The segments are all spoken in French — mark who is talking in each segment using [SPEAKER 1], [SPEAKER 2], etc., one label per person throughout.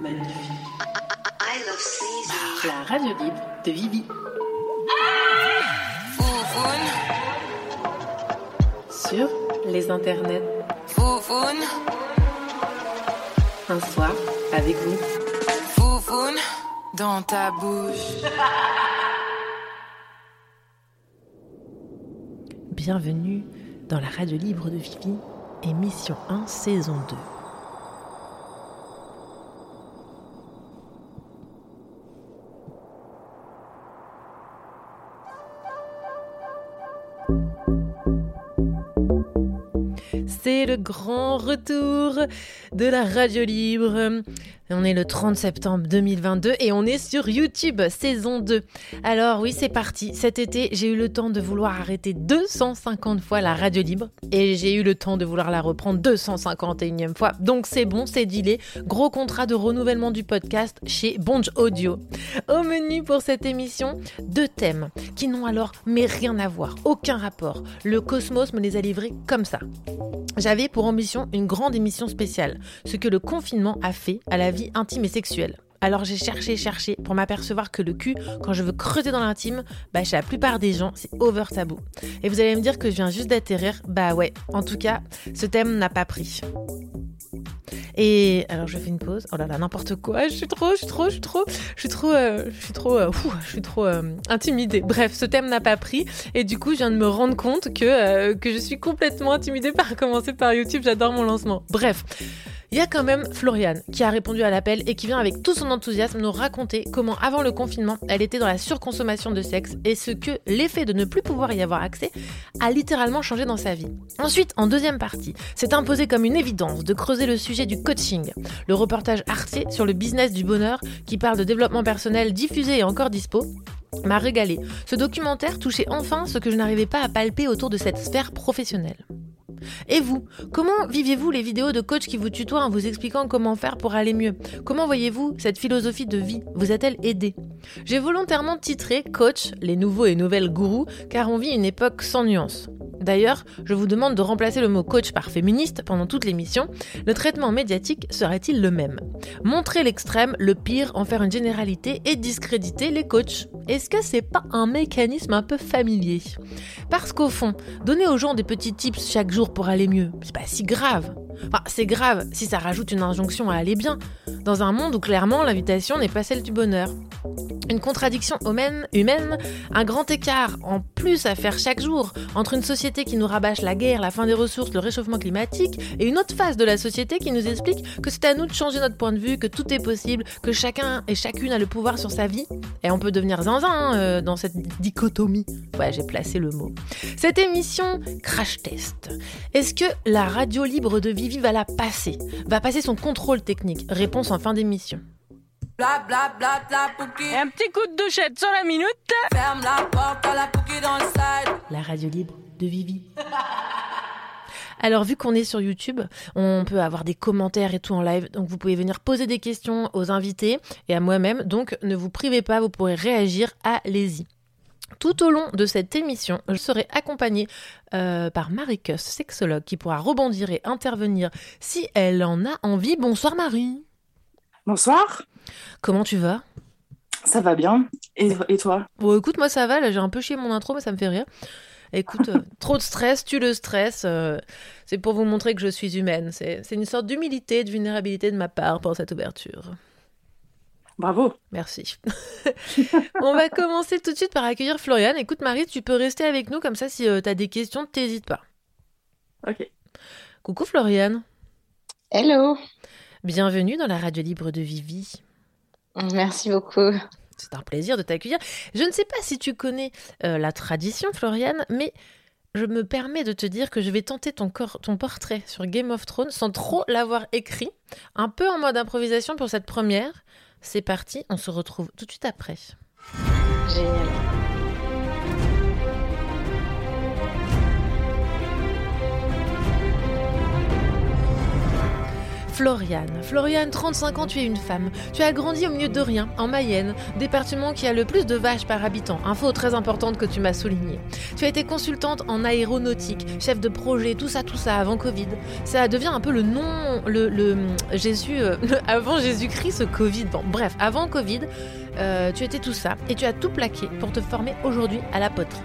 [SPEAKER 1] Magnifique. La radio libre de Vivi. Sur les internets. Un soir avec vous.
[SPEAKER 2] dans ta bouche.
[SPEAKER 3] Bienvenue dans la radio libre de Vivi, émission 1, saison 2. Retour de la radio libre. On est le 30 septembre 2022 et on est sur YouTube, saison 2. Alors oui, c'est parti. Cet été, j'ai eu le temps de vouloir arrêter 250 fois la radio libre et j'ai eu le temps de vouloir la reprendre 251e fois. Donc c'est bon, c'est dealé. Gros contrat de renouvellement du podcast chez Bonge Audio. Au menu pour cette émission, deux thèmes qui n'ont alors mais rien à voir, aucun rapport. Le cosmos me les a livrés comme ça. J'avais pour ambition une grande émission spéciale, ce que le confinement a fait à la vie intime et sexuelle. Alors j'ai cherché, cherché pour m'apercevoir que le cul, quand je veux creuser dans l'intime, bah chez la plupart des gens, c'est over tabou. Et vous allez me dire que je viens juste d'atterrir, bah ouais, en tout cas, ce thème n'a pas pris. Et alors je fais une pause. Oh là là, n'importe quoi. Je suis trop, je suis trop, je suis trop, je suis trop, euh, je suis trop, euh, ouh, je suis trop euh, intimidée. Bref, ce thème n'a pas pris. Et du coup, je viens de me rendre compte que, euh, que je suis complètement intimidée par commencer par YouTube. J'adore mon lancement. Bref. Il y a quand même Floriane qui a répondu à l'appel et qui vient avec tout son enthousiasme nous raconter comment avant le confinement elle était dans la surconsommation de sexe et ce que l'effet de ne plus pouvoir y avoir accès a littéralement changé dans sa vie. Ensuite, en deuxième partie, c'est imposé comme une évidence de creuser le sujet du coaching. Le reportage Arte sur le business du bonheur qui parle de développement personnel diffusé et encore dispo m'a régalé. Ce documentaire touchait enfin ce que je n'arrivais pas à palper autour de cette sphère professionnelle. Et vous, comment viviez-vous les vidéos de coach qui vous tutoient en vous expliquant comment faire pour aller mieux? Comment voyez-vous cette philosophie de vie? Vous a-t-elle aidé? J'ai volontairement titré Coach, les nouveaux et nouvelles gourous, car on vit une époque sans nuance. D'ailleurs, je vous demande de remplacer le mot coach par féministe pendant toute l'émission. Le traitement médiatique serait-il le même? Montrer l'extrême, le pire, en faire une généralité et discréditer les coachs. Est-ce que c'est pas un mécanisme un peu familier? Parce qu'au fond, donner aux gens des petits tips chaque jour pour aller mieux, c'est pas si grave. Enfin, c'est grave si ça rajoute une injonction à aller bien, dans un monde où clairement l'invitation n'est pas celle du bonheur. Une contradiction humaine, un grand écart en plus à faire chaque jour entre une société qui nous rabâche la guerre, la fin des ressources, le réchauffement climatique et une autre phase de la société qui nous explique que c'est à nous de changer notre point de vue, que tout est possible, que chacun et chacune a le pouvoir sur sa vie. Et on peut devenir zinzin hein, euh, dans cette dichotomie. Ouais, j'ai placé le mot. Cette émission crash test. Est-ce que la radio libre de Vivi va la passer Va passer son contrôle technique Réponse en fin d'émission.
[SPEAKER 2] Bla bla bla bla pouki. Un petit coup de douchette sur la minute. Ferme la porte à la dans le side.
[SPEAKER 3] La radio libre de Vivi. Alors vu qu'on est sur YouTube, on peut avoir des commentaires et tout en live, donc vous pouvez venir poser des questions aux invités et à moi-même, donc ne vous privez pas, vous pourrez réagir, allez-y. Tout au long de cette émission, je serai accompagnée euh, par Marie Kuss, sexologue, qui pourra rebondir et intervenir si elle en a envie. Bonsoir Marie.
[SPEAKER 4] Bonsoir,
[SPEAKER 3] Comment tu vas?
[SPEAKER 4] Ça va bien. Et, et toi?
[SPEAKER 3] Bon écoute, moi ça va, là j'ai un peu chié mon intro, mais ça me fait rire. Écoute, euh, trop de stress, tu le stress. euh, c'est pour vous montrer que je suis humaine. C'est une sorte d'humilité, de vulnérabilité de ma part pour cette ouverture.
[SPEAKER 4] Bravo.
[SPEAKER 3] Merci. On va commencer tout de suite par accueillir Floriane. Écoute Marie, tu peux rester avec nous comme ça si tu as des questions, t'hésites pas.
[SPEAKER 4] Ok.
[SPEAKER 3] Coucou Floriane.
[SPEAKER 5] Hello,
[SPEAKER 3] Bienvenue dans la radio libre de Vivi.
[SPEAKER 5] merci beaucoup.
[SPEAKER 3] C'est un plaisir de t'accueillir. Je ne sais pas si tu connais euh, la tradition, Floriane, mais je me permets de te dire que je vais tenter ton, ton portrait sur Game of Thrones sans trop l'avoir écrit, un peu en mode improvisation pour cette première. C'est parti, on se retrouve tout de suite après.
[SPEAKER 5] Génial.
[SPEAKER 3] Floriane. Floriane, 35 ans, tu es une femme. Tu as grandi au milieu de rien, en Mayenne, département qui a le plus de vaches par habitant. Info très importante que tu m'as soulignée. Tu as été consultante en aéronautique, chef de projet, tout ça, tout ça avant Covid. Ça devient un peu le nom, le, Jésus, euh, avant Jésus-Christ, Covid. Bon, bref, avant Covid, euh, tu étais tout ça et tu as tout plaqué pour te former aujourd'hui à la poterie.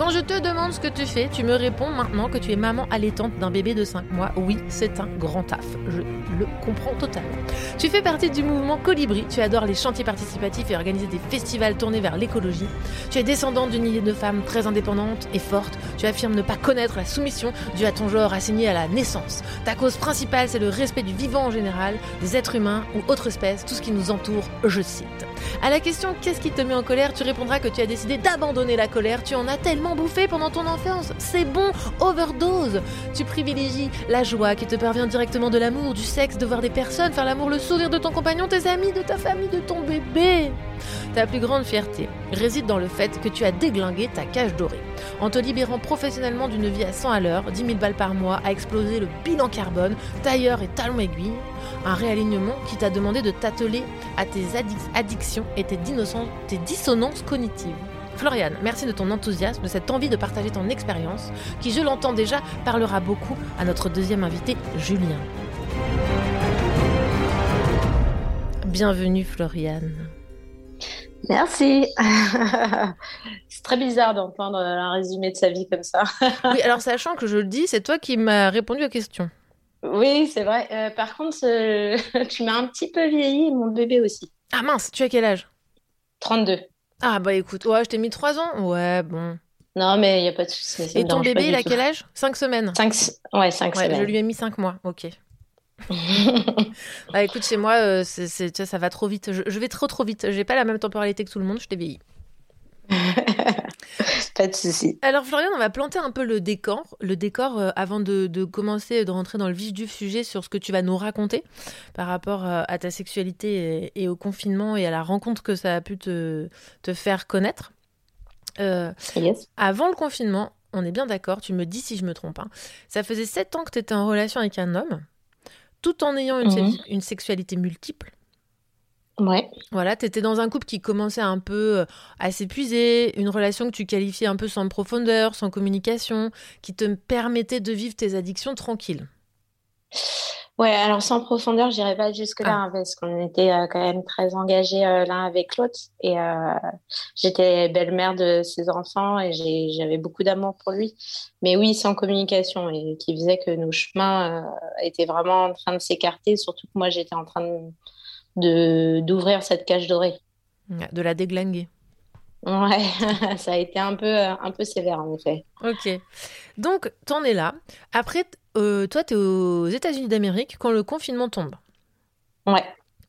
[SPEAKER 3] Quand je te demande ce que tu fais, tu me réponds maintenant que tu es maman allaitante d'un bébé de 5 mois. Oui, c'est un grand taf. Je le comprends totalement. Tu fais partie du mouvement Colibri. Tu adores les chantiers participatifs et organiser des festivals tournés vers l'écologie. Tu es descendante d'une idée de femme très indépendante et forte. Tu affirmes ne pas connaître la soumission due à ton genre assigné à la naissance. Ta cause principale, c'est le respect du vivant en général, des êtres humains ou autres espèces, tout ce qui nous entoure, je cite. À la question qu'est-ce qui te met en colère, tu répondras que tu as décidé d'abandonner la colère. Tu en as tellement bouffé pendant ton enfance. C'est bon, overdose. Tu privilégies la joie qui te parvient directement de l'amour, du sexe, de voir des personnes, faire l'amour, le sourire de ton compagnon, tes amis, de ta famille, de ton bébé. Ta plus grande fierté réside dans le fait que tu as déglingué ta cage dorée. En te libérant professionnellement d'une vie à 100 à l'heure, 10 000 balles par mois, à exploser le bilan carbone, tailleur et talon aiguille, un réalignement qui t'a demandé de t'atteler à tes addictions et tes, tes dissonances cognitives. Floriane, merci de ton enthousiasme, de cette envie de partager ton expérience, qui, je l'entends déjà, parlera beaucoup à notre deuxième invité, Julien. Bienvenue, Floriane.
[SPEAKER 5] Merci. c'est très bizarre d'entendre un résumé de sa vie comme ça.
[SPEAKER 3] oui, alors sachant que je le dis, c'est toi qui m'as répondu aux questions.
[SPEAKER 5] Oui, c'est vrai. Euh, par contre, euh, tu m'as un petit peu vieilli, mon bébé aussi.
[SPEAKER 3] Ah mince, tu as quel âge?
[SPEAKER 5] 32.
[SPEAKER 3] Ah bah écoute, ouais, je t'ai mis 3 ans. Ouais, bon.
[SPEAKER 5] Non, mais il n'y a pas de souci.
[SPEAKER 3] Et ton bébé, il a quel âge? 5 semaines
[SPEAKER 5] 5 Ouais, 5 ouais,
[SPEAKER 3] Je lui ai mis 5 mois, ok. bah écoute, chez moi, euh, ça va trop vite. Je, vais trop trop vite. J'ai pas la même temporalité que tout le monde, je t'ai vieilli.
[SPEAKER 5] pas de souci.
[SPEAKER 3] Alors Florian, on va planter un peu le décor, le décor euh, avant de, commencer de rentrer dans le vif du sujet sur ce que tu vas nous raconter par rapport euh, à ta sexualité et, au confinement et à la rencontre que ça a pu te, faire connaître. Avant le confinement, on est bien d'accord, tu me dis si je me trompe, hein, ça faisait 7 ans que tu étais en relation avec un homme tout en ayant une, mhm. sexualité multiple.
[SPEAKER 5] Ouais.
[SPEAKER 3] Voilà, tu étais dans un couple qui commençait un peu euh, à s'épuiser, une relation que tu qualifiais un peu sans profondeur, sans communication, qui te permettait de vivre tes addictions tranquilles.
[SPEAKER 5] Ouais, alors sans profondeur, j'irai pas jusque-là, ah. hein, parce qu'on était euh, quand même très engagés euh, l'un avec l'autre. Et euh, j'étais belle-mère de ses enfants et j'avais beaucoup d'amour pour lui. Mais oui, sans communication, et qui faisait que nos chemins étaient vraiment en train de s'écarter, surtout que moi, j'étais en train de d'ouvrir cette cage dorée.
[SPEAKER 3] De la déglinguer.
[SPEAKER 5] Ouais, ça a été un peu, un peu sévère en effet.
[SPEAKER 3] Ok. Donc, t'en es là. Après, euh, toi, tu es aux États-Unis d'Amérique quand le confinement tombe.
[SPEAKER 5] Ouais.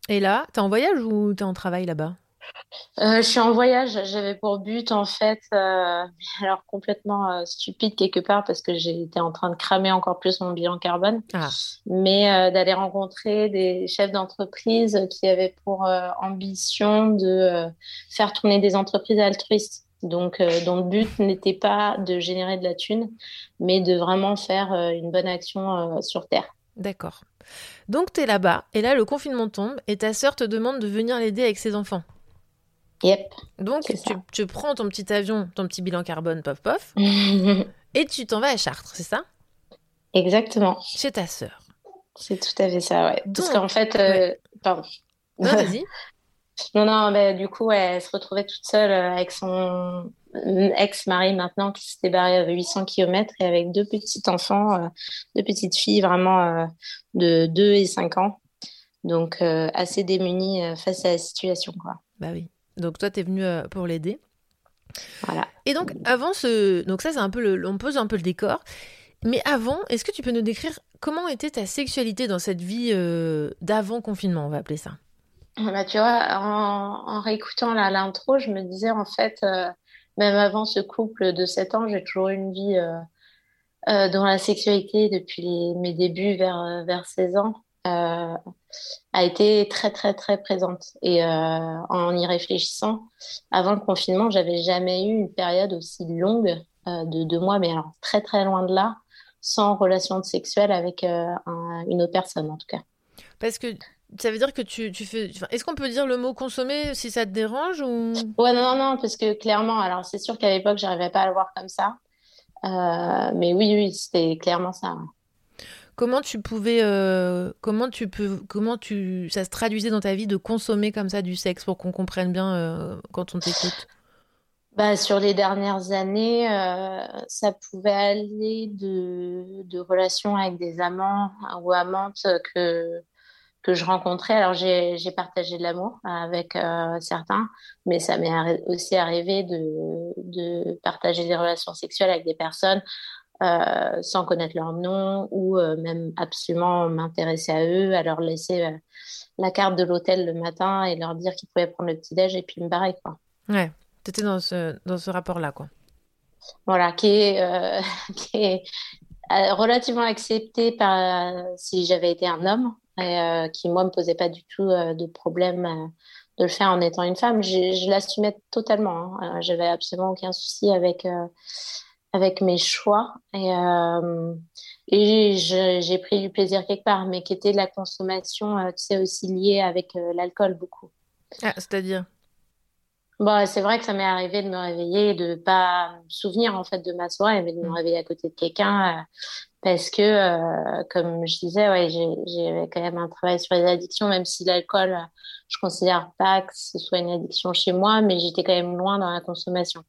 [SPEAKER 3] Et là, tu es en voyage ou tu es en travail là-bas?
[SPEAKER 5] Euh, je suis en voyage. J'avais pour but, en fait, euh, alors complètement stupide quelque part parce que j'étais en train de cramer encore plus mon bilan carbone, ah. mais d'aller rencontrer des chefs d'entreprise qui avaient pour ambition de faire tourner des entreprises altruistes. Donc, euh, dont le but n'était pas de générer de la thune, mais de vraiment faire euh, une bonne action euh, sur Terre.
[SPEAKER 3] D'accord. Donc, tu es là-bas, et là, le confinement tombe, et ta sœur te demande de venir l'aider avec ses enfants.
[SPEAKER 5] Yep.
[SPEAKER 3] Donc, tu, tu, prends ton petit avion, ton petit bilan carbone, pof, pof, et tu t'en vas à Chartres, c'est ça?
[SPEAKER 5] Exactement.
[SPEAKER 3] Chez ta sœur.
[SPEAKER 5] C'est tout à fait ça, ouais. Parce qu'en fait, pardon.
[SPEAKER 3] Non, vas-y.
[SPEAKER 5] Non, non, bah, du coup, elle se retrouvait toute seule euh, avec son ex-mari maintenant qui s'était barré à 800 km et avec deux petits enfants, euh, deux petites filles vraiment euh, de 2 et 5 ans. Donc, assez démunies face à la situation. Quoi.
[SPEAKER 3] Bah oui. Donc, toi, tu es venue pour l'aider.
[SPEAKER 5] Voilà.
[SPEAKER 3] Et donc, avant ce. Donc, ça, c'est un peu le. On pose un peu le décor. Mais avant, est-ce que tu peux nous décrire comment était ta sexualité dans cette vie d'avant confinement, on va appeler ça?
[SPEAKER 5] Bah, tu vois, en, réécoutant l'intro, je me disais en fait, euh, même avant ce couple de 7 ans, j'ai toujours eu une vie euh, euh, dans la sexualité depuis mes débuts vers, vers 16 ans. A été très très très présente et en y réfléchissant avant le confinement j'avais jamais eu une période aussi longue de deux mois mais alors très très loin de là sans relation sexuelle avec une autre personne en tout cas
[SPEAKER 3] Parce que ça veut dire que tu, tu fais. Est-ce qu'on peut dire le mot consommer si ça te dérange ou...
[SPEAKER 5] Ouais, non, non, parce que clairement, alors c'est sûr qu'à l'époque, j'arrivais pas à le voir comme ça. Euh, mais oui, oui, c'était clairement ça.
[SPEAKER 3] Comment tu pouvais, euh, comment tu peux, comment tu, ça se traduisait dans ta vie de consommer comme ça du sexe pour qu'on comprenne bien euh, quand on t'écoute?
[SPEAKER 5] Bah, sur les dernières années, ça pouvait aller de, de relations avec des amants ou amantes que, que je rencontrais. Alors, j'ai partagé de l'amour avec certains, mais ça m'est aussi arrivé de, de partager des relations sexuelles avec des personnes euh, sans connaître leur nom ou euh, même absolument m'intéresser à eux, à leur laisser euh, la carte de l'hôtel le matin et leur dire qu'ils pouvaient prendre le petit-déj et puis me barrer. Quoi.
[SPEAKER 3] Ouais, tu étais dans ce, dans ce rapport-là. quoi.
[SPEAKER 5] Voilà, qui est, qui est relativement accepté par, si j'avais été un homme et qui, moi, me posait pas du tout de problème de le faire en étant une femme. Je, l'assumais totalement. Hein. J'avais absolument aucun souci avec avec mes choix et, euh, et j'ai pris du plaisir quelque part, mais qui était de la consommation, euh, tu sais, aussi liée avec euh, l'alcool beaucoup.
[SPEAKER 3] Ah, c'est-à-dire?
[SPEAKER 5] Bon, c'est vrai que ça m'est arrivé de me réveiller et de pas me souvenir en fait de ma soirée, mais de me mm. réveiller à côté de quelqu'un parce que, comme je disais, ouais, j'ai quand même un travail sur les addictions, même si l'alcool, je considère pas que ce soit une addiction chez moi, mais j'étais quand même loin dans la consommation.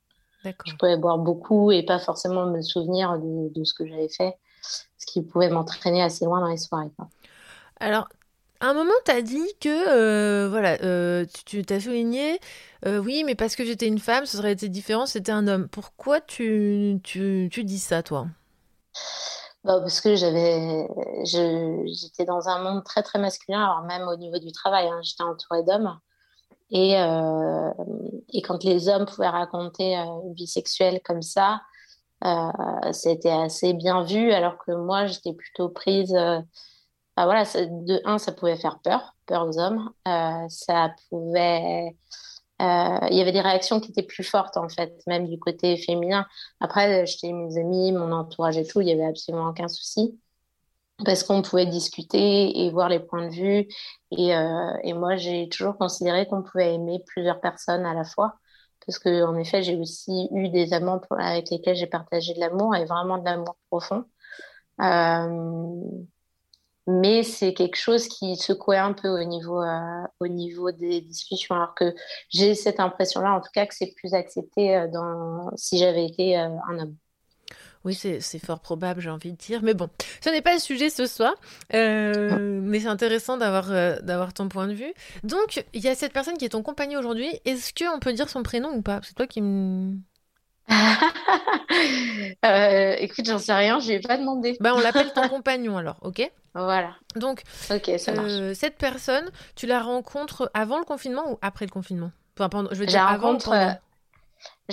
[SPEAKER 5] Je pouvais boire beaucoup et pas forcément me souvenir de, ce que j'avais fait, ce qui pouvait m'entraîner assez loin dans les soirées.
[SPEAKER 3] Alors, à un moment, tu as dit que, euh, voilà, euh, tu t'as souligné, euh, oui, mais parce que j'étais une femme, ce serait été différent, c'était un homme. Pourquoi tu, tu, tu dis ça, toi?
[SPEAKER 5] Bah, parce que j'avais, j'étais dans un monde très très masculin, alors même au niveau du travail, hein, j'étais entourée d'hommes. Et, euh, et quand les hommes pouvaient raconter euh, une vie sexuelle comme ça, euh, c'était assez bien vu, alors que moi, j'étais plutôt prise. Bah voilà, de un, ça pouvait faire peur, peur aux hommes. ça pouvait. Il y avait des réactions qui étaient plus fortes, en fait, même du côté féminin. Après, j'étais mes amis, mon entourage et tout, il n'y avait absolument aucun souci parce qu'on pouvait discuter et voir les points de vue. Et, euh, et moi, j'ai toujours considéré qu'on pouvait aimer plusieurs personnes à la fois. Parce que, en effet, j'ai aussi eu des amants avec lesquels j'ai partagé de l'amour et vraiment de l'amour profond. Euh, mais c'est quelque chose qui secouait un peu au niveau, euh, au niveau des discussions. Alors que j'ai cette impression-là, en tout cas, que c'est plus accepté dans, si j'avais été un homme.
[SPEAKER 3] Oui, c'est fort probable, j'ai envie de dire. Mais bon, ce n'est pas le sujet ce soir. Euh, mais c'est intéressant d'avoir euh, d'avoir ton point de vue. Donc, il y a cette personne qui est ton compagnon aujourd'hui. Est-ce qu'on peut dire son prénom ou pas? C'est toi qui me...
[SPEAKER 5] euh, écoute, j'en sais rien, je lui ai pas demandé.
[SPEAKER 3] Bah, on l'appelle ton compagnon alors, ok?
[SPEAKER 5] Voilà.
[SPEAKER 3] Donc,
[SPEAKER 5] ça.
[SPEAKER 3] Euh, cette personne, tu la rencontres avant le confinement ou après le confinement? Je veux
[SPEAKER 5] dire, avant rencontre,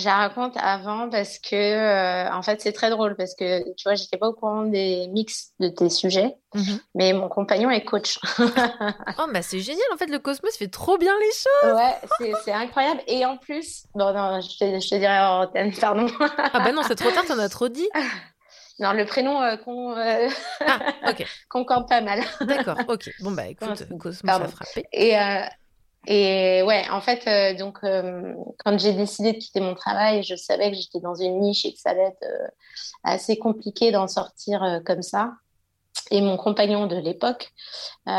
[SPEAKER 5] je la raconte avant parce que, euh, en fait, c'est très drôle parce que, tu vois, j'étais pas au courant des mix de tes sujets, mhm. mais mon compagnon est coach.
[SPEAKER 3] oh, bah c'est génial, en fait, le Cosmos fait trop bien les choses.
[SPEAKER 5] Ouais, c'est incroyable. Et en plus, bon, non, je te, je te dirai en antenne, pardon.
[SPEAKER 3] ah, bah non, c'est trop tard, t'en as trop dit.
[SPEAKER 5] Non, le prénom euh, qu'on euh, ah, pas mal.
[SPEAKER 3] D'accord, ok. Bon, bah écoute, Cosmos a frappé.
[SPEAKER 5] Et, et ouais, en fait, euh, donc, euh, quand j'ai décidé de quitter mon travail, je savais que j'étais dans une niche et que ça allait être euh, assez compliqué d'en sortir comme ça. Et mon compagnon de l'époque, il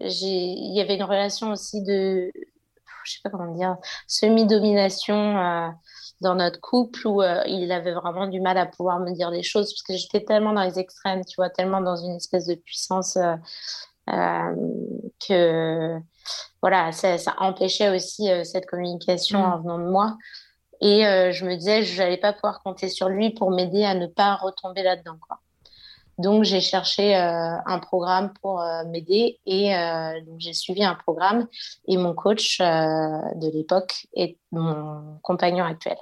[SPEAKER 5] y avait une relation aussi de, je sais pas comment dire, semi-domination dans notre couple où il avait vraiment du mal à pouvoir me dire des choses parce que j'étais tellement dans les extrêmes, tu vois, tellement dans une espèce de puissance que voilà, ça, empêchait aussi euh, cette communication mm. en venant de moi. Et euh, je me disais, je n'allais pas pouvoir compter sur lui pour m'aider à ne pas retomber là-dedans. Donc, j'ai cherché euh, un programme pour m'aider et j'ai suivi un programme. Et mon coach de l'époque est mon compagnon actuel.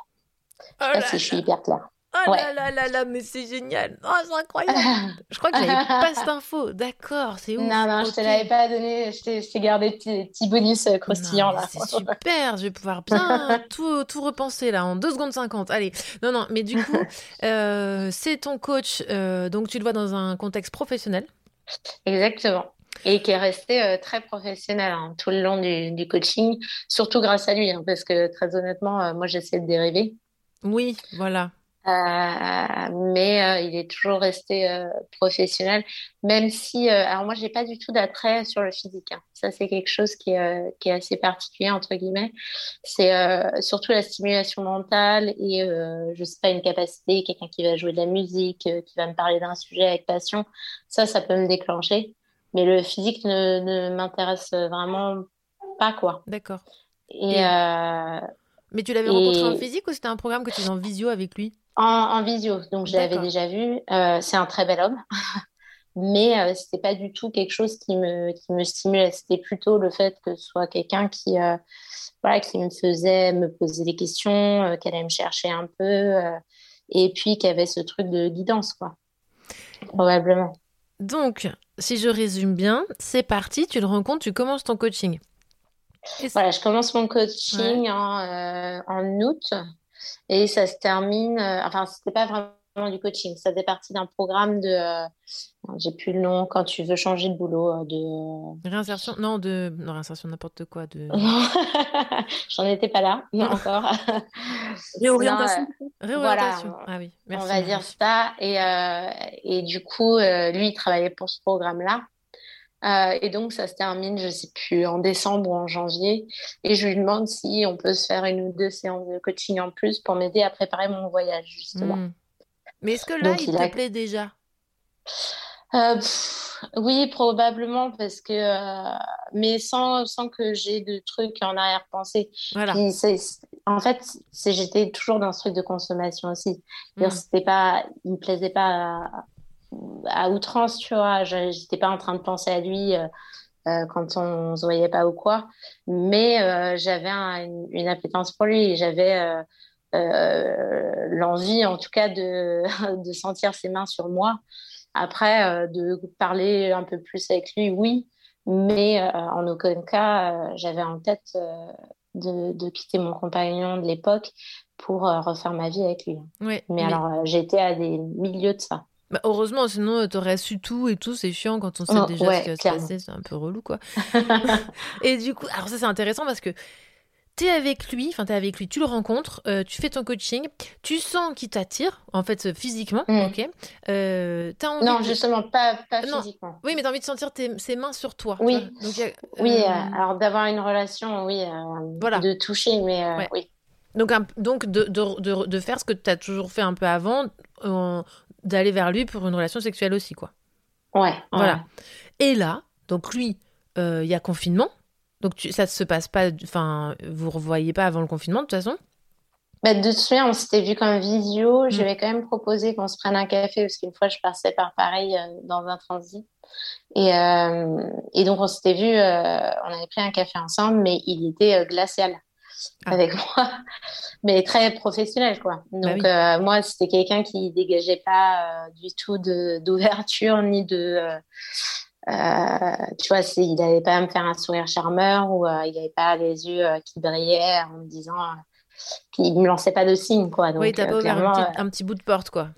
[SPEAKER 5] Oh si je suis hyper claire.
[SPEAKER 3] Oh là là là là, mais c'est génial. Oh, c'est incroyable. Je crois que j'avais pas cette info. D'accord, c'est ouf.
[SPEAKER 5] Non, non, je te l'avais pas donné. Je t'ai gardé des petits bonus euh, croustillants là.
[SPEAKER 3] C'est super. Je vais pouvoir bien tout, tout repenser là en 2 secondes 50. Allez. Non, non, mais du coup, euh, c'est ton coach. Euh, donc, tu le vois dans un contexte professionnel?
[SPEAKER 5] Exactement. Et qui est resté très professionnel hein, tout le long du, coaching, surtout grâce à lui, hein, parce que très honnêtement, moi j'essaie de dériver.
[SPEAKER 3] Oui, voilà.
[SPEAKER 5] Euh, mais euh, il est toujours resté euh, professionnel, même si, alors moi, j'ai pas du tout d'attrait sur le physique. Hein. Ça, c'est quelque chose qui est, qui est assez particulier entre guillemets. C'est surtout la stimulation mentale et je sais pas une capacité, quelqu'un qui va jouer de la musique, qui va me parler d'un sujet avec passion. Ça, ça peut me déclencher. Mais le physique ne, ne m'intéresse vraiment pas, quoi.
[SPEAKER 3] D'accord.
[SPEAKER 5] Et,
[SPEAKER 3] Mais tu l'avais rencontré en physique ou c'était un programme que tu faisais en visio avec lui?
[SPEAKER 5] En, visio, donc je l'avais déjà vu. Euh, c'est un très bel homme, mais ce euh, c'était pas du tout quelque chose qui me, qui me stimulait. C'était plutôt le fait que ce soit quelqu'un qui, euh, voilà, qui me faisait me poser des questions, qu'elle allait me chercher un peu, et puis qui avait ce truc de guidance, quoi. Probablement.
[SPEAKER 3] Donc, si je résume bien, c'est parti, tu le rencontres, tu commences ton coaching.
[SPEAKER 5] Voilà, je commence mon coaching en, en août et ça se termine, euh, enfin, c'était pas vraiment du coaching, ça faisait partie d'un programme de, euh, j'ai plus le nom, quand tu veux changer de boulot, euh, de...
[SPEAKER 3] Réinsertion, non, de, non, réinsertion n'importe quoi, de...
[SPEAKER 5] J'en étais pas là, non, encore.
[SPEAKER 4] Réorientation.
[SPEAKER 3] Réorientation, ah oui,
[SPEAKER 5] merci. On va dire ça, et, et du coup, lui, il travaillait pour ce programme-là. Euh, et donc, ça se termine, je sais plus, en décembre ou en janvier. Et je lui demande si on peut se faire une ou deux séances de coaching en plus pour m'aider à préparer mon voyage, justement. Hmm.
[SPEAKER 3] Mais est-ce que là, il, te plaît déjà?
[SPEAKER 5] Euh, Oui, probablement, parce que. Euh, mais sans, sans que j'ai de trucs en arrière-pensée. Voilà. en fait, j'étais toujours dans ce truc de consommation aussi. Hmm. C'était pas, il me plaisait pas à outrance, tu vois. J'étais pas en train de penser à lui euh, euh, quand on se voyait pas ou quoi, mais euh, j'avais une, appétence pour lui. J'avais l'envie, en tout cas, de, de, sentir ses mains sur moi. Après, de parler un peu plus avec lui, oui, mais en aucun cas, j'avais en tête de, de, quitter mon compagnon de l'époque pour refaire ma vie avec lui.
[SPEAKER 3] Oui,
[SPEAKER 5] mais, mais... alors, j'étais à des milieux de ça.
[SPEAKER 3] Bah, heureusement, sinon t'aurais su tout et tout, c'est chiant quand on sait oh, déjà ce qui va se passer, c'est un peu relou quoi. et du coup, alors ça c'est intéressant parce que t'es avec lui, enfin t'es avec lui, tu le rencontres, euh, tu fais ton coaching, tu sens qu'il t'attire, en fait physiquement, mm. ok.
[SPEAKER 5] Euh, as envie non, justement pas, pas physiquement.
[SPEAKER 3] Oui, mais t'as envie de sentir ses mains sur toi.
[SPEAKER 5] Oui. oui, euh, alors d'avoir une relation, oui, voilà. de toucher, mais oui.
[SPEAKER 3] Donc, donc de, de, de, de, faire ce que tu as toujours fait un peu avant, d'aller vers lui pour une relation sexuelle aussi, quoi.
[SPEAKER 5] Ouais.
[SPEAKER 3] Voilà. Et là, donc lui, euh, il y a confinement. Donc tu, ça ne se passe pas, enfin, vous ne revoyez pas avant le confinement de toute façon?
[SPEAKER 5] Bah, De toute façon, on s'était vu comme visio. Mm. Je ai quand même proposé qu'on se prenne un café parce qu'une fois, je passais par Paris euh, dans un transit. Et, euh, et donc, on s'était vu, on avait pris un café ensemble, mais il était glacial. Ah. avec moi, mais très professionnel, quoi. Bah Donc, euh, moi, c'était quelqu'un qui dégageait pas euh, du tout d'ouverture ni de. Euh, tu vois, il n'avait pas à me faire un sourire charmeur ou il n'avait pas les yeux qui brillaient en me disant. qu'il ne me lançait pas de signes, quoi.
[SPEAKER 3] Donc, oui, t'as pas ouvert un petit, bout de porte, quoi.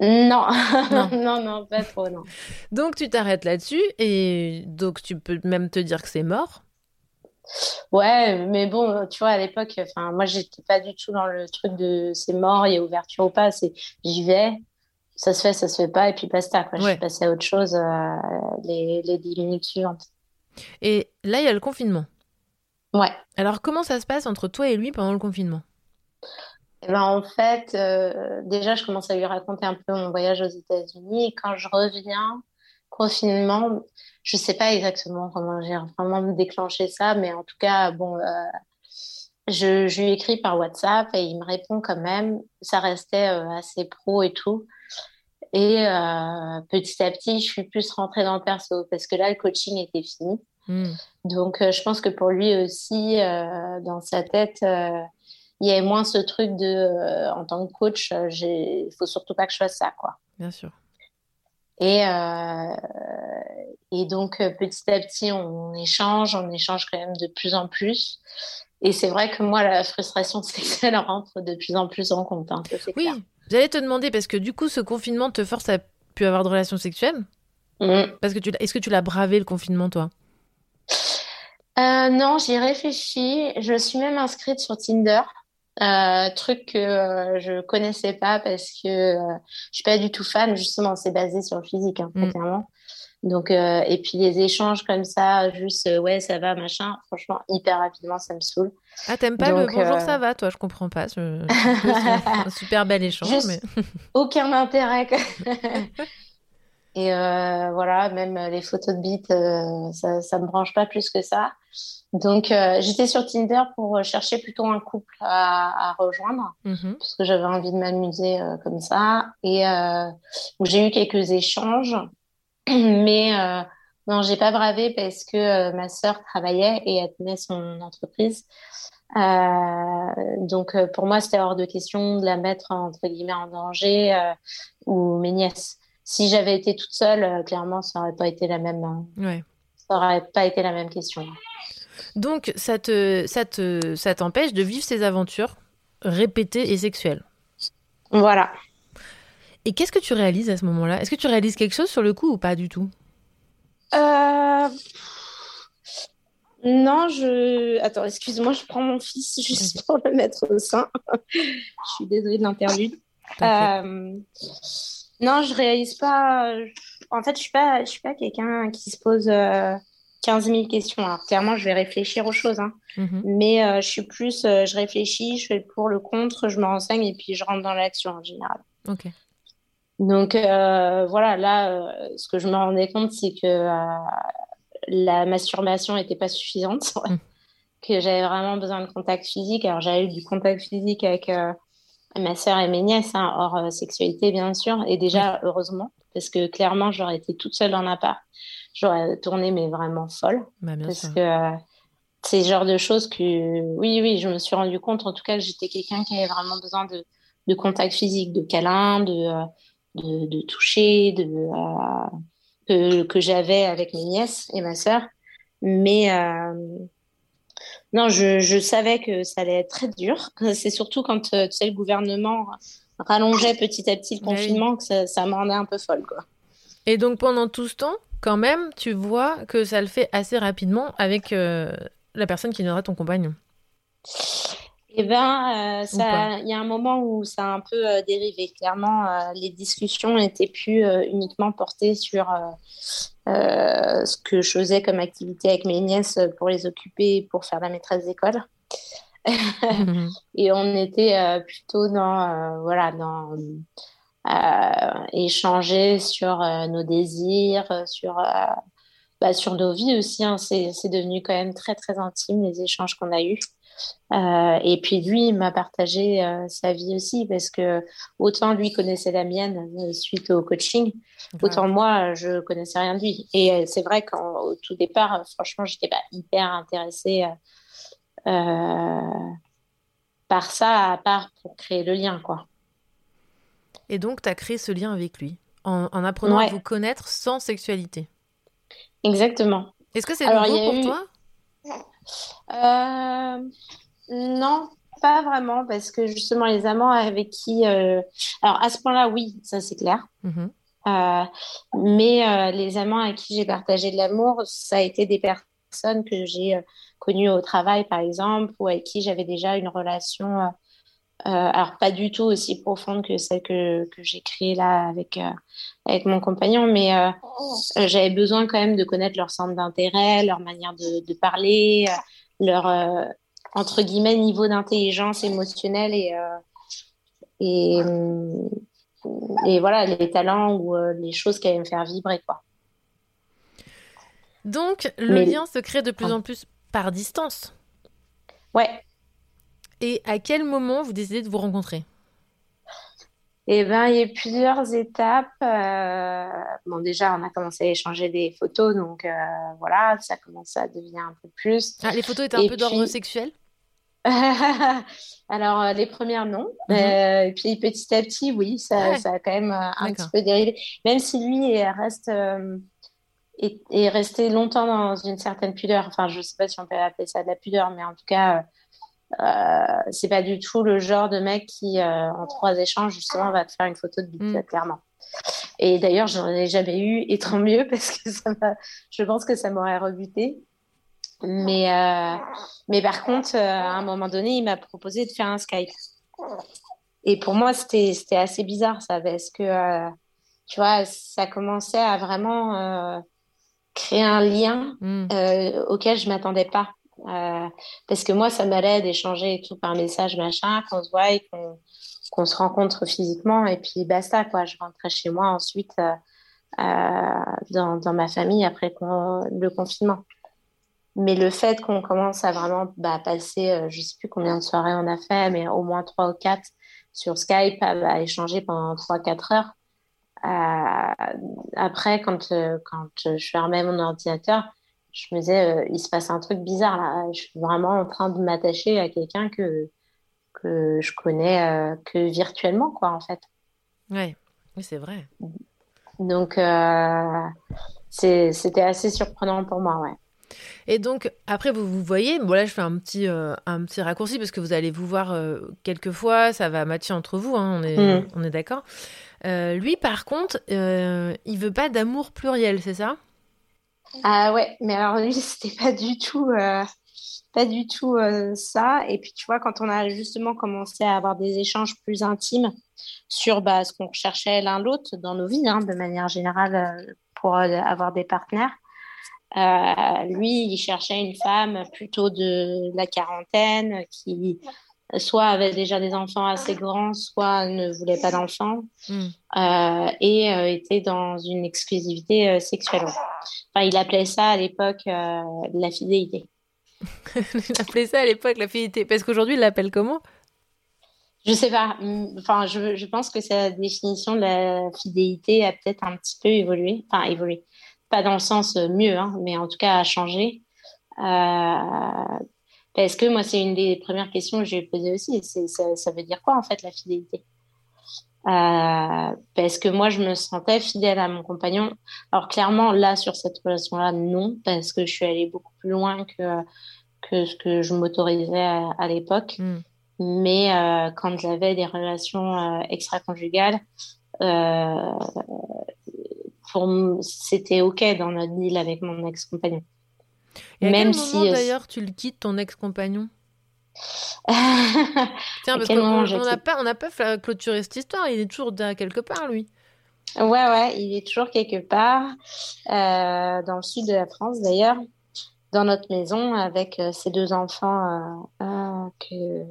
[SPEAKER 5] Non. non, non, non, pas trop, non.
[SPEAKER 3] Donc, tu t'arrêtes là-dessus et donc tu peux même te dire que c'est mort.
[SPEAKER 5] Ouais, mais bon, tu vois, à l'époque, enfin, moi, j'étais pas du tout dans le truc de c'est mort, il y a ouverture ou pas. C'est j'y vais, ça se fait, ça se fait pas, et puis basta. Quoi. Je suis passée à autre chose euh, les, les 10 minutes suivantes.
[SPEAKER 3] Et là, il y a le confinement.
[SPEAKER 5] Ouais.
[SPEAKER 3] Alors, comment ça se passe entre toi et lui pendant le confinement?
[SPEAKER 5] Eh ben, En fait, euh, déjà, je commence à lui raconter un peu mon voyage aux États-Unis. Et quand je reviens, confinement, je sais pas exactement comment j'ai vraiment déclenché ça, mais en tout cas, bon, euh, je, je, lui écris par WhatsApp et il me répond quand même. Ça restait euh, assez pro et tout. Et euh, petit à petit, je suis plus rentrée dans le perso parce que là, le coaching était fini. Hmm. Donc, je pense que pour lui aussi, dans sa tête, il y avait moins ce truc de, en tant que coach, il faut surtout pas que je fasse ça, quoi.
[SPEAKER 3] Bien sûr.
[SPEAKER 5] Et, euh, et donc, euh, petit à petit, on échange, on échange quand même de plus en plus. Et c'est vrai que moi, la frustration sexuelle rentre de plus en plus en compte. Hein,
[SPEAKER 3] oui, j'allais te demander, parce que du coup, ce confinement te force à plus avoir de relations sexuelles? Mm. Parce que tu, est-ce que tu l'as bravé le confinement, toi?
[SPEAKER 5] Euh, Non, j'y réfléchi. Je suis même inscrite sur Tinder. Euh, truc que euh, je connaissais pas parce que euh, je suis pas du tout fan. Justement, c'est basé sur le physique, hein, mm. clairement. Donc, euh, et puis les échanges comme ça, juste ouais, ça va, machin, franchement, hyper rapidement, ça me saoule.
[SPEAKER 3] Ah, t'aimes pas le bonjour, ça va, toi, je comprends pas. C'est un super bel échange. mais...
[SPEAKER 5] aucun intérêt. Et euh, voilà, même les photos de bite, euh, ça, ça me branche pas plus que ça. Donc, euh, j'étais sur Tinder pour chercher plutôt un couple à, à rejoindre, mm-hmm. parce que j'avais envie de m'amuser comme ça. Et j'ai eu quelques échanges, mais non, j'ai pas bravé parce que ma sœur travaillait et elle tenait son entreprise. donc, pour moi, c'était hors de question de la mettre entre guillemets en danger ou mes nièces si j'avais été toute seule, euh, clairement, ça n'aurait pas été la même. Euh, ça aurait pas été la même question.
[SPEAKER 3] Donc, ça te, ça te, ça t'empêche de vivre ces aventures répétées et sexuelles.
[SPEAKER 5] Voilà.
[SPEAKER 3] Et qu'est-ce que tu réalises à ce moment-là? Est-ce que tu réalises quelque chose sur le coup ou pas du tout?
[SPEAKER 5] Euh... Non, je. Attends, excuse-moi, je prends mon fils juste pour le mettre au sein. je suis désolée de l'interlude. Euh... Non, je réalise pas. En fait, je suis pas, je suis pas quelqu'un qui se pose 15 euh, 000 questions. Alors, clairement, je vais réfléchir aux choses, hein. Mhm. mais euh, je suis plus, euh, je réfléchis, je fais le pour, le contre, je me renseigne et puis je rentre dans l'action en général.
[SPEAKER 3] Ok.
[SPEAKER 5] Donc voilà, là, ce que je me rendais compte, c'est que la masturbation n'était pas suffisante, mm. que j'avais vraiment besoin de contact physique. Alors, j'avais eu du contact physique avec ma sœur et mes nièces, hein, hors euh, sexualité bien sûr, et déjà heureusement, parce que clairement j'aurais été toute seule dans appart, j'aurais tourné mais vraiment folle,
[SPEAKER 3] bah,
[SPEAKER 5] parce que euh, c'est le genre de choses que, oui, oui, je me suis rendu compte en tout cas que j'étais quelqu'un qui avait vraiment besoin de, de contact physique, de câlin, de, euh, de, de toucher, de, que, que j'avais avec mes nièces et ma sœur, mais non, je, savais que ça allait être très dur. C'est surtout quand euh, tu sais, le gouvernement rallongeait petit à petit le confinement que ça, ça me rendait un peu folle. Quoi.
[SPEAKER 3] Et donc pendant tout ce temps, quand même, tu vois que ça le fait assez rapidement avec euh, la personne qui viendra ton compagnon.
[SPEAKER 5] Eh bien, euh, il y a un moment où ça a un peu euh, dérivé. Clairement, euh, les discussions n'étaient plus uniquement portées sur ce que je faisais comme activité avec mes nièces pour les occuper, pour faire la maîtresse d'école. Mhm. Et on était plutôt dans, voilà, dans échanger sur nos désirs, sur, bah, sur nos vies aussi. Hein. C'est devenu quand même très, très intime les échanges qu'on a eus. Euh, et puis lui, il m'a partagé euh, sa vie aussi parce que autant lui connaissait la mienne euh, suite au coaching, autant moi, je connaissais rien de lui. Et c'est vrai qu'au tout départ, franchement, j'étais pas hyper intéressée par ça, à part pour créer le lien, quoi.
[SPEAKER 3] Et donc, tu as créé ce lien avec lui en, apprenant à vous connaître sans sexualité.
[SPEAKER 5] Exactement.
[SPEAKER 3] Est-ce que c'est nouveau pour toi?
[SPEAKER 5] Euh, non, pas vraiment, parce que justement, les amants avec qui. Euh, alors, à ce point-là, oui, ça c'est clair. Mhm. Euh, mais les amants avec qui j'ai partagé de l'amour, ça a été des personnes que j'ai connues au travail, par exemple, ou avec qui j'avais déjà une relation. alors, pas du tout aussi profonde que celle que, que j'ai créée là avec, avec mon compagnon, mais j'avais besoin quand même de connaître leur centre d'intérêt, leur manière de, de parler, leur euh, entre guillemets niveau d'intelligence émotionnelle et euh, et, euh, et voilà les talents ou les choses qui allaient me faire vibrer quoi.
[SPEAKER 3] Donc le lien se crée de plus en plus par distance.
[SPEAKER 5] Ouais.
[SPEAKER 3] Et à quel moment vous décidez de vous rencontrer?
[SPEAKER 5] Eh ben, il y a plusieurs étapes. Euh, bon, déjà, on a commencé à échanger des photos, donc euh, voilà, ça commence à devenir un peu plus.
[SPEAKER 3] Ah, les photos étaient un peu d'ordre sexuel?
[SPEAKER 5] Alors, euh, les premières, non. Mhm. et puis, petit à petit, oui, ça, ça a quand même un petit peu dérivé. Même si lui reste, est, resté longtemps dans une certaine pudeur. Enfin, je ne sais pas si on peut appeler ça de la pudeur, mais en tout cas euh, c'est pas du tout le genre de mec qui, euh, en trois échanges, justement, va te faire une photo de bite, mm. clairement. Et d'ailleurs, j'en ai jamais eu, et tant mieux, parce que ça je pense que ça m'aurait rebuté. Mais, euh, mais par contre, à un moment donné, il m'a proposé de faire un Skype. Et pour moi, c'était assez bizarre, ça, parce que, tu vois, ça commençait à vraiment créer un lien mm. auquel je m'attendais pas. Euh, parce que moi, ça m'allait d'échanger tout par message, machin, qu'on se voit et qu'on se rencontre physiquement. Et puis basta, quoi. Je rentrais chez moi ensuite euh, euh, dans, dans, ma famille après le confinement. Mais le fait qu'on commence à vraiment bah, passer, je sais plus combien de soirées on a fait, mais au moins trois ou quatre sur Skype à, échanger pendant trois, quatre heures. Après, quand, quand je fermais mon ordinateur, je me disais, euh, il se passe un truc bizarre là. Je suis vraiment en train de m'attacher à quelqu'un que, que je connais euh, que virtuellement, quoi, en fait.
[SPEAKER 3] Ouais, oui, c'est vrai.
[SPEAKER 5] Donc, euh, c'était assez surprenant pour moi, ouais.
[SPEAKER 3] Et donc, après, vous vous voyez, bon là, je fais un petit, un petit raccourci parce que vous allez vous voir quelques fois, ça va matcher entre vous, hein, on est, mm. on est d'accord. Lui, par contre, il veut pas d'amour pluriel, c'est ça?
[SPEAKER 5] Ah ouais, mais alors lui, c'était pas du tout, euh, pas du tout euh, ça. Et puis tu vois, quand on a justement commencé à avoir des échanges plus intimes sur bah, ce qu'on cherchait l'un l'autre dans nos vies, hein, de manière générale, euh, pour avoir des partenaires, lui, il cherchait une femme plutôt de la quarantaine qui soit avait déjà des enfants assez grands, soit ne voulait pas d'enfants hmm. euh, et euh, était dans une exclusivité euh, sexuelle. Enfin, il appelait ça à l'époque la fidélité.
[SPEAKER 3] il appelait ça à l'époque la fidélité. Parce qu'aujourd'hui, il l'appelle comment?
[SPEAKER 5] Je sais pas. Enfin, je, je, pense que sa définition de la fidélité a peut-être un petit peu évolué. Enfin, évolué. Pas dans le sens mieux, hein, mais en tout cas a changé. Parce que moi, c'est une des premières questions que j'ai posées aussi. Ça, ça veut dire quoi, en fait, la fidélité? Euh, parce que moi, je me sentais fidèle à mon compagnon. Alors clairement, là, sur cette relation-là, non, parce que je suis allée beaucoup plus loin que, que ce que je m'autorisais à, l'époque. Hmm. Mais euh, quand j'avais des relations euh, extra-conjugales, euh, c'était OK dans notre deal avec mon ex-compagnon.
[SPEAKER 3] Et Même quel si, moment, euh, d'ailleurs, tu le quittes, ton ex-compagnon? Tiens, parce qu'on n'a pas, on pas clôturé cette histoire. Il est toujours quelque part, lui.
[SPEAKER 5] Ouais, ouais, il est toujours quelque part, euh, dans le sud de la France d'ailleurs, dans notre maison avec euh, ses deux enfants que,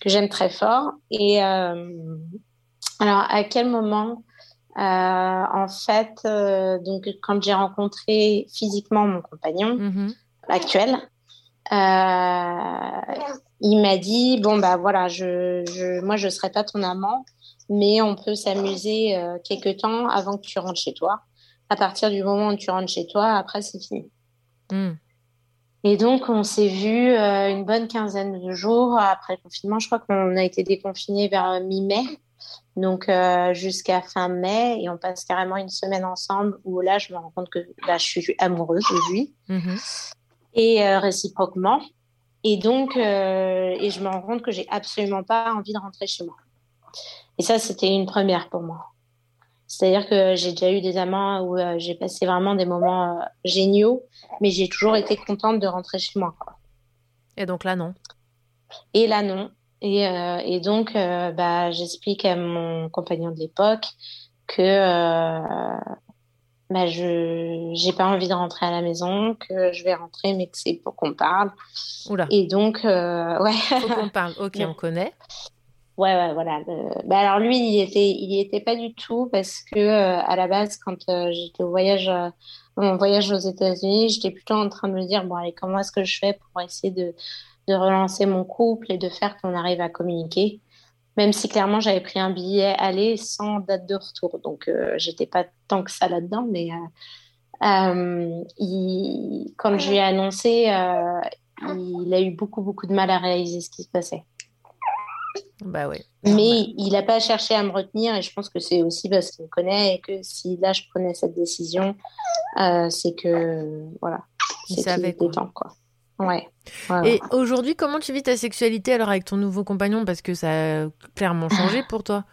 [SPEAKER 5] que j'aime très fort. Et alors, à quel moment en fait, euh, donc quand j'ai rencontré physiquement mon compagnon mhm. actuel, euh, il m'a dit bon bah voilà, je, je, moi je serai pas ton amant, mais on peut s'amuser quelques temps avant que tu rentres chez toi. À partir du moment où tu rentres chez toi, après c'est fini. Hmm. Et donc, on s'est vu une bonne quinzaine de jours après le confinement. Je crois qu'on a été déconfiné vers mi-mai. Donc euh, jusqu'à fin mai, et on passe carrément une semaine ensemble où là, je me rends compte que là, je suis amoureuse de lui. Mhm. Et euh, réciproquement. Et donc, euh, et je me rends compte que j'ai absolument pas envie de rentrer chez moi. Et ça, c'était une première pour moi. C'est-à-dire que j'ai déjà eu des amants où j'ai passé vraiment des moments géniaux, mais j'ai toujours été contente de rentrer chez moi.
[SPEAKER 3] Et donc là, non.
[SPEAKER 5] Et là, non. Et, euh, et donc, euh, bah, j'explique à mon compagnon de l'époque que euh, bah, je j'ai pas envie de rentrer à la maison, que je vais rentrer, mais que c'est pour qu'on parle.
[SPEAKER 3] Oula.
[SPEAKER 5] Et donc, ouais.
[SPEAKER 3] Faut qu'on parle. Ok, on connaît.
[SPEAKER 5] Ouais, ouais, voilà. Bah, alors lui, il était, il était pas du tout parce que à la base, quand j'étais au voyage, mon voyage aux États-Unis, j'étais plutôt en train de me dire bon allez, comment est-ce que je fais pour essayer de de relancer mon couple et de faire qu'on arrive à communiquer. Même si clairement j'avais pris un billet aller sans date de retour, donc euh, j'étais pas tant que ça là-dedans. Mais euh, euh, il, quand je lui ai annoncé, il a eu beaucoup beaucoup de mal à réaliser ce qui se passait.
[SPEAKER 3] Bah oui.
[SPEAKER 5] Mais il n'a pas cherché à me retenir et je pense que c'est aussi parce qu'il me connaît et que si là je prenais cette décision, c'est que voilà,
[SPEAKER 3] c'est savait
[SPEAKER 5] temps quoi. Ouais.
[SPEAKER 3] Et aujourd'hui, comment tu vis ta sexualité alors avec ton nouveau compagnon? Parce que ça a clairement changé pour toi.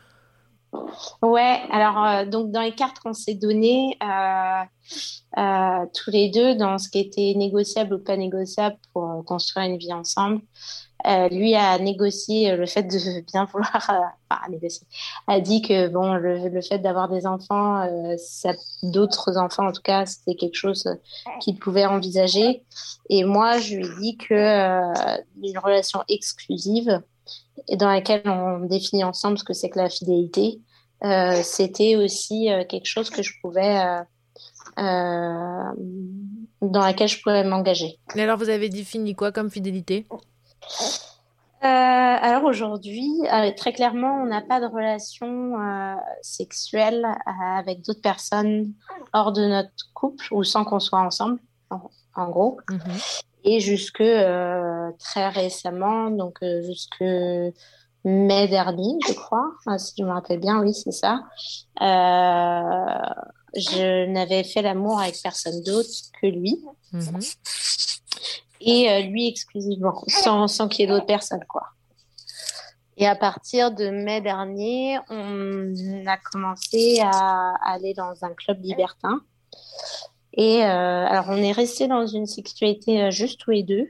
[SPEAKER 5] Ouais, alors euh, donc dans les cartes qu'on s'est données euh, euh, tous les deux, dans ce qui était négociable ou pas négociable pour construire une vie ensemble, lui a négocié le fait de bien vouloir, enfin, négocier, a dit que bon, le, fait d'avoir des enfants, d'autres enfants en tout cas, c'était quelque chose qu'il pouvait envisager. Et moi, je lui ai dit que une relation exclusive et dans laquelle on définit ensemble ce que c'est que la fidélité, euh, c'était aussi euh, quelque chose que je pouvais euh, dans laquelle je pouvais m'engager.
[SPEAKER 3] Et alors, vous avez défini quoi comme fidélité?
[SPEAKER 5] Alors aujourd'hui, très clairement, on n'a pas de relation sexuelle avec d'autres personnes hors de notre couple ou sans qu'on soit ensemble, en, gros. Mhm. Et jusque très récemment, donc jusque mai dernier, je crois, si je me rappelle bien, oui, c'est ça. Euh, je n'avais fait l'amour avec personne d'autre que lui. Mhm. Et euh, lui exclusivement, sans, sans qu'il y ait d'autres personnes, quoi. Et à partir de mai dernier, on a commencé à aller dans un club libertin. Et euh, alors, on est resté dans une sexualité juste tous les deux,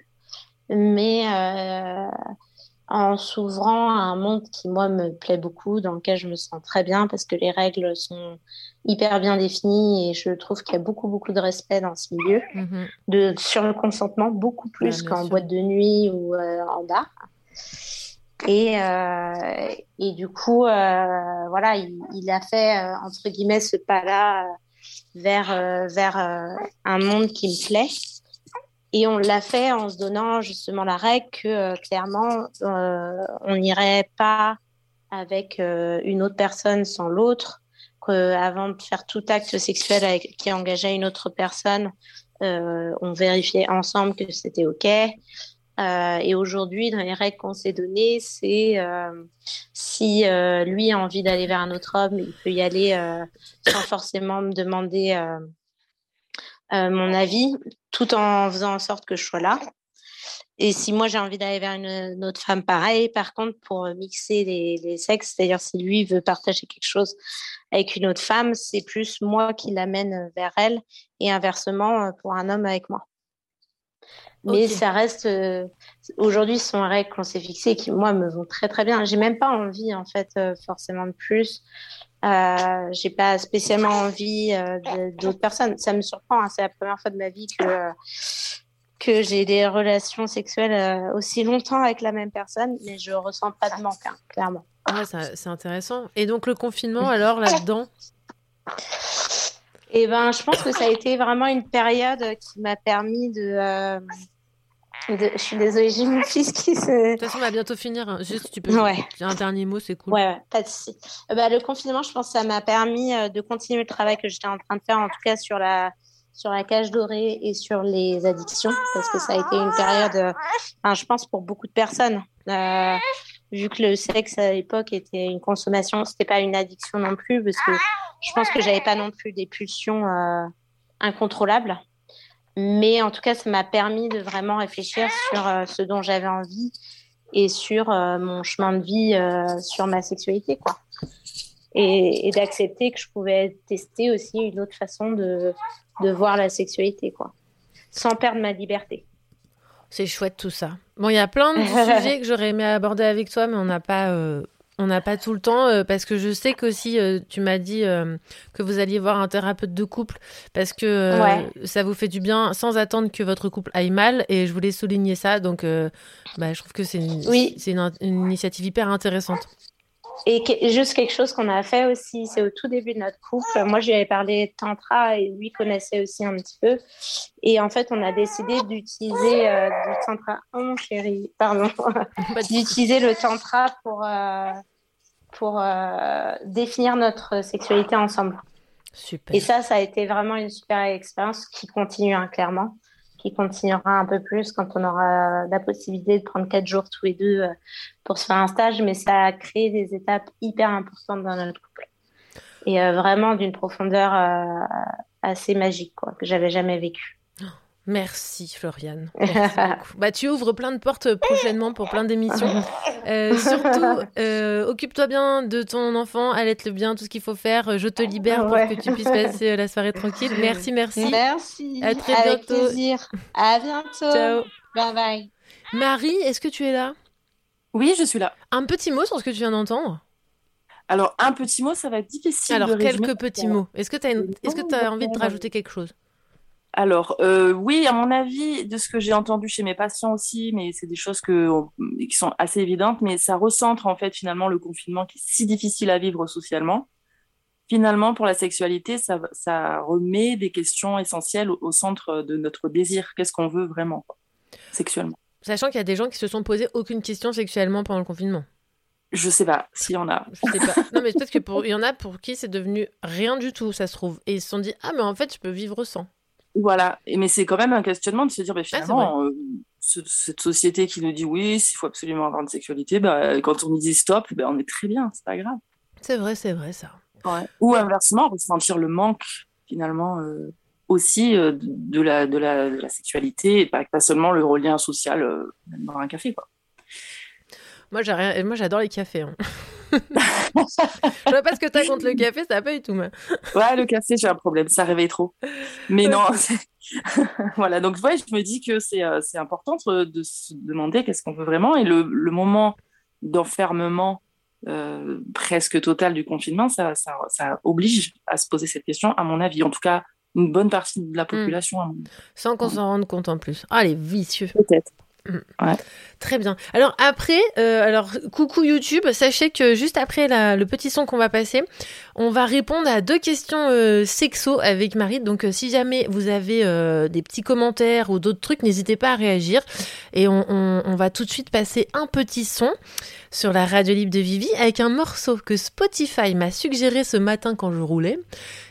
[SPEAKER 5] mais en s'ouvrant à un monde qui, moi, me plaît beaucoup, dans lequel je me sens très bien parce que les règles sont hyper bien définies et je trouve qu'il y a beaucoup, beaucoup de respect dans ce milieu, mhm. de, sur le consentement, beaucoup plus qu'en boîte de nuit ou euh, en bar. Et, euh, et du coup, euh, voilà, il, a fait, entre guillemets, ce pas-là vers, vers un monde qui me plaît. Et on l'a fait en se donnant justement la règle que euh, clairement, euh, on n'irait pas avec euh, une autre personne sans l'autre, qu'avant de faire tout acte sexuel avec, qui engageait une autre personne, on vérifiait ensemble que c'était OK. et aujourd'hui, dans les règles qu'on s'est données, c'est si lui a envie d'aller vers un autre homme, il peut y aller sans forcément me demander euh, mon avis, tout en faisant en sorte que je sois là. Et si moi j'ai envie d'aller vers une, autre femme, pareil. Par contre, pour mixer les, sexes, c'est-à-dire si lui veut partager quelque chose avec une autre femme, c'est plus moi qui l'amène vers elle et inversement euh, pour un homme avec moi. Mais ça reste euh, aujourd'hui ce sont les règles qu'on s'est fixées qui moi me vont très très bien. J'ai même pas envie en fait forcément de plus. Euh, j'ai pas spécialement envie euh, d'autres personnes. Ça me surprend. Hein. C'est la première fois de ma vie que que j'ai des relations sexuelles euh, aussi longtemps avec la même personne, mais je ressens pas de manque, hein, clairement.
[SPEAKER 3] Ah, c'est intéressant. Et donc le confinement, alors là-dedans?
[SPEAKER 5] Eh ben, je pense que ça a été vraiment une période qui m'a permis de je suis désolée, j'ai mon fils qui se.
[SPEAKER 3] De toute façon, on va bientôt finir. Hein. Juste, tu peux. Ouais. Un dernier mot, c'est cool.
[SPEAKER 5] Ouais, pas de souci. Euh, bah, le confinement, je pense que ça m'a permis euh, de continuer le travail que j'étais en train de faire, en tout cas sur la sur la cage dorée et sur les addictions, parce que ça a été une période, euh, enfin, je pense pour beaucoup de personnes, vu que le sexe à l'époque était une consommation, c'était pas une addiction non plus, parce que je pense que j'avais pas non plus des pulsions incontrôlables. Mais en tout cas, ça m'a permis de vraiment réfléchir sur euh, ce dont j'avais envie et sur euh, mon chemin de vie, euh, sur ma sexualité, quoi. Et, d'accepter que je pouvais tester aussi une autre façon de, de voir la sexualité, quoi, sans perdre ma liberté.
[SPEAKER 3] C'est chouette tout ça. Bon, il y a plein de sujets que j'aurais aimé aborder avec toi, mais on n'a pas on n'a pas tout le temps euh, parce que je sais qu'aussi euh, tu m'as dit euh, que vous alliez voir un thérapeute de couple parce que ça vous fait du bien sans attendre que votre couple aille mal et je voulais souligner ça donc bah, je trouve que c'est une, oui. une, une, initiative hyper intéressante.
[SPEAKER 5] Et juste quelque chose qu'on a fait aussi, c'est au tout début de notre couple. Moi, je lui avais parlé de tantra et lui connaissait aussi un petit peu. Et en fait, on a décidé d'utiliser euh, du tantra. Oh mon chéri, pardon. d'utiliser le tantra pour, euh, pour euh, définir notre sexualité ensemble. Super. Et ça, ça a été vraiment une super expérience qui continue hein, clairement qui continuera un peu plus quand on aura la possibilité de prendre quatre jours tous les deux euh, pour se faire un stage, mais ça a créé des étapes hyper importantes dans notre couple. Et euh, vraiment d'une profondeur euh, assez magique, quoi, que j'avais jamais vécu.
[SPEAKER 3] Merci Floriane. bah, tu ouvres plein de portes prochainement pour plein d'émissions. Euh, surtout, euh, occupe-toi bien de ton enfant, allaite-le bien, tout ce qu'il faut faire. Je te libère pour que tu puisses passer la soirée tranquille. Merci, merci.
[SPEAKER 5] Merci.
[SPEAKER 3] À très
[SPEAKER 5] Avec
[SPEAKER 3] bientôt.
[SPEAKER 5] plaisir. À bientôt.
[SPEAKER 3] Ciao.
[SPEAKER 5] Bye bye.
[SPEAKER 3] Marie, est-ce que tu es là?
[SPEAKER 6] Oui, je suis là.
[SPEAKER 3] Un petit mot sur ce que tu viens d'entendre?
[SPEAKER 6] Alors, un petit mot, ça va être difficile.
[SPEAKER 3] Alors,
[SPEAKER 6] de résumer.
[SPEAKER 3] quelques petits mots. Est-ce que tu as, une... Est-ce que as envie de rajouter quelque chose?
[SPEAKER 6] Alors, euh, oui, à mon avis, de ce que j'ai entendu chez mes patients aussi, mais c'est des choses que, qui sont assez évidentes, mais ça recentre en fait finalement le confinement qui est si difficile à vivre socialement. Finalement, pour la sexualité, ça, ça remet des questions essentielles au, au centre de notre désir. Qu'est-ce qu'on veut vraiment sexuellement?
[SPEAKER 3] Sachant qu'il y a des gens qui se sont posés aucune question sexuellement pendant le confinement.
[SPEAKER 6] Je sais pas s'il y en a.
[SPEAKER 3] Je sais pas. Non, mais peut-être que pour... il y en a pour qui c'est devenu rien du tout, ça se trouve. Et ils se sont dit, ah, mais en fait, je peux vivre sans.
[SPEAKER 6] Voilà, Et- mais c'est quand même un questionnement de se dire, bah, finalement, euh, ce- cette société qui nous dit oui, il faut absolument avoir une sexualité, bah, quand on nous dit stop, bah, on est très bien, c'est pas grave.
[SPEAKER 3] C'est vrai, c'est vrai, ça.
[SPEAKER 6] Ou inversement, ressentir le manque finalement euh, aussi euh, de, la, de, la, de la sexualité, et pas, pas seulement le relien social même dans un café. Quoi.
[SPEAKER 3] Moi, j'ai rien... Moi, j'adore les cafés. hein. je vois pas ce que t'as contre le café, ça va pas du tout. Mais...
[SPEAKER 6] Ouais, le café, j'ai un problème, ça réveille trop. Mais non, voilà, donc ouais, je me dis que c'est euh, important de, se demander qu'est-ce qu'on veut vraiment. Et le, le moment d'enfermement euh, presque total du confinement, ça, ça, ça oblige à se poser cette question, à mon avis. En tout cas, une bonne partie de la population, à mon avis.
[SPEAKER 3] Sans qu'on s'en rende compte en plus. Ah, les vicieux.
[SPEAKER 6] Peut-être.
[SPEAKER 3] Très bien. Alors après, euh, alors coucou YouTube, sachez que juste après le petit son qu'on va passer, on va répondre à deux questions euh, sexo avec Marie. Donc euh, si jamais vous avez des petits commentaires ou d'autres trucs, n'hésitez pas à réagir. Et on, on- va tout de suite passer un petit son sur la radio libre de Vivi avec un morceau que Spotify m'a suggéré ce matin quand je roulais.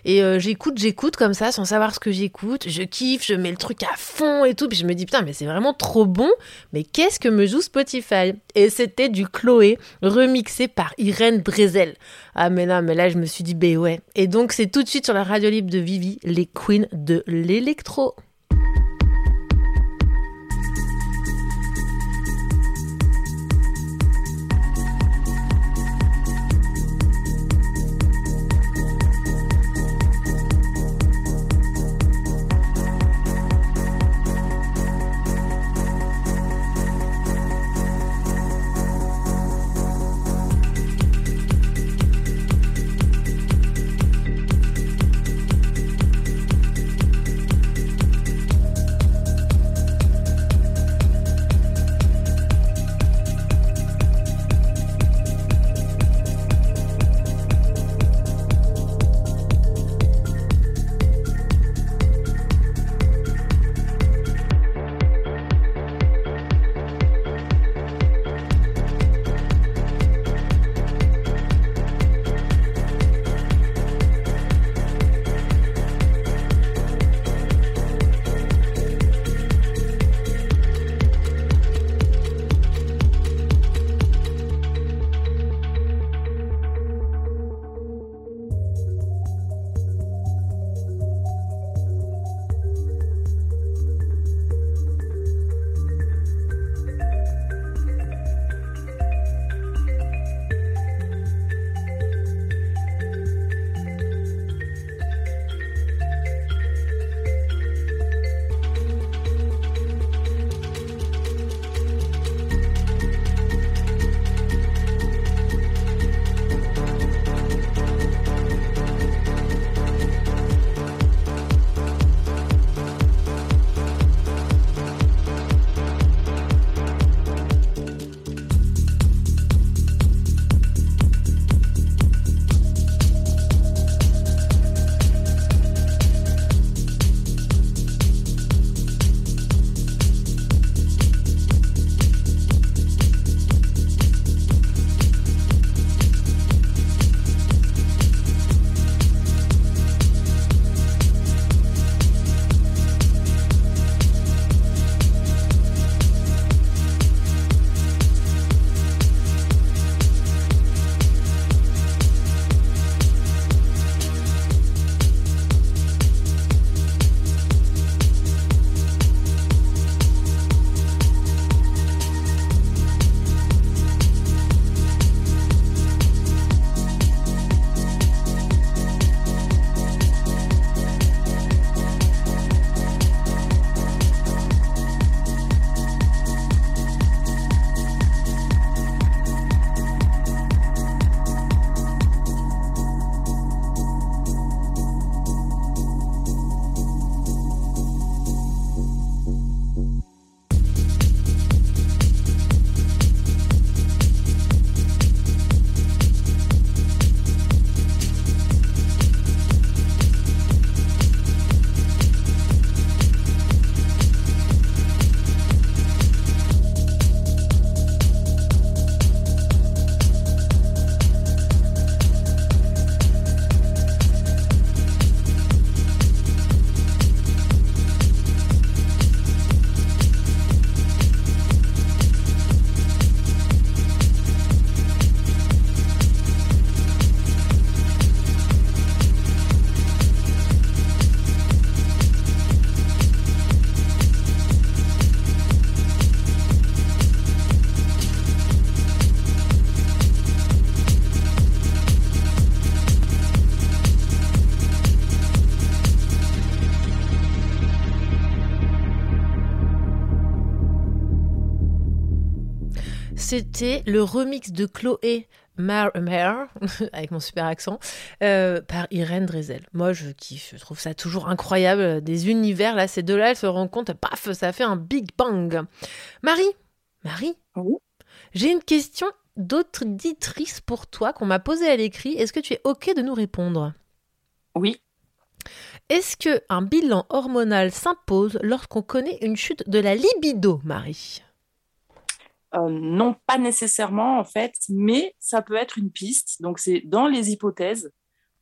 [SPEAKER 3] Et j'écoute, j'écoute comme ça sans savoir ce que j'écoute. Je kiffe, je mets le truc à fond et tout. Puis je me dis putain mais c'est vraiment trop bon. Mais qu'est-ce que me joue Spotify Et c'était du Chloé remixé par Irène Drezel. Ah mais là, mais là je me suis dit ben ouais. Et donc c'est tout de suite sur la radio libre de Vivi, les queens de l'électro. Le remix de Chloé Mar avec mon super accent, euh, par Irène Drezel. Moi, je kiffe, je trouve ça toujours incroyable. Des univers, là, ces deux-là, elles se rencontrent, paf, ça fait un big bang. Marie, Marie, j'ai une question d'autres pour toi qu'on m'a posée à l'écrit. Est-ce que tu es OK de nous répondre?
[SPEAKER 6] Oui.
[SPEAKER 3] Est-ce que un bilan hormonal s'impose lorsqu'on connaît une chute de la libido, Marie?
[SPEAKER 6] Euh, non, pas nécessairement en fait, mais ça peut être une piste. Donc c'est dans les hypothèses.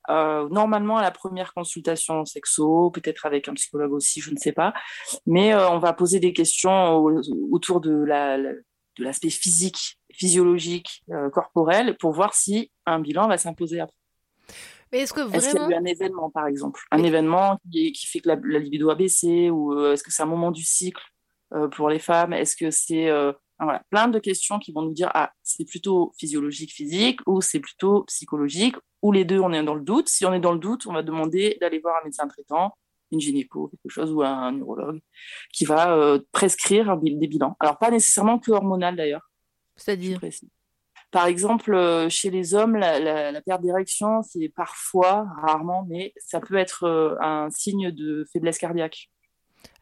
[SPEAKER 6] Euh, normalement à la première consultation sexo, peut-être avec un psychologue aussi, je ne sais pas. Mais euh, on va poser des questions autour de l'aspect physique, physiologique, corporel, pour voir si un bilan va s'imposer après.
[SPEAKER 3] Mais est-ce que vraiment...
[SPEAKER 6] Est-ce qu'il y a eu un événement, par exemple? Un événement qui, qui, fait que la, la, libido a baissé Ou est-ce que c'est un moment du cycle pour les femmes? Est-ce que c'est voilà, plein de questions qui vont nous dire ah c'est plutôt physiologique physique ou c'est plutôt psychologique ou les deux on est dans le doute. Si on est dans le doute, on va demander d'aller voir un médecin traitant, une gynéco quelque chose ou un, neurologue qui va euh, prescrire des bilans. Alors pas nécessairement que hormonal d'ailleurs.
[SPEAKER 3] C'est-à-dire
[SPEAKER 6] par exemple, euh, chez les hommes, la, perte d'érection, c'est parfois, rarement, mais ça peut être euh, un signe de faiblesse cardiaque.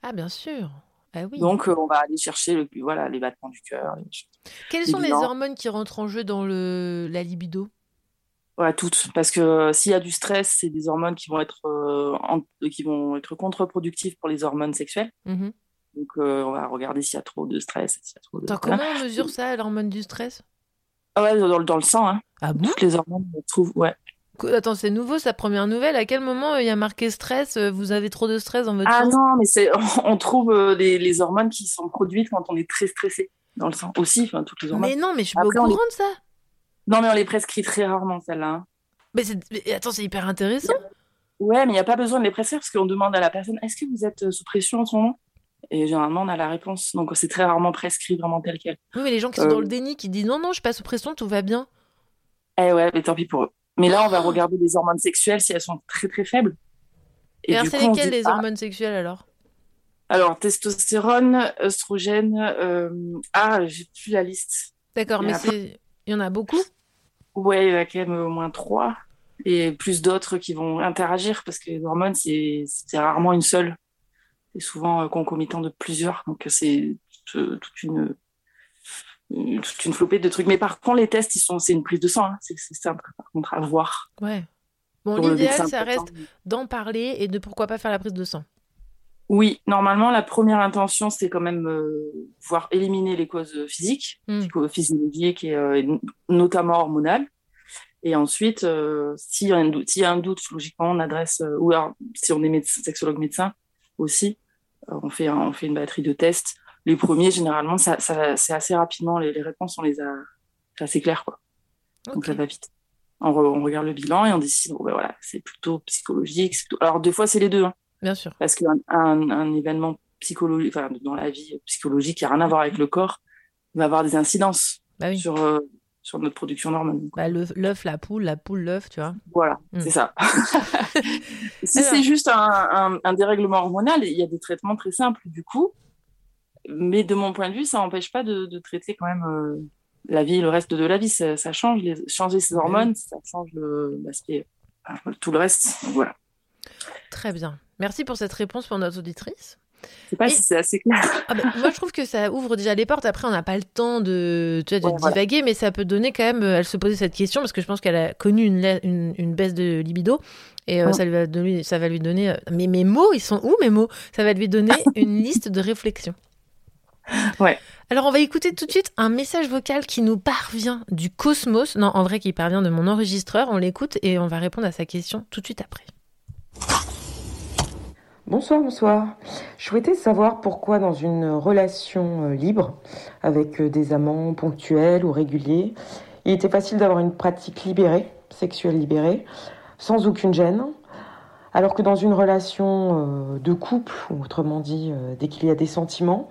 [SPEAKER 3] Ah, bien sûr. Ah
[SPEAKER 6] Donc, euh, on va aller chercher le, voilà, les battements du cœur.
[SPEAKER 3] Quelles sont les hormones qui rentrent en jeu dans le, la libido?
[SPEAKER 6] Voilà, toutes. Parce que euh, s'il y a du stress, c'est des hormones qui vont être, euh, qui vont être contre-productives pour les hormones sexuelles. Mmh Donc, on va regarder s'il y a trop de stress. y a trop de...
[SPEAKER 3] comment on mesure ça, l'hormone du stress?
[SPEAKER 6] Ah ouais, dans, dans, le sang. Hein.
[SPEAKER 3] Ah bon?
[SPEAKER 6] Toutes les hormones, on trouve, ouais.
[SPEAKER 3] Attends, c'est nouveau, sa première nouvelle. À quel moment euh, il y a marqué stress euh, Vous avez trop de stress dans votre
[SPEAKER 6] Ah non, mais c'est, on trouve euh, les, hormones qui sont produites quand on est très stressé dans le sang aussi, enfin toutes les hormones.
[SPEAKER 3] Mais non, mais je suis pas au courant de ça.
[SPEAKER 6] Non, mais on les prescrit très rarement celles-là. Hein.
[SPEAKER 3] Mais, attends, c'est hyper intéressant.
[SPEAKER 6] Ouais, mais il n'y a pas besoin de les prescrire parce qu'on demande à la personne est-ce que vous êtes sous pression en ce moment? Et généralement, on a la réponse. Donc, c'est très rarement prescrit vraiment tel quel.
[SPEAKER 3] Oui, mais les gens qui sont dans le déni, qui disent non, non, je suis pas sous pression, tout va bien.
[SPEAKER 6] Eh ouais, mais tant pis pour eux. Mais là, on va regarder les hormones sexuelles si elles sont très très faibles.
[SPEAKER 3] Et, alors, c'est lesquelles les hormones sexuelles alors?
[SPEAKER 6] Alors, testostérone, œstrogène. Euh... Ah, j'ai plus la liste.
[SPEAKER 3] D'accord, mais il y en a beaucoup?
[SPEAKER 6] Ouais, il y en a quand même au moins trois. Et plus d'autres qui vont interagir parce que les hormones, c'est rarement une seule. C'est souvent euh, concomitant de plusieurs. Donc, c'est toute une toute une flopée de trucs. Mais par contre, les tests, ils sont, c'est une prise de sang. Hein. C'est, simple, par contre, à voir.
[SPEAKER 3] Ouais. Bon, l'idéal, ça reste d'en parler et de pourquoi pas faire la prise de sang.
[SPEAKER 6] Oui, normalement, la première intention, c'est quand même euh, voir éliminer les causes physiques, mmh. physiologiques et euh, notamment hormonales. Et ensuite, euh, s'il y, a un doute, y a un doute, logiquement, on adresse, ou alors si on est médecin, sexologue médecin aussi, on, fait on fait une batterie de tests les premiers, généralement, ça, c'est assez rapidement, les, réponses, on les a, c'est assez clair, quoi. Donc ça va vite. On, regarde le bilan et on décide, bon, ben voilà, c'est plutôt psychologique. Alors, des fois, c'est les deux. Hein.
[SPEAKER 3] Bien sûr.
[SPEAKER 6] Parce qu'un un, événement psychologique, enfin, dans la vie psychologique qui n'a rien à voir avec le corps, va avoir des incidences bah sur, euh, sur notre production d'hormones.
[SPEAKER 3] Bah, l'œuf, la poule, la poule, l'œuf, tu vois.
[SPEAKER 6] Voilà, hmm. c'est ça. si c'est juste un, un, dérèglement hormonal, il y a des traitements très simples. Du coup, mais de mon point de vue, ça n'empêche pas de, traiter quand même euh, la vie, le reste de la vie. Ça, change, les, changer ses hormones, ça change l'aspect, tout le reste. voilà.
[SPEAKER 3] Très bien. Merci pour cette réponse pour notre auditrice.
[SPEAKER 6] Je sais pas si c'est assez clair.
[SPEAKER 3] Ah ben, moi, je trouve que ça ouvre déjà les portes. Après, on n'a pas le temps de, tu vois, de divaguer, mais ça peut donner quand même. Elle se posait cette question parce que je pense qu'elle a connu une, une, baisse de libido. Et euh, ça, lui va donner, ça va lui donner. Euh, mais mes mots, ils sont où mes mots? Ça va lui donner une liste de réflexions.
[SPEAKER 6] Ouais.
[SPEAKER 3] Alors on va écouter tout de suite un message vocal qui nous parvient du cosmos. Non, en vrai, qui parvient de mon enregistreur. On l'écoute et on va répondre à sa question tout de suite après.
[SPEAKER 7] Bonsoir, bonsoir. Je souhaitais savoir pourquoi dans une relation euh, libre, avec euh, des amants ponctuels ou réguliers, il était facile d'avoir une pratique libérée, sexuelle libérée, sans aucune gêne, alors que dans une relation euh, de couple, ou autrement dit, dès qu'il y a des sentiments,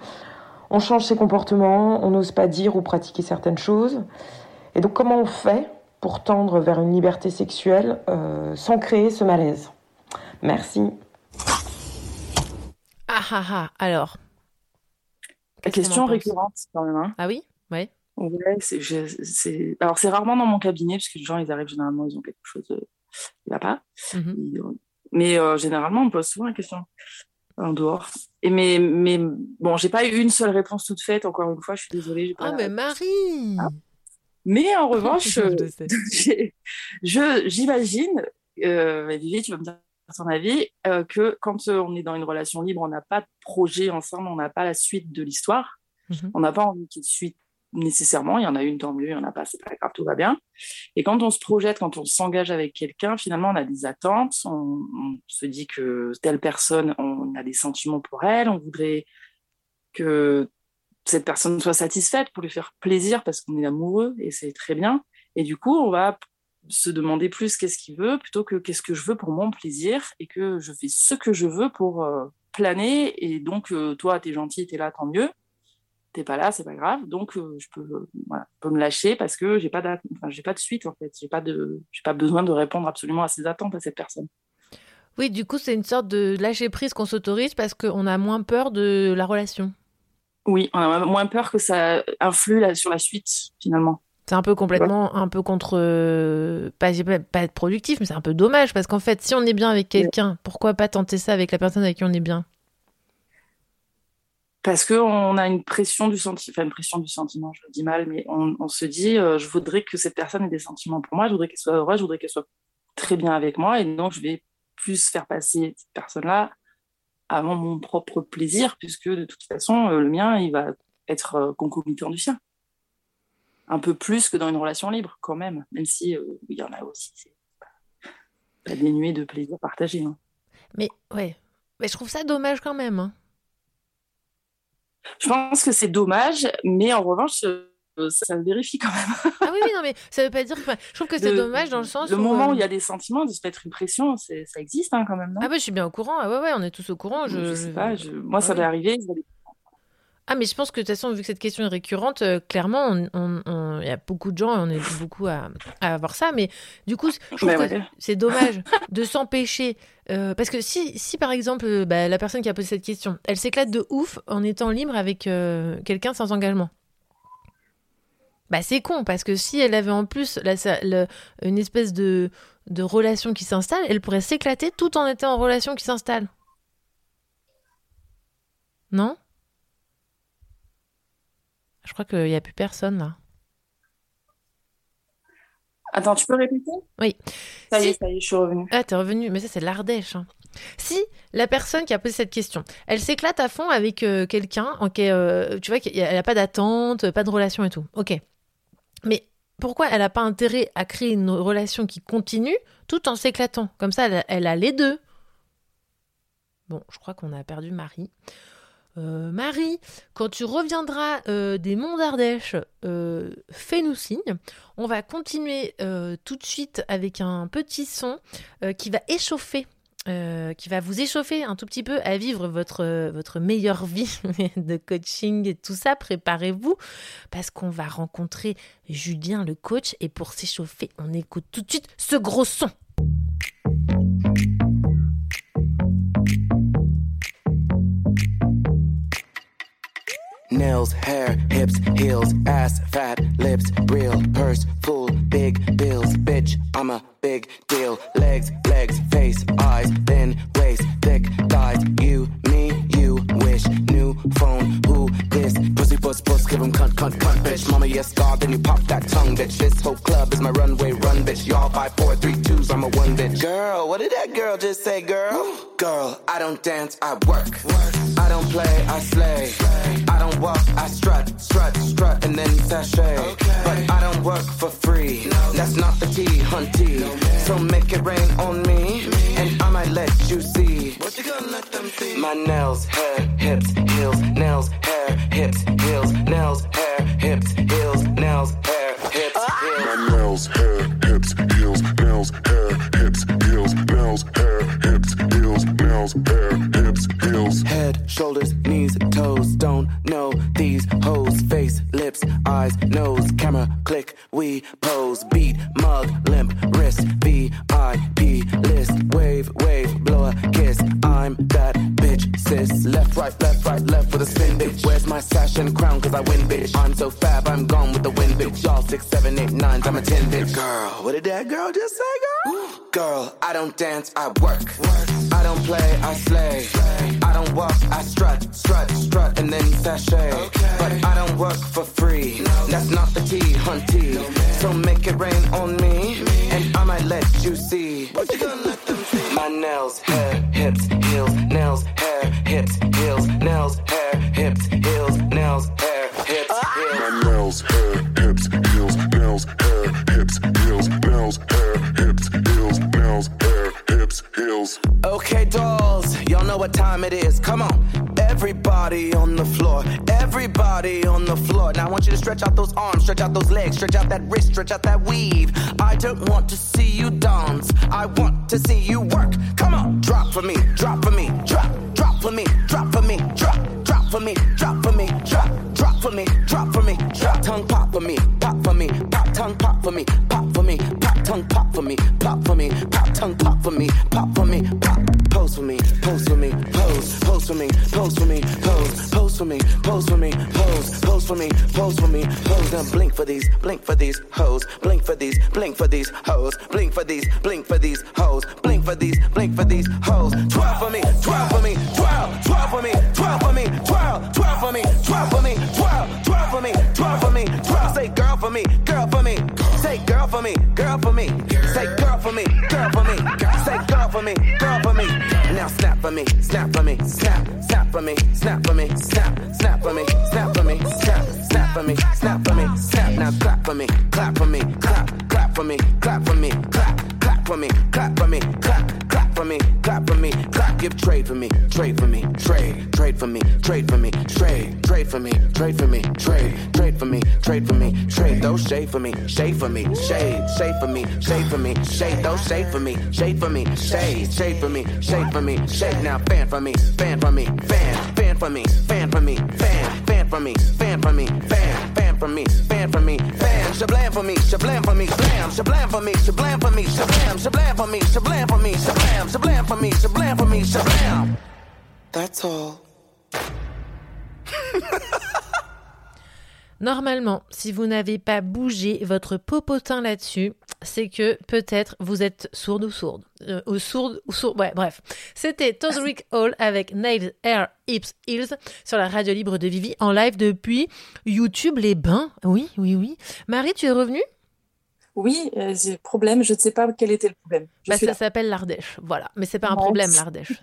[SPEAKER 7] on change ses comportements, on n'ose pas dire ou pratiquer certaines choses. Et donc comment on fait pour tendre vers une liberté sexuelle euh, sans créer ce malaise? Merci.
[SPEAKER 3] Ah ah ah, alors.
[SPEAKER 6] La question récurrente quand même. Hein.
[SPEAKER 3] ah oui? Ouais.
[SPEAKER 6] Ouais, c'est, alors c'est rarement dans mon cabinet, parce que les gens, ils arrivent généralement, ils ont quelque chose qui va pas. Mais euh, généralement, on me pose souvent la question en dehors. Et mais, mais bon, j'ai pas eu une seule réponse toute faite, encore une fois, je suis désolée.
[SPEAKER 3] Ah, mais Marie ah.
[SPEAKER 6] Mais en revanche, je, j'imagine, euh, tu vas me dire ton avis, euh, que quand on est dans une relation libre, on n'a pas de projet ensemble, on n'a pas la suite de l'histoire, mmh on n'a pas envie qu'il y ait de suite nécessairement. Il y en a une, tant mieux. Il y en a pas, c'est pas grave, tout va bien. Et quand on se projette, quand on s'engage avec quelqu'un, finalement, on a des attentes. On, se dit que telle personne, on a des sentiments pour elle. On voudrait que cette personne soit satisfaite pour lui faire plaisir parce qu'on est amoureux et c'est très bien. Et du coup, on va se demander plus qu'est-ce qu'il veut plutôt que qu'est-ce que je veux pour mon plaisir et que je fais ce que je veux pour euh, planer. Et donc, euh, toi, tu es gentil, tu es là, tant mieux pas là, c'est pas grave. Donc, euh, je peux, peux me lâcher parce que j'ai pas, enfin, j'ai pas de suite en fait. J'ai pas de, j'ai pas besoin de répondre absolument à ses attentes à cette personne.
[SPEAKER 3] Oui, du coup, c'est une sorte de lâcher prise qu'on s'autorise parce qu'on a moins peur de la relation.
[SPEAKER 6] Oui, on a moins peur que ça influe sur la suite finalement.
[SPEAKER 3] C'est un peu complètement, un peu contre, pas, pas être productif, mais c'est un peu dommage parce qu'en fait, si on est bien avec quelqu'un, pourquoi pas tenter ça avec la personne avec qui on est bien?
[SPEAKER 6] Parce qu'on a une pression du sentiment, enfin une pression du sentiment, je le dis mal, mais on, se dit, euh, je voudrais que cette personne ait des sentiments pour moi, je voudrais qu'elle soit heureuse, je voudrais qu'elle soit très bien avec moi, et donc je vais plus faire passer cette personne-là avant mon propre plaisir, puisque de toute façon, euh, le mien, il va être euh, concomitant du sien. Un peu plus que dans une relation libre, quand même, même si il y en a aussi, c'est pas, dénué de plaisir partagé. Hein.
[SPEAKER 3] Mais ouais, mais je trouve ça dommage quand même. Hein.
[SPEAKER 6] Je pense que c'est dommage, mais en revanche, euh, ça le vérifie quand même.
[SPEAKER 3] ah oui, oui, non, mais ça veut pas dire. Que... Je trouve que c'est dommage dans le sens.
[SPEAKER 6] Le moment où il y a des sentiments, de se mettre une pression, ça existe hein, quand même. Non?
[SPEAKER 3] Ah, bah, je suis bien au courant. Ah, ouais, ouais, on est tous au courant. Je,
[SPEAKER 6] je sais pas. Moi, ça m'est arrivé.
[SPEAKER 3] Ah, mais je pense que de toute façon, vu que cette question est récurrente, euh, clairement, il y a beaucoup de gens, on est beaucoup à, à avoir ça. Mais du coup, je trouve que c'est dommage de s'empêcher. Euh, parce que si, si par exemple, euh, bah, la personne qui a posé cette question, elle s'éclate de ouf en étant libre avec quelqu'un sans engagement. Bah, c'est con, parce que si elle avait en plus une espèce de, de relation qui s'installe, elle pourrait s'éclater tout en étant en relation qui s'installe. Non? Je crois qu'il n'y a plus personne là.
[SPEAKER 6] Attends, tu peux répéter?
[SPEAKER 3] Oui.
[SPEAKER 6] Ça y est, ça y est, je suis revenue.
[SPEAKER 3] Ah, t'es revenue, mais ça c'est l'Ardèche. Hein. Si la personne qui a posé cette question, elle s'éclate à fond avec euh, quelqu'un, euh, tu vois qu'elle n'a pas d'attente, pas de relation et tout, ok. Mais pourquoi elle n'a pas intérêt à créer une relation qui continue tout en s'éclatant? Comme ça, elle, a les deux. Bon, je crois qu'on a perdu Marie. Euh, Marie, quand tu reviendras euh, des monts d'Ardèche, euh, fais-nous signe. On va continuer tout de suite avec un petit son qui va échauffer. qui va vous échauffer un tout petit peu à vivre votre, votre meilleure vie de coaching et tout ça. Préparez-vous parce qu'on va rencontrer Julien le coach et pour s'échauffer, on écoute tout de suite ce gros son. Nails, hair, hips, heels, ass, fat, lips, real, purse, full, big bills, bitch, I'm a big deal. Legs, legs, face, eyes, thin waist, thick thighs, puss, puss, give him cunt, cunt, cunt, bitch. Mama, yes, God, then you pop that tongue, bitch. This whole club is my runway, run, bitch. Y'all five, four, three, twos, I'm a one, bitch. Girl, what did that girl just say, girl? Girl, I don't dance, I work. I don't play, I slay. I don't walk, I strut, strut, strut, and then sashay. But I don't work for free. That's not the T, hunty. So make it rain on me, and I might let you see. What you gonna let them see? My nails, hair, hips, heels, nails, hair, hips, heels, nails, hair, hips, heels, nails, hair, hips, heels. My nails, hair, hips, heels, nails, hair, hips, heels, nails, hair, hips, heels, nails, hair, hips, heels. Head, shoulders, knees, toes, don't know these hoes. Face, lips, eyes, nose, camera, click, we pose.
[SPEAKER 8] And crown? Cause I win, bitch. I'm so fab, I'm gone with the wind, bitch. Y'all six, seven, eight, nines, I'm a ten, bitch. Girl, what did that girl just say, girl? Girl, I don't dance, I work. I don't play, I slay. I don't walk, I strut, strut, strut, and then sashay. But I don't work for free. That's not the T, hunty. So make it rain on me, and I might let you see. What you gonna let them see? My nails, hair, hips, heels, nails, hair, hips, heels, nails, hair, hips, heels, nails, hair, hips, heels.
[SPEAKER 9] My nails, hair, hips, heels, nails, hair, hips, heels, nails, hair, hips, heels, nails, hair, hips, heels.
[SPEAKER 8] Okay, dolls, y'all know what time it is. Come on. Everybody on the floor, everybody on the floor. Now I want you to stretch out those arms, stretch out those legs, stretch out that wrist, stretch out that weave. I don't want to see you dance, I want to see you work. Come on, drop for me, drop for me, drop, drop for me, drop for me, drop, for me, drop for me, drop, drop for me, drop for me, drop tongue pop for me, pop for me, pop tongue pop for me, pop for me, pop tongue pop for me, pop for me, pop tongue pop for me, pop for me, pop pose for me, pose for me, pose, pose for me, pose for me, pose, pose for me, pose for me, pose, pose for me, pose for me, pose. Now blink for these, blink for these hoes, blink for these, blink for these hoes, blink for these, blink for these hoes, blink for these, blink for these hoes. Twelve for me, twelve for me, twelve, twelve for me, twelve for me, twelve, twelve for me, twelve for me, twelve, twelve for me, twelve for me, twelve. Say girl for me, girl for me, say girl for me, girl for me, say girl for me, girl for me, say girl for me, girl for me. Now snap for me, snap for me, snap, snap for me, snap for me, snap, snap for me, snap for me, snap, snap for me, snap for me, snap. Now clap for me, clap for me, clap, clap for me, clap for me, clap, for me, clap for me, clap, clap for me, clap for me, clap. Give trade for me, trade for me, trade, trade for me, trade for me, trade, trade for me, trade for me, trade, trade for me, trade for me, trade. Those shade for me, shade for me, shade, shade for me, shade for me, shade. Those shade for me, shade for me, shade, shade for me, shade for me, shade. Now fan for me, fan for me, fan, fan for me, fan for me, fan, fan for me, fan for me, fan, fan for me, fan for me, fan. Shablam for me, shablam for me, shablam, shablam for me, shablam for me, shablam, shablam for me, shablam for me, shablam, shablam for me, shablam for me, shablam. That's all.
[SPEAKER 3] Normalement, si vous n'avez pas bougé votre popotin là-dessus, c'est que peut-être vous êtes sourde ou sourde. Euh, ou sourde ou sourde. Ouais, bref. C'était Todrick Hall avec Nails, Air, Hips, Heels sur la radio libre de Vivi en live depuis YouTube Les Bains. Oui, oui, oui. Marie, tu es revenue?
[SPEAKER 6] Oui, euh, j'ai le problème. Je ne sais pas quel était le problème.
[SPEAKER 3] Bah, ça s'appelle l'Ardèche. Voilà. Mais c'est pas un problème, l'Ardèche.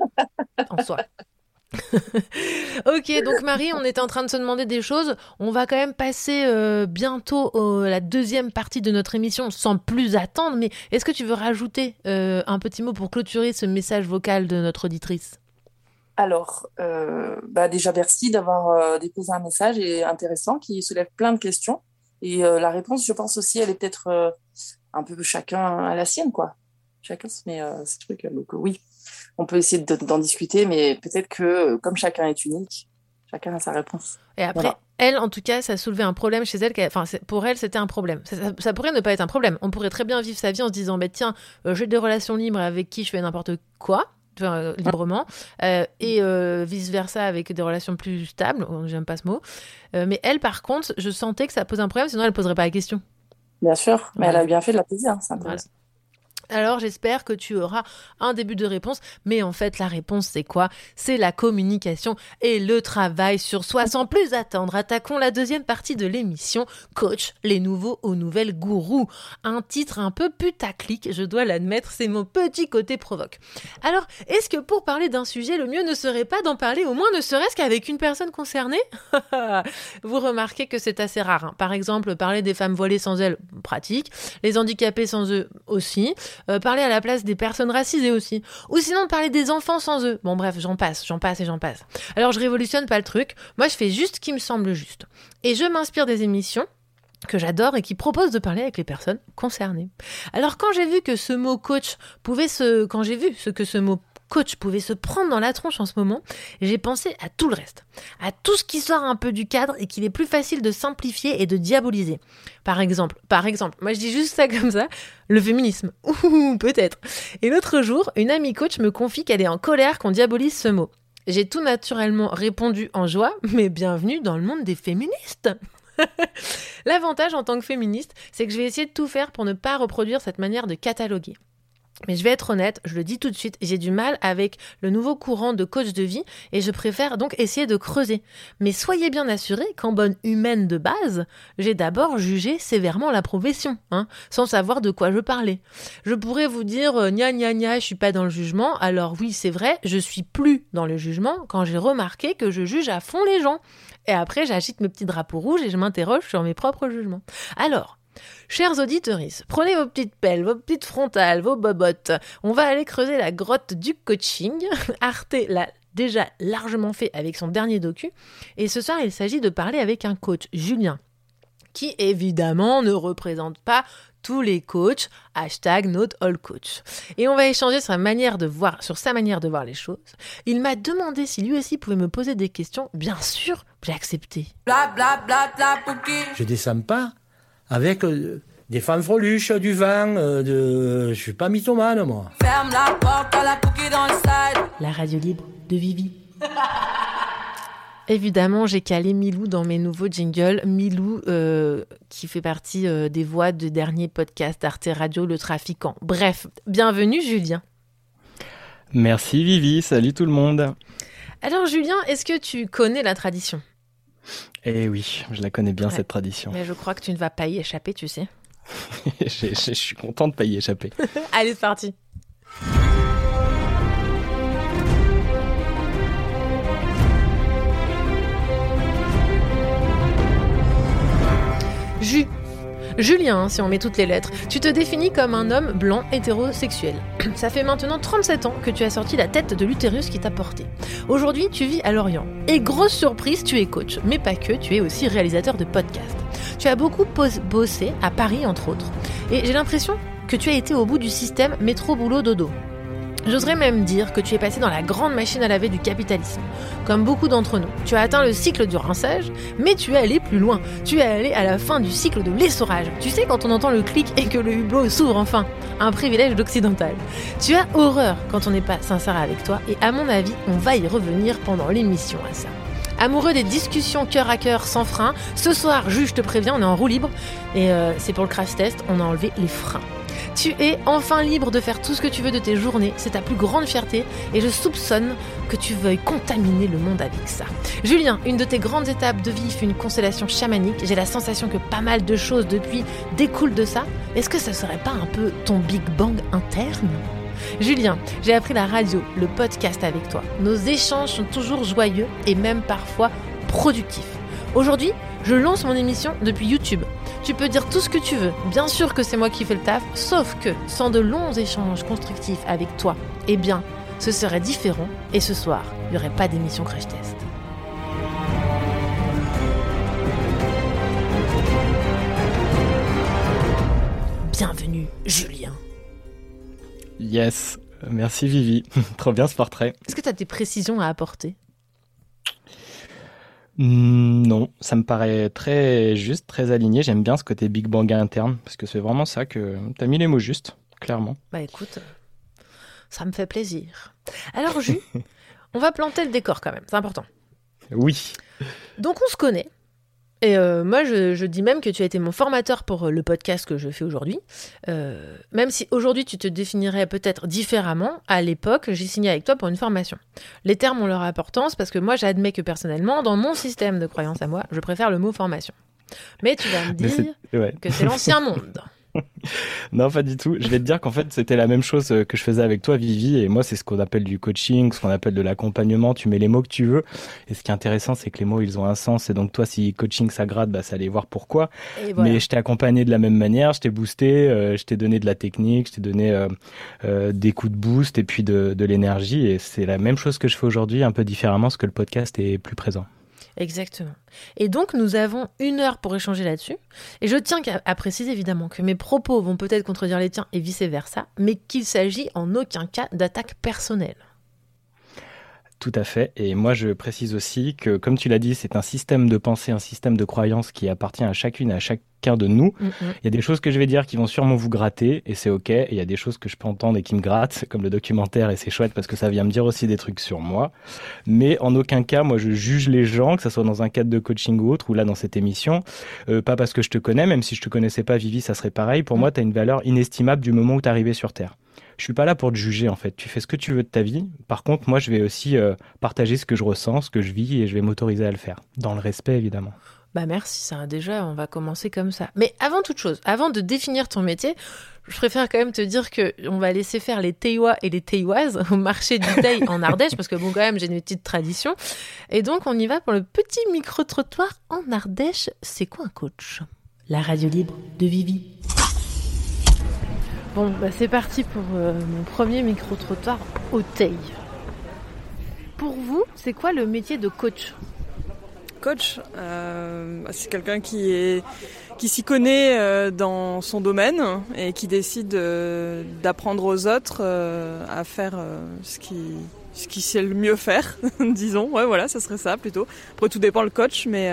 [SPEAKER 3] en soi. ok, donc Marie, on était en train de se demander des choses. On va quand même passer euh, bientôt à la deuxième partie de notre émission sans plus attendre. Mais est-ce que tu veux rajouter euh, un petit mot pour clôturer ce message vocal de notre auditrice?
[SPEAKER 6] Alors, euh, bah déjà merci d'avoir déposé un message et intéressant qui soulève plein de questions. Et la réponse, je pense aussi, elle est peut-être un peu chacun à la sienne, quoi. Chacun se met ses trucs. Donc oui, on peut essayer d'en discuter, mais peut-être que comme chacun est unique, chacun a sa réponse.
[SPEAKER 3] Et après,
[SPEAKER 6] Voilà.
[SPEAKER 3] elle, en tout cas, ça a soulevé un problème chez elle. Enfin, pour elle, c'était un problème. Ça, ça- ça pourrait ne pas être un problème. On pourrait très bien vivre sa vie en se disant, bah, tiens, euh, j'ai des relations libres avec qui je fais n'importe quoi. euh, librement euh, et vice versa avec des relations plus stables Oh, j'aime pas ce mot Euh, mais elle par contre je sentais que ça pose un problème sinon elle poserait pas la question
[SPEAKER 6] Bien sûr, mais elle a bien fait de la poser, hein, c'est intéressant.
[SPEAKER 3] Alors j'espère que tu auras un début de réponse, mais en fait la réponse c'est quoi? C'est la communication et le travail sur soi. Sans plus attendre, attaquons la deuxième partie de l'émission Coach, les nouveaux aux nouvelles gourous. Un titre un peu putaclic, je dois l'admettre, c'est mon petit côté provoque. Alors, est-ce que pour parler d'un sujet, le mieux ne serait pas d'en parler au moins ne serait-ce qu'avec une personne concernée? Vous remarquez que c'est assez rare. hein. Par exemple, parler des femmes voilées sans elles, pratique. Les handicapés sans eux aussi. Euh, parler à la place des personnes racisées aussi. Ou sinon parler des enfants sans eux. Bon bref, j'en passe, j'en passe et j'en passe. Alors je révolutionne pas le truc. Moi je fais juste ce qui me semble juste. Et je m'inspire des émissions que j'adore et qui proposent de parler avec les personnes concernées. Alors quand j'ai vu que ce mot coach pouvait se... Quand j'ai vu ce que ce mot coach pouvait se prendre dans la tronche en ce moment, j'ai pensé à tout le reste, à tout ce qui sort un peu du cadre et qu'il est plus facile de simplifier et de diaboliser. Par exemple, par exemple, moi je dis juste ça comme ça, le féminisme. Ouh, peut-être. Et l'autre jour, une amie coach me confie qu'elle est en colère qu'on diabolise ce mot. J'ai tout naturellement répondu en joie, mais bienvenue dans le monde des féministes. L'avantage en tant que féministe, c'est que je vais essayer de tout faire pour ne pas reproduire cette manière de cataloguer. Mais je vais être honnête, je le dis tout de suite, j'ai du mal avec le nouveau courant de coach de vie et je préfère donc essayer de creuser. Mais soyez bien assurés qu'en bonne humaine de base, j'ai d'abord jugé sévèrement la profession, hein, sans savoir de quoi je parlais. Je pourrais vous dire euh, gna gna gna, je suis pas dans le jugement. Alors oui, c'est vrai, je suis plus dans le jugement quand j'ai remarqué que je juge à fond les gens. Et après, j'agite mes petits drapeaux rouges et je m'interroge sur mes propres jugements. Alors, Chers auditeurs, prenez vos petites pelles, vos petites frontales, vos bobottes. On va aller creuser la grotte du coaching. Arte l'a déjà largement fait avec son dernier docu. Et ce soir, il s'agit de parler avec un coach, Julien, qui évidemment ne représente pas tous les coachs, hashtag not all coach. Et on va échanger sur sa manière de voir, les choses. Il m'a demandé si lui aussi pouvait me poser des questions. Bien sûr, j'ai accepté.
[SPEAKER 2] Bla bla bla bla
[SPEAKER 10] Je descends pas avec euh, des femmes freluches, du vin, euh, de... je suis pas mythomane, moi.
[SPEAKER 2] Ferme la porte à la dans le
[SPEAKER 3] La radio libre de Vivi. Évidemment, j'ai calé Milou dans mes nouveaux jingles. Milou, euh, qui fait partie des voix du dernier podcast Arte Radio, Le Trafiquant. Bref, bienvenue Julien.
[SPEAKER 11] Merci Vivi, salut tout le monde.
[SPEAKER 3] Alors Julien, est-ce que tu connais la tradition?
[SPEAKER 11] Eh oui, je la connais bien cette tradition.
[SPEAKER 3] Mais je crois que tu ne vas pas y échapper, tu sais.
[SPEAKER 11] je, suis content de pas y échapper.
[SPEAKER 3] Allez, c'est parti. Jus Julien, si on met toutes les lettres, tu te définis comme un homme blanc hétérosexuel. Ça fait maintenant 37 ans que tu as sorti la tête de l'utérus qui t'a porté. Aujourd'hui, tu vis à Lorient. Et grosse surprise, tu es coach, mais pas que, tu es aussi réalisateur de podcasts. Tu as beaucoup bossé à Paris, entre autres. Et j'ai l'impression que tu as été au bout du système métro-boulot-dodo. J'oserais même dire que tu es passé dans la grande machine à laver du capitalisme. Comme beaucoup d'entre nous, tu as atteint le cycle du rinçage, mais tu es allé plus loin. Tu es allé à la fin du cycle de l'essorage. Tu sais quand on entend le clic et que le hublot s'ouvre enfin. Un privilège d'occidental. Tu as horreur quand on n'est pas sincère avec toi, et à mon avis, on va y revenir pendant l'émission à ça. Amoureux des discussions cœur à cœur sans frein, ce soir, juge te prévient, on est en roue libre, et euh, c'est pour le crash test, on a enlevé les freins. Tu es enfin libre de faire tout ce que tu veux de tes journées, c'est ta plus grande fierté et je soupçonne que tu veuilles contaminer le monde avec ça. Julien, une de tes grandes étapes de vie fut une constellation chamanique, j'ai la sensation que pas mal de choses depuis découlent de ça. Est-ce que ça serait pas un peu ton Big Bang interne? Julien, j'ai appris la radio, le podcast avec toi. Nos échanges sont toujours joyeux et même parfois productifs. Aujourd'hui, je lance mon émission depuis YouTube. Tu peux dire tout ce que tu veux. Bien sûr que c'est moi qui fais le taf, sauf que sans de longs échanges constructifs avec toi, eh bien, ce serait différent et ce soir, il n'y aurait pas d'émission Crash Test. Bienvenue, Julien.
[SPEAKER 11] Yes, merci Vivi. Trop bien ce portrait.
[SPEAKER 3] Est-ce que tu as des précisions à apporter?
[SPEAKER 11] Hmm, non, ça me paraît très juste, très aligné. J'aime bien ce côté Big Bang interne, parce que c'est vraiment ça que tu as mis les mots justes, clairement.
[SPEAKER 3] Bah écoute, ça me fait plaisir. Alors, Ju, on va planter le décor quand même, c'est important.
[SPEAKER 11] Oui.
[SPEAKER 3] Donc on se connaît, et euh, moi, je, dis même que tu as été mon formateur pour euh, le podcast que je fais aujourd'hui. Euh, même si aujourd'hui, tu te définirais peut-être différemment, à l'époque, j'ai signé avec toi pour une formation. Les termes ont leur importance parce que moi, j'admets que personnellement, dans mon système de croyance à moi, je préfère le mot formation. Mais tu vas me dire que c'est l'ancien monde.
[SPEAKER 11] non, pas du tout. Je vais te dire qu'en fait, c'était la même chose euh, que je faisais avec toi, Vivi. Et moi, c'est ce qu'on appelle du coaching, ce qu'on appelle de l'accompagnement. Tu mets les mots que tu veux. Et ce qui est intéressant, c'est que les mots, ils ont un sens. Et donc, toi, si coaching, ça gratte, bah, ça allait voir pourquoi. Mais je t'ai accompagné de la même manière. Je t'ai boosté, euh, je t'ai donné de la technique, je t'ai donné euh, des coups de boost et puis de, de l'énergie. Et c'est la même chose que je fais aujourd'hui, un peu différemment, parce que le podcast est plus présent.
[SPEAKER 3] Exactement. Et donc, nous avons une heure pour échanger là-dessus. Et je tiens à préciser évidemment que mes propos vont peut-être contredire les tiens et vice-versa, mais qu'il s'agit en aucun cas d'attaque personnelle.
[SPEAKER 11] Tout à fait. Et moi, je précise aussi que, comme tu l'as dit, c'est un système de pensée, un système de croyance qui appartient à chacune et à chacun de nous.
[SPEAKER 3] Mm,
[SPEAKER 11] Il y a des choses que je vais dire qui vont sûrement vous gratter, et c'est OK. Et il y a des choses que je peux entendre et qui me grattent, comme le documentaire, et c'est chouette parce que ça vient me dire aussi des trucs sur moi. Mais en aucun cas, moi, je juge les gens, que ce soit dans un cadre de coaching ou autre, ou là, dans cette émission. Euh, pas parce que je te connais, même si je te connaissais pas, Vivi, ça serait pareil. Pour moi, tu as une valeur inestimable du moment où tu es arrivé sur Terre je suis pas là pour te juger en fait. Tu fais ce que tu veux de ta vie. Par contre, moi, je vais aussi euh, partager ce que je ressens, ce que je vis, et je vais m'autoriser à le faire, dans le respect évidemment.
[SPEAKER 3] Bah merci, ça déjà, on va commencer comme ça. Mais avant toute chose, avant de définir ton métier, je préfère quand même te dire que on va laisser faire les Théois et les Théoises au marché du Teil en Ardèche, parce que bon, quand même, j'ai une petite tradition. Et donc, on y va pour le petit micro-trottoir en Ardèche. C'est quoi un coach? La radio libre de Vivi. Bon, bah c'est parti pour euh, mon premier micro-trottoir au. Pour vous, c'est quoi le métier de coach?
[SPEAKER 12] Coach, euh, c'est quelqu'un qui s'y connaît euh, dans son domaine et qui décide d'apprendre aux autres à faire ce qui ce sait le mieux faire, disons. Ouais, voilà, ça serait ça plutôt. Après, tout dépend le coach, mais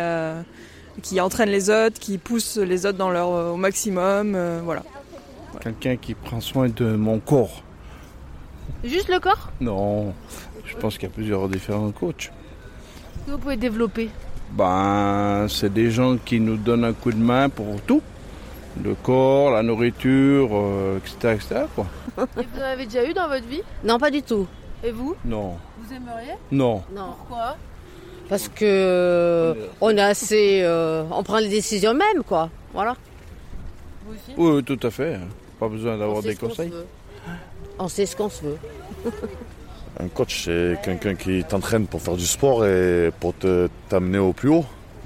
[SPEAKER 12] qui entraîne les autres, qui pousse les autres dans leur au maximum, voilà.
[SPEAKER 13] Quelqu'un qui prend soin de mon corps.
[SPEAKER 3] Juste le corps?
[SPEAKER 13] Non, je pense qu'il y a plusieurs différents coachs.
[SPEAKER 3] Vous pouvez développer
[SPEAKER 13] Ben, c'est des gens qui nous donnent un coup de main pour tout. Le corps, la nourriture, euh, etc., etc., quoi.
[SPEAKER 3] Et vous en avez déjà eu dans votre vie?
[SPEAKER 14] Non, pas du tout.
[SPEAKER 3] Et vous?
[SPEAKER 13] Non,
[SPEAKER 3] Vous aimeriez?
[SPEAKER 13] Non.
[SPEAKER 14] Non.
[SPEAKER 3] Pourquoi?
[SPEAKER 14] Parce que euh, on est assez, euh, on prend les décisions même, quoi. Voilà.
[SPEAKER 3] Vous aussi?
[SPEAKER 13] Oui, oui, tout à fait. Pas besoin d'avoir des conseils.
[SPEAKER 14] On sait ce qu'on se veut.
[SPEAKER 15] Un coach, c'est quelqu'un qui t'entraîne pour faire du sport et pour te- t'amener au plus haut.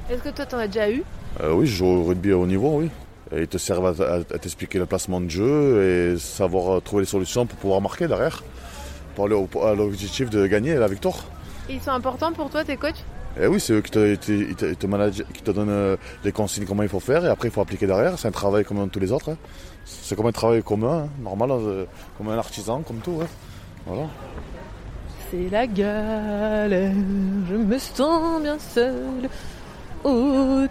[SPEAKER 3] Est-ce que toi, t'en as déjà eu?
[SPEAKER 15] Euh, oui, je joue au rugby à haut niveau, oui. Et ils te servent à, à- à t'expliquer le placement de jeu et savoir euh, trouver les solutions pour pouvoir marquer derrière. Pour aller au- à l'objectif de gagner la victoire.
[SPEAKER 3] Ils sont importants pour toi, tes coachs?
[SPEAKER 15] Et oui, c'est eux qui te, te- ils te- ils te managent- qui te donnent les consignes comment il faut faire et après il faut appliquer derrière. C'est un travail comme dans tous les autres. hein. C'est comme un travail commun, hein, normal, euh, comme un artisan, comme tout. ouais. Voilà.
[SPEAKER 3] C'est la galère, je me sens bien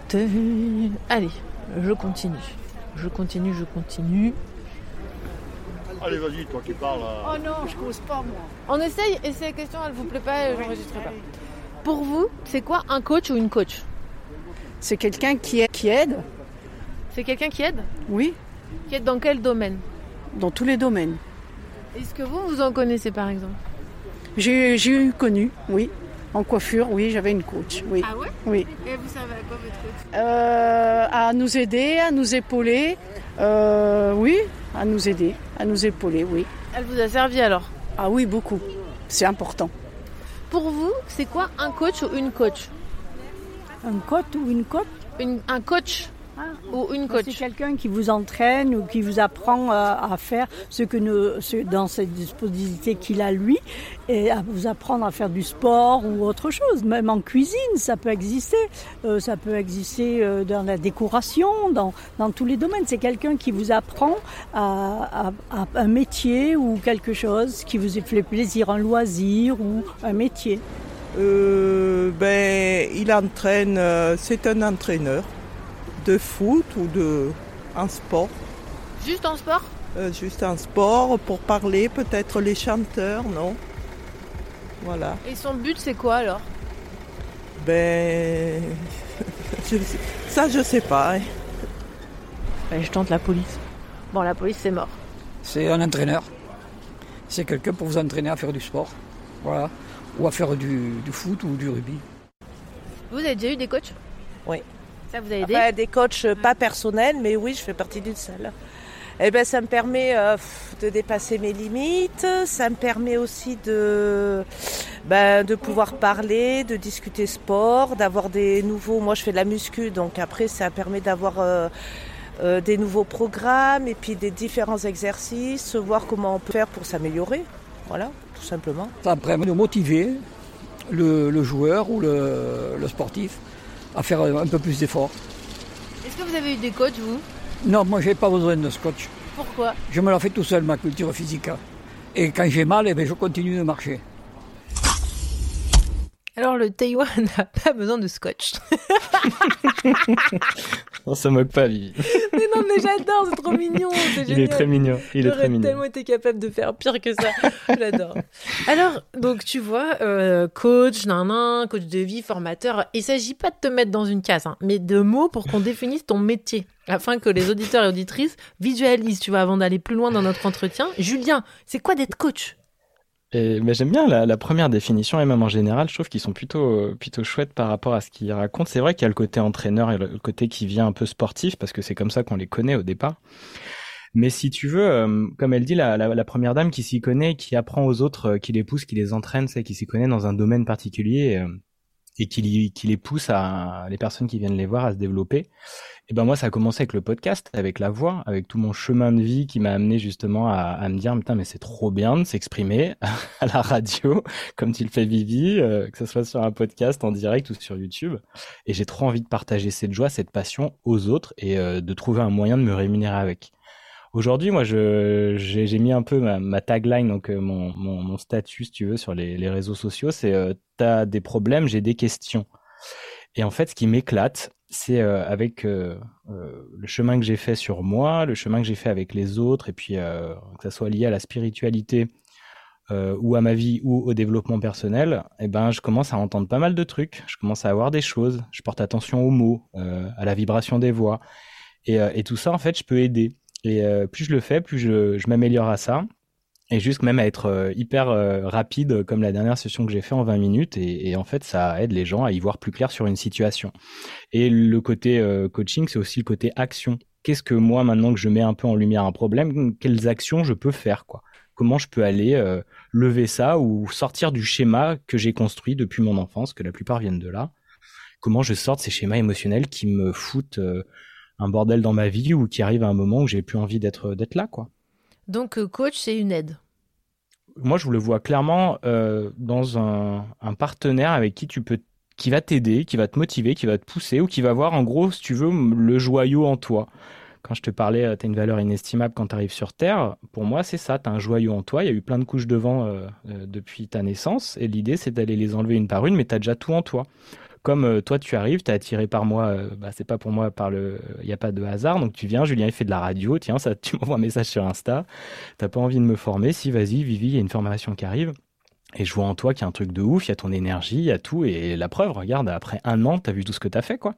[SPEAKER 3] Teil. Allez, je continue. Je continue, je continue.
[SPEAKER 16] Allez, vas-y, toi qui parles.
[SPEAKER 3] Oh non, je cause pas moi. On essaye et si la question elle vous plaît pas, j'enregistrerai pas. Pour vous, c'est quoi un coach ou une coach?
[SPEAKER 17] C'est quelqu'un qui aide,
[SPEAKER 3] C'est quelqu'un qui aide?
[SPEAKER 17] Oui,
[SPEAKER 3] Qui aide dans quel domaine
[SPEAKER 17] dans tous les domaines.
[SPEAKER 3] Est-ce que vous, vous en connaissez par exemple
[SPEAKER 17] J'ai j'ai eu connu, oui. En coiffure, oui, j'avais une coach, oui.
[SPEAKER 3] Ah ouais
[SPEAKER 17] Oui.
[SPEAKER 3] Et vous savez à quoi votre coach
[SPEAKER 17] Euh, à nous aider, à nous épauler, euh, oui, à nous aider, à nous épauler, oui.
[SPEAKER 3] Elle vous a servi alors
[SPEAKER 17] Ah oui, beaucoup. C'est important.
[SPEAKER 3] Pour vous, c'est quoi un coach ou une coach
[SPEAKER 18] Un coach ou une coach
[SPEAKER 3] Une- Un coach ou une coach
[SPEAKER 18] C'est quelqu'un qui vous entraîne ou qui vous apprend à, à faire ce que nous, ce- dans cette dispositivité qu'il a lui, et à vous apprendre à faire du sport ou autre chose. Même en cuisine, ça peut exister. Euh, ça peut exister euh, dans la décoration, dans, dans tous les domaines. C'est quelqu'un qui vous apprend à, à- à un métier ou quelque chose qui vous fait plaisir, un loisir ou un métier.
[SPEAKER 19] Euh, ben, il entraîne, euh, c'est un entraîneur de foot ou de un sport?
[SPEAKER 3] Juste en sport?
[SPEAKER 19] Euh, juste un sport pour parler, peut-être les chanteurs, non? Voilà.
[SPEAKER 3] Et son but, c'est quoi alors?
[SPEAKER 19] Ben, je sais- ça je sais pas. hein.
[SPEAKER 3] Ben, Je tente la police. Bon, la police, c'est mort.
[SPEAKER 20] C'est un entraîneur. C'est quelqu'un pour vous entraîner à faire du sport. Voilà. Ou à faire du, du foot ou du rugby.
[SPEAKER 3] Vous avez déjà eu des coachs?
[SPEAKER 21] Oui.
[SPEAKER 3] Ça vous a aidé
[SPEAKER 21] Enfin, des coachs euh, pas personnels, mais oui, je fais partie d'une salle. Eh ben, ça me permet euh, de dépasser mes limites. Ça me permet aussi de, ben, de pouvoir parler, de discuter sport, d'avoir des nouveaux. Moi, je fais de la muscu, donc après, ça permet d'avoir euh, euh, des nouveaux programmes et puis des différents exercices, voir comment on peut faire pour s'améliorer. Voilà, tout simplement.
[SPEAKER 20] Ça permet de motiver le, le joueur ou le, le sportif à faire un peu plus d'efforts.
[SPEAKER 3] Est-ce que vous avez eu des coachs, vous?
[SPEAKER 20] Non, moi, j'ai pas besoin de scotch.
[SPEAKER 3] Pourquoi?
[SPEAKER 20] Je me la fais tout seul, ma culture physique. Et quand j'ai mal, eh ben, je continue de marcher.
[SPEAKER 3] Alors, le Taïwan n'a pas besoin de scotch.
[SPEAKER 11] On se moque pas, Vivi.
[SPEAKER 3] mais non, mais j'adore, c'est trop mignon. C'est
[SPEAKER 11] Il est très mignon. Il est très mignon.
[SPEAKER 3] tellement été capable de faire pire que ça. J'adore. Alors, donc, tu vois, euh, coach, nan, coach de vie, formateur, il s'agit pas de te mettre dans une case, hein, mais de mots pour qu'on définisse ton métier, afin que les auditeurs et auditrices visualisent, tu vois, avant d'aller plus loin dans notre entretien. Julien, c'est quoi d'être coach?
[SPEAKER 11] Mais j'aime bien la, première définition et même en général, je trouve qu'ils sont plutôt plutôt chouettes par rapport à ce qu'ils racontent. C'est vrai qu'il y a le côté entraîneur et le côté qui vient un peu sportif parce que c'est comme ça qu'on les connaît au départ. Mais si tu veux, euh, comme elle dit, la, la, première dame qui s'y connaît, qui apprend aux autres, euh, qui les pousse, qui les entraîne, c'est qui s'y connaît dans un domaine particulier euh, et qui, les pousse à les personnes qui viennent les voir à se développer. Et ben moi, ça a commencé avec le podcast, avec la voix, avec tout mon chemin de vie qui m'a amené justement à, à, me dire, putain, mais c'est trop bien de s'exprimer à la radio, comme tu le fais Vivi, euh, que ce soit sur un podcast en direct ou sur YouTube. Et j'ai trop envie de partager cette joie, cette passion aux autres et euh, de trouver un moyen de me rémunérer avec. Aujourd'hui, moi, j'ai, mis un peu ma, tagline, donc euh, mon, statut, si tu veux, sur les, réseaux sociaux, c'est t'as des problèmes, j'ai des questions. Et en fait, ce qui m'éclate, c'est euh, avec euh, euh, le chemin que j'ai fait sur moi, le chemin que j'ai fait avec les autres, et puis que ça soit lié à la spiritualité ou à ma vie ou au développement personnel, eh ben je commence à entendre pas mal de trucs, je commence à avoir des choses, je porte attention aux mots, à la vibration des voix, et, tout ça en fait je peux aider. Et plus je le fais, plus je, m'améliore à ça. Et juste même à être euh, hyper euh, rapide comme la dernière session que j'ai fait en 20 minutes. Et, en fait ça aide les gens à y voir plus clair sur une situation. Et le côté euh, coaching c'est aussi le côté action. Qu'est-ce que moi maintenant que je mets un peu en lumière un problème quelles actions je peux faire quoi? Comment je peux aller lever ça ou sortir du schéma que j'ai construit depuis mon enfance que la plupart viennent de là? Comment je sorte ces schémas émotionnels qui me foutent un bordel dans ma vie ou qui arrivent à un moment où j'ai plus envie d'être d'être là quoi
[SPEAKER 3] donc, euh, coach, c'est une aide.
[SPEAKER 11] Moi, je vous le vois clairement euh, dans un, partenaire avec qui tu peux, qui va t'aider, qui va te motiver, qui va te pousser, ou qui va voir, en gros, si tu veux, le joyau en toi. Quand je te parlais, euh, tu as une valeur inestimable quand tu arrives sur Terre. Pour moi, c'est ça, tu as un joyau en toi. Il y a eu plein de couches de vent depuis ta naissance. Et l'idée, c'est d'aller les enlever une par une, mais tu as déjà tout en toi comme euh, toi tu arrives, tu es attiré par moi, euh, bah, c'est pas pour moi par le, il n'y a pas de hasard, donc tu viens, Julien il fait de la radio, tiens, ça, tu m'envoies un message sur Insta, t'as pas envie de me former, si vas-y, Vivi, il y a une formation qui arrive. Et je vois en toi qu'il y a un truc de ouf, il y a ton énergie, il y a tout, et la preuve, regarde, après un an, tu as vu tout ce que tu as fait, quoi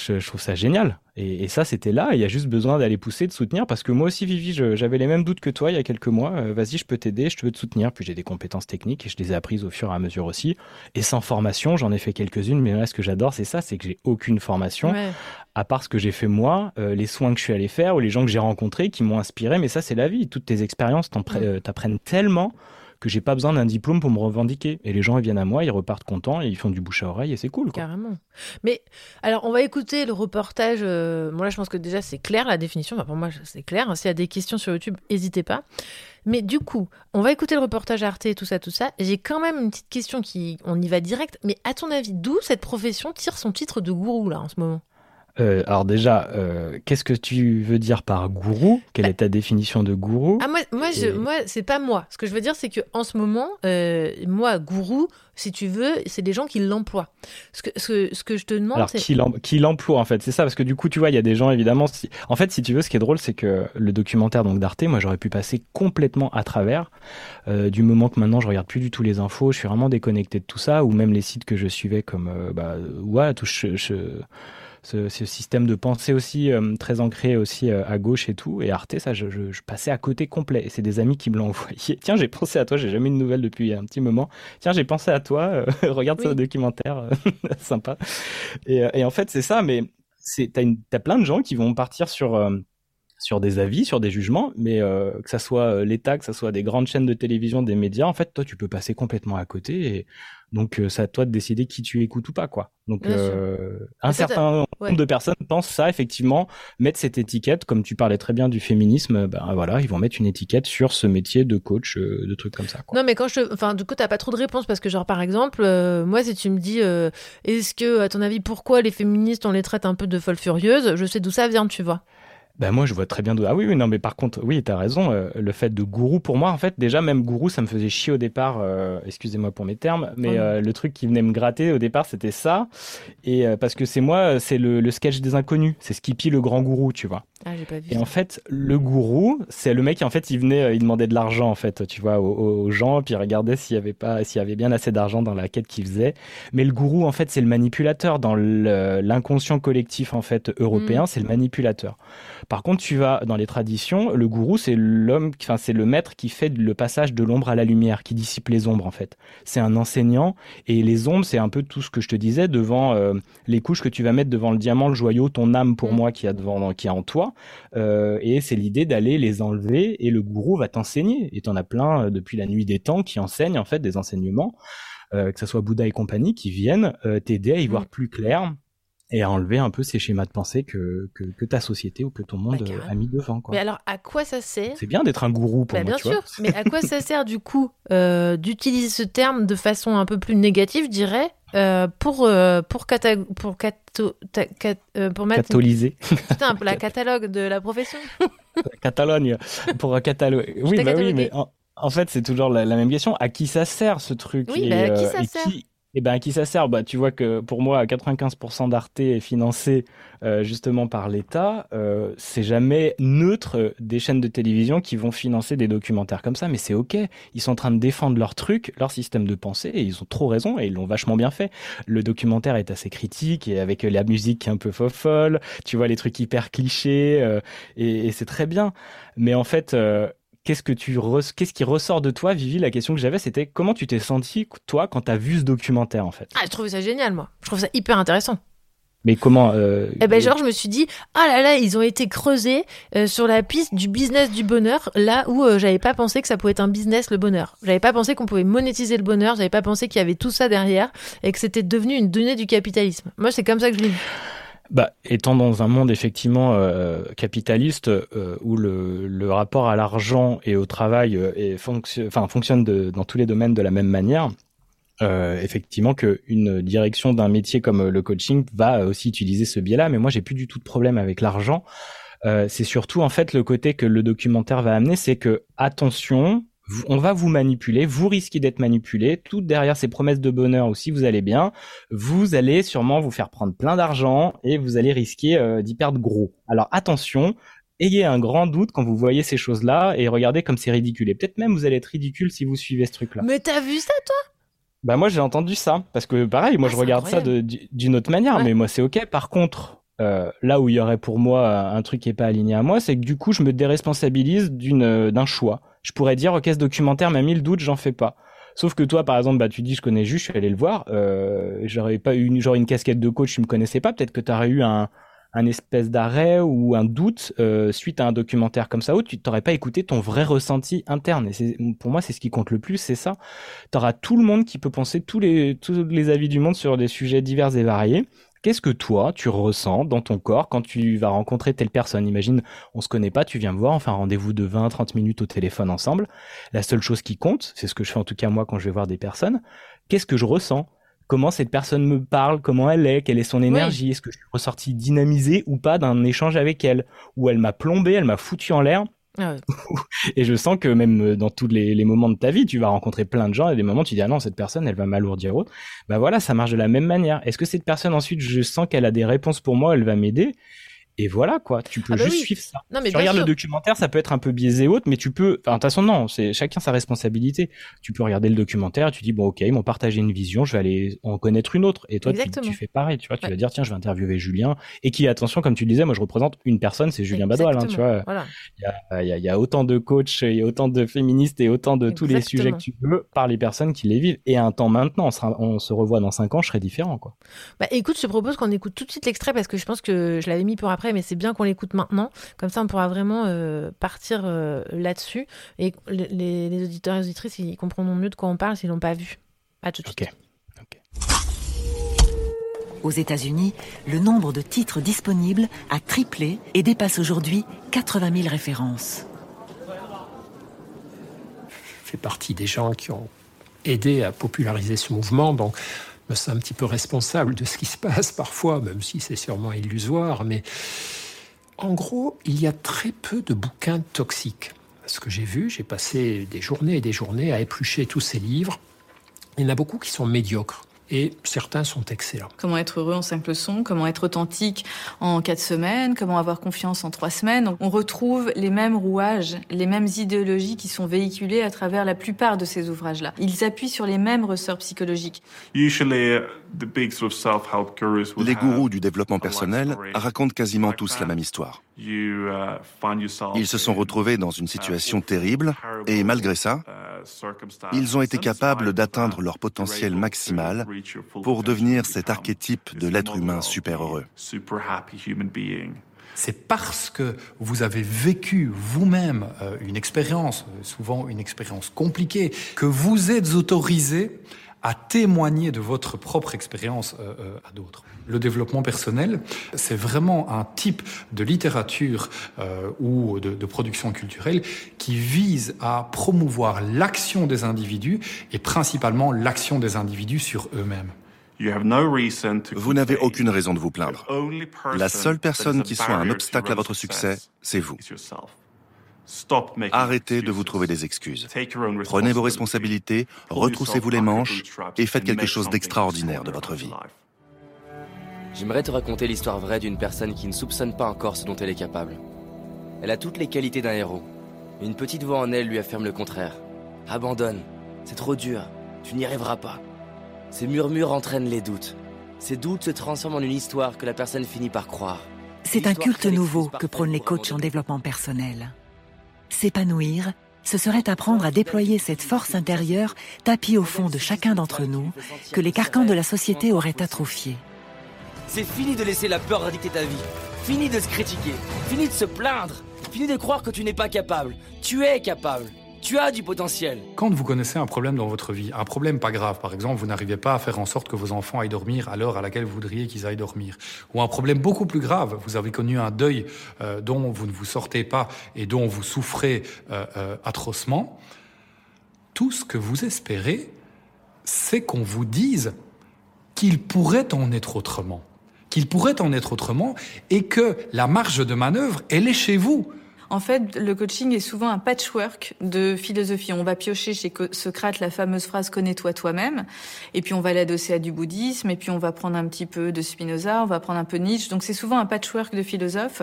[SPEAKER 11] je, trouve ça génial. Et, ça, c'était là. Il y a juste besoin d'aller pousser, de soutenir. Parce que moi aussi, Vivi, j'avais les mêmes doutes que toi il y a quelques mois. Euh, vas-y, je peux t'aider, je te veux te soutenir. Puis j'ai des compétences techniques et je les ai apprises au fur et à mesure aussi. Et sans formation, j'en ai fait quelques-unes. Mais là, ce que j'adore, c'est ça c'est que j'ai aucune formation. À part ce que j'ai fait moi, euh, les soins que je suis allé faire ou les gens que j'ai rencontrés qui m'ont inspiré. Mais ça, c'est la vie. Toutes tes expériences euh, t'apprennent tellement que j'ai pas besoin d'un diplôme pour me revendiquer. Et les gens, ils viennent à moi, ils repartent contents et ils font du bouche à oreille et c'est cool.
[SPEAKER 3] Carrément. Mais alors, on va écouter le reportage. Euh, moi, là, je pense que déjà, c'est clair la définition. pour moi, c'est clair. S'il y a des questions sur YouTube, n'hésitez pas. Mais du coup, on va écouter le reportage Arte et tout ça, tout ça. J'ai quand même une petite question qui, on y va direct. Mais à ton avis, d'où cette profession tire son titre de gourou là en ce moment?
[SPEAKER 11] Euh, alors déjà, euh, qu'est-ce que tu veux dire par gourou? Quelle bah est ta définition de gourou?
[SPEAKER 3] ah, Moi, moi, moi c'est pas moi. Ce que je veux dire, c'est que en ce moment, euh, moi, gourou, si tu veux, c'est des gens qui l'emploient. Ce que, ce, ce, que je te demande,
[SPEAKER 11] alors qui l'emploie en fait, c'est ça, parce que du coup, tu vois, il y a des gens évidemment. En fait, si tu veux, ce qui est drôle, c'est que le documentaire donc d'Arte, moi, j'aurais pu passer complètement à travers. du moment que maintenant, je regarde plus du tout les infos, je suis vraiment déconnecté de tout ça, ou même les sites que je suivais comme bah, ouais, tout. Je, je, ce, système de pensée aussi euh, très ancré aussi euh, à gauche et tout. Et Arte, ça, je, je, passais à côté complet. Et c'est des amis qui me l'ont envoyé. Tiens, j'ai pensé à toi, j'ai jamais eu de nouvelles depuis un petit moment. Tiens, j'ai pensé à toi, euh, regarde ce documentaire, sympa. Et, et, en fait, c'est ça, mais t'as as plein de gens qui vont partir sur sur des avis, sur des jugements, mais euh, que ça soit euh, l'État, que ça soit des grandes chaînes de télévision, des médias, en fait, toi, tu peux passer complètement à côté. Et donc, euh, c'est à toi de décider qui tu écoutes ou pas, quoi. Donc, un certain nombre de personnes pensent ça, effectivement, mettre cette étiquette, comme tu parlais très bien du féminisme, ben voilà, ils vont mettre une étiquette sur ce métier de coach, de trucs comme ça. Quoi.
[SPEAKER 3] Non, mais quand je, enfin, du coup, t'as pas trop de réponses parce que, genre, par exemple, moi, si tu me dis, est-ce que, à ton avis, pourquoi les féministes on les traite un peu de folles furieuses, je sais d'où ça vient, tu vois.
[SPEAKER 11] Ben moi, je vois très bien d'où. Ah oui, oui, non, mais par contre, oui, t'as raison. euh, le fait de gourou, pour moi, en fait, déjà, même gourou, ça me faisait chier au départ. euh, Excusez-moi pour mes termes, mais euh, le truc qui venait me gratter au départ, c'était ça. Et euh, parce que c'est moi, c'est le, le sketch des inconnus. C'est Skippy, le grand gourou, tu vois.
[SPEAKER 3] Ah, j'ai pas vu.
[SPEAKER 11] Et en fait, le gourou, c'est le mec qui en fait, il venait, euh, il demandait de l'argent en fait, tu vois, aux, aux gens, puis il regardait s'il y avait pas, s'il y avait bien assez d'argent dans la quête qu'il faisait. Mais le gourou, en fait, c'est le manipulateur dans l'inconscient collectif en fait européen,
[SPEAKER 3] Mm.
[SPEAKER 11] c'est le manipulateur. Par contre, tu vas dans les traditions, le gourou, c'est l'homme, enfin c'est le maître qui fait le passage de l'ombre à la lumière, qui dissipe les ombres en fait. C'est un enseignant et les ombres, c'est un peu tout ce que je te disais devant euh, les couches que tu vas mettre devant le diamant, le joyau, ton âme pour moi qui a devant, qui a en toi. Euh, et c'est l'idée d'aller les enlever et le gourou va t'enseigner. Et t'en as plein euh, depuis la nuit des temps qui enseignent en fait des enseignements, euh, que ce soit Bouddha et compagnie, qui viennent euh, t'aider à y voir plus clair et à enlever un peu ces schémas de pensée que, que, que ta société ou que ton monde euh, a mis devant. Quoi.
[SPEAKER 3] Mais alors, à quoi ça sert
[SPEAKER 11] C'est bien d'être un gourou pour
[SPEAKER 3] Bah,
[SPEAKER 11] moi,
[SPEAKER 3] bien
[SPEAKER 11] tu
[SPEAKER 3] sûr,
[SPEAKER 11] vois.
[SPEAKER 3] mais à quoi ça sert du coup euh, d'utiliser ce terme de façon un peu plus négative, je dirais, euh, pour euh, pour cata- pour cato- ta- cat- euh, pour mettre
[SPEAKER 11] Catholisé.
[SPEAKER 3] putain la catalogue de la profession.
[SPEAKER 11] Catalogne pour catalogue. Oui, bah oui, mais en, en fait, c'est toujours la, la même question. À qui ça sert ce truc?
[SPEAKER 3] Oui,
[SPEAKER 11] et,
[SPEAKER 3] bah, à qui
[SPEAKER 11] euh,
[SPEAKER 3] ça
[SPEAKER 11] et
[SPEAKER 3] sert?
[SPEAKER 11] qui- eh ben, à qui ça sert? Bah, Tu vois que pour moi, 95% d'Arte est financé euh, justement par l'État. Euh, c'est jamais neutre euh, des chaînes de télévision qui vont financer des documentaires comme ça, mais c'est OK. Ils sont en train de défendre leur truc, leur système de pensée, et ils ont trop raison, et ils l'ont vachement bien fait. Le documentaire est assez critique, et avec la musique qui est un peu folle, tu vois les trucs hyper clichés, euh, et, et c'est très bien. Mais en fait... Qu'est-ce que tu qu'est-ce qui ressort de toi, Vivi? La question que j'avais, c'était comment tu t'es senti toi quand t'as vu ce documentaire en fait?
[SPEAKER 3] Ah, je trouve ça génial moi. Je trouve ça hyper intéressant.
[SPEAKER 11] Mais comment euh,
[SPEAKER 3] Eh ben genre je me suis dit ah là là ils ont été creusés euh, sur la piste du business du bonheur là où euh, j'avais pas pensé que ça pouvait être un business le bonheur. J'avais pas pensé qu'on pouvait monétiser le bonheur, j'avais pas pensé qu'il y avait tout ça derrière et que c'était devenu une donnée du capitalisme. Moi c'est comme ça que je l'ai vu.
[SPEAKER 11] Bah, étant dans un monde effectivement euh, capitaliste euh, où le, rapport à l'argent et au travail euh, fonctionne dans tous les domaines de la même manière, effectivement qu'une direction d'un métier comme le coaching va aussi utiliser ce biais-là. Mais moi, j'ai plus du tout de problème avec l'argent. C'est surtout en fait le côté que le documentaire va amener, c'est que attention, on va vous manipuler, vous risquez d'être manipulé, tout derrière ces promesses de bonheur aussi, vous allez bien, vous allez sûrement vous faire prendre plein d'argent et vous allez risquer euh, d'y perdre gros. Alors attention, ayez un grand doute quand vous voyez ces choses-là et regardez comme c'est ridicule. Et peut-être même vous allez être ridicule si vous suivez ce truc-là.
[SPEAKER 3] Mais t'as vu ça toi?
[SPEAKER 11] Bah moi j'ai entendu ça. Parce que pareil moi je regarde ça d'une autre manière. Mais moi c'est ok. Par contre euh, là où il y aurait pour moi un truc qui est pas aligné à moi c'est que du coup je me déresponsabilise d'une d'un choix je pourrais dire ok ce documentaire m'a mis le doute j'en fais pas. Sauf que toi par exemple bah tu dis je connais juste je suis allé le voir euh, j'aurais pas eu une, genre une casquette de coach tu me connaissais pas peut-être que tu eu un un espèce d'arrêt ou un doute euh, suite à un documentaire comme ça où tu t'aurais pas écouté ton vrai ressenti interne. Et pour moi c'est ce qui compte le plus c'est ça. T'auras tout le monde qui peut penser tous les tous les avis du monde sur des sujets divers et variés Qu'est-ce que toi, tu ressens dans ton corps quand tu vas rencontrer telle personne? Imagine, on se connaît pas, tu viens me voir, on fait un rendez-vous de 20-30 minutes au téléphone ensemble. La seule chose qui compte, c'est ce que je fais en tout cas moi quand je vais voir des personnes, qu'est-ce que je ressens? Comment cette personne me parle? Comment elle est? Quelle est son énergie? Est-ce que je suis ressorti dynamisé ou pas d'un échange avec elle? Ou elle m'a plombé, elle m'a foutu en l'air? Et je sens que même euh, dans tous les, les moments de ta vie, tu vas rencontrer plein de gens et des moments tu dis ah non cette personne elle va m'alourdir autre. Bah voilà, ça marche de la même manière. Est-ce que cette personne ensuite je sens qu'elle a des réponses pour moi, elle va m'aider? Et voilà quoi, tu peux
[SPEAKER 3] Ah bah
[SPEAKER 11] juste
[SPEAKER 3] oui.
[SPEAKER 11] suivre ça.
[SPEAKER 3] Non, mais
[SPEAKER 11] tu regardes
[SPEAKER 3] sûr.
[SPEAKER 11] le documentaire, ça peut être un peu biaisé autre, mais tu peux. Enfin, de toute façon non, c'est chacun sa responsabilité. Tu peux regarder le documentaire, tu dis bon ok, ils m'ont partagé une vision, je vais aller en connaître une autre. Et toi tu, fais pareil, tu vois, tu vas dire tiens je vais interviewer Julien et qui attention comme tu le disais, moi je représente une personne, c'est Julien Badoil, hein, tu vois.
[SPEAKER 3] Voilà.
[SPEAKER 11] Il y a, il y a- il y a autant de coachs, il y a autant de féministes et autant de tous les sujets que tu veux par les personnes qui les vivent. Et à un temps maintenant, on, sera- on se revoit dans cinq ans, je serai différent, quoi.
[SPEAKER 3] Bah écoute, je te propose qu'on écoute tout de suite l'extrait parce que je pense que je l'avais mis pour après, mais c'est bien qu'on l'écoute maintenant. Comme ça, on pourra vraiment euh, partir euh, là-dessus et les, auditeurs et auditrices ils comprendront mieux de quoi on parle s'ils l'ont pas vu. À tout de suite.
[SPEAKER 22] Aux États-Unis, le nombre de titres disponibles a triplé et dépasse aujourd'hui 80 000 références.
[SPEAKER 23] Je fais partie des gens qui ont aidé à populariser ce mouvement, donc me sens un petit peu responsable de ce qui se passe parfois, même si c'est sûrement illusoire, mais En gros, il y a très peu de bouquins toxiques. Ce que j'ai vu, j'ai passé des journées et des journées à éplucher tous ces livres. Il y en a beaucoup qui sont médiocres et certains sont excellents.
[SPEAKER 24] Comment être heureux en cinq leçons, comment être authentique en quatre semaines, comment avoir confiance en trois semaines? On retrouve les mêmes rouages, les mêmes idéologies qui sont véhiculées à travers la plupart de ces ouvrages-là. Ils appuient sur les mêmes ressorts psychologiques.
[SPEAKER 25] Les gourous du développement personnel racontent quasiment tous la même histoire.
[SPEAKER 26] Uh,
[SPEAKER 25] Ils se sont retrouvés dans une situation terrible et malgré ça, ils ont été capables d'atteindre leur potentiel maximal pour devenir cet archétype de l'être humain super heureux.
[SPEAKER 26] C'est parce que vous avez vécu vous-même euh, une expérience, souvent une expérience compliquée, que vous êtes autorisé à témoigner de votre propre expérience euh, euh, à d'autres. Le développement personnel, c'est vraiment un type de littérature euh, ou de, de, production culturelle qui vise à promouvoir l'action des individus et principalement l'action des individus sur eux-mêmes.
[SPEAKER 25] Vous n'avez aucune raison de vous plaindre. La seule personne qui soit un obstacle à votre succès, c'est vous. Arrêtez de vous trouver des excuses. Prenez vos responsabilités, retroussez-vous les manches et faites quelque chose d'extraordinaire de votre vie.
[SPEAKER 27] J'aimerais te raconter l'histoire vraie d'une personne qui ne soupçonne pas encore ce dont elle est capable. Elle a toutes les qualités d'un héros. Une petite voix en elle lui affirme le contraire. Abandonne, c'est trop dur, tu n'y arriveras pas. Ces murmures entraînent les doutes. Ces doutes se transforment en une histoire que la personne finit par croire.
[SPEAKER 22] C'est un culte nouveau que prônent les coachs en développement personnel. S'épanouir, ce serait apprendre à déployer cette force intérieure tapie au fond de chacun d'entre nous que les carcans de la société auraient atrophié.
[SPEAKER 27] C'est fini de laisser la peur dicter ta vie. Fini de se critiquer. Fini de se plaindre. Fini de croire que tu n'es pas capable. Tu es capable. Tu as du potentiel.
[SPEAKER 26] Quand vous connaissez un problème dans votre vie, un problème pas grave, par exemple, vous n'arrivez pas à faire en sorte que vos enfants aillent dormir à l'heure à laquelle vous voudriez qu'ils aillent dormir, ou un problème beaucoup plus grave, vous avez connu un deuil euh, dont vous ne vous sortez pas et dont vous souffrez euh, euh, atrocement, tout ce que vous espérez, c'est qu'on vous dise qu'il pourrait en être autrement, qu'il pourrait en être autrement, et que la marge de manœuvre, elle est chez vous.
[SPEAKER 24] En fait, le coaching est souvent un patchwork de philosophie. On va piocher chez Socrate la fameuse phrase connais-toi toi-même, et puis on va l'adosser à du bouddhisme, et puis on va prendre un petit peu de Spinoza, on va prendre un peu Nietzsche. Donc c'est souvent un patchwork de philosophes.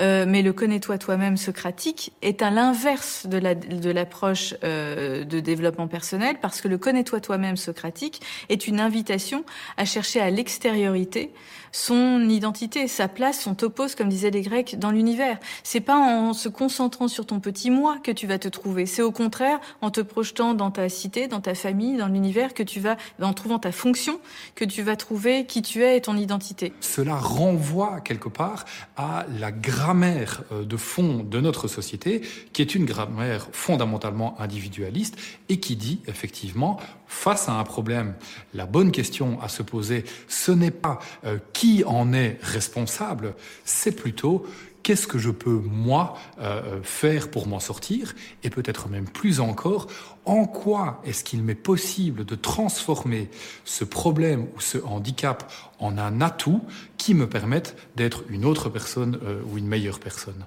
[SPEAKER 24] Euh, mais le connais-toi toi-même socratique est à l'inverse de la de l'approche euh, de développement personnel, parce que le connais-toi toi-même socratique est une invitation à chercher à l'extériorité son identité, sa place, son topos, comme disaient les Grecs, dans l'univers. C'est pas en se concentrant sur ton petit moi que tu vas te trouver. C'est au contraire en te projetant dans ta cité, dans ta famille, dans l'univers que tu vas, en trouvant ta fonction, que tu vas trouver qui tu es et ton identité.
[SPEAKER 26] Cela renvoie quelque part à la grammaire euh, de fond de notre société, qui est une grammaire fondamentalement individualiste et qui dit effectivement face à un problème, la bonne question à se poser, ce n'est pas euh, qui en est responsable, c'est plutôt qu'est-ce que je peux moi euh, euh, faire pour m'en sortir et peut-être même plus encore en quoi est-ce qu'il m'est possible de transformer ce problème ou ce handicap en un atout qui me permette d'être une autre personne ou une meilleure personne?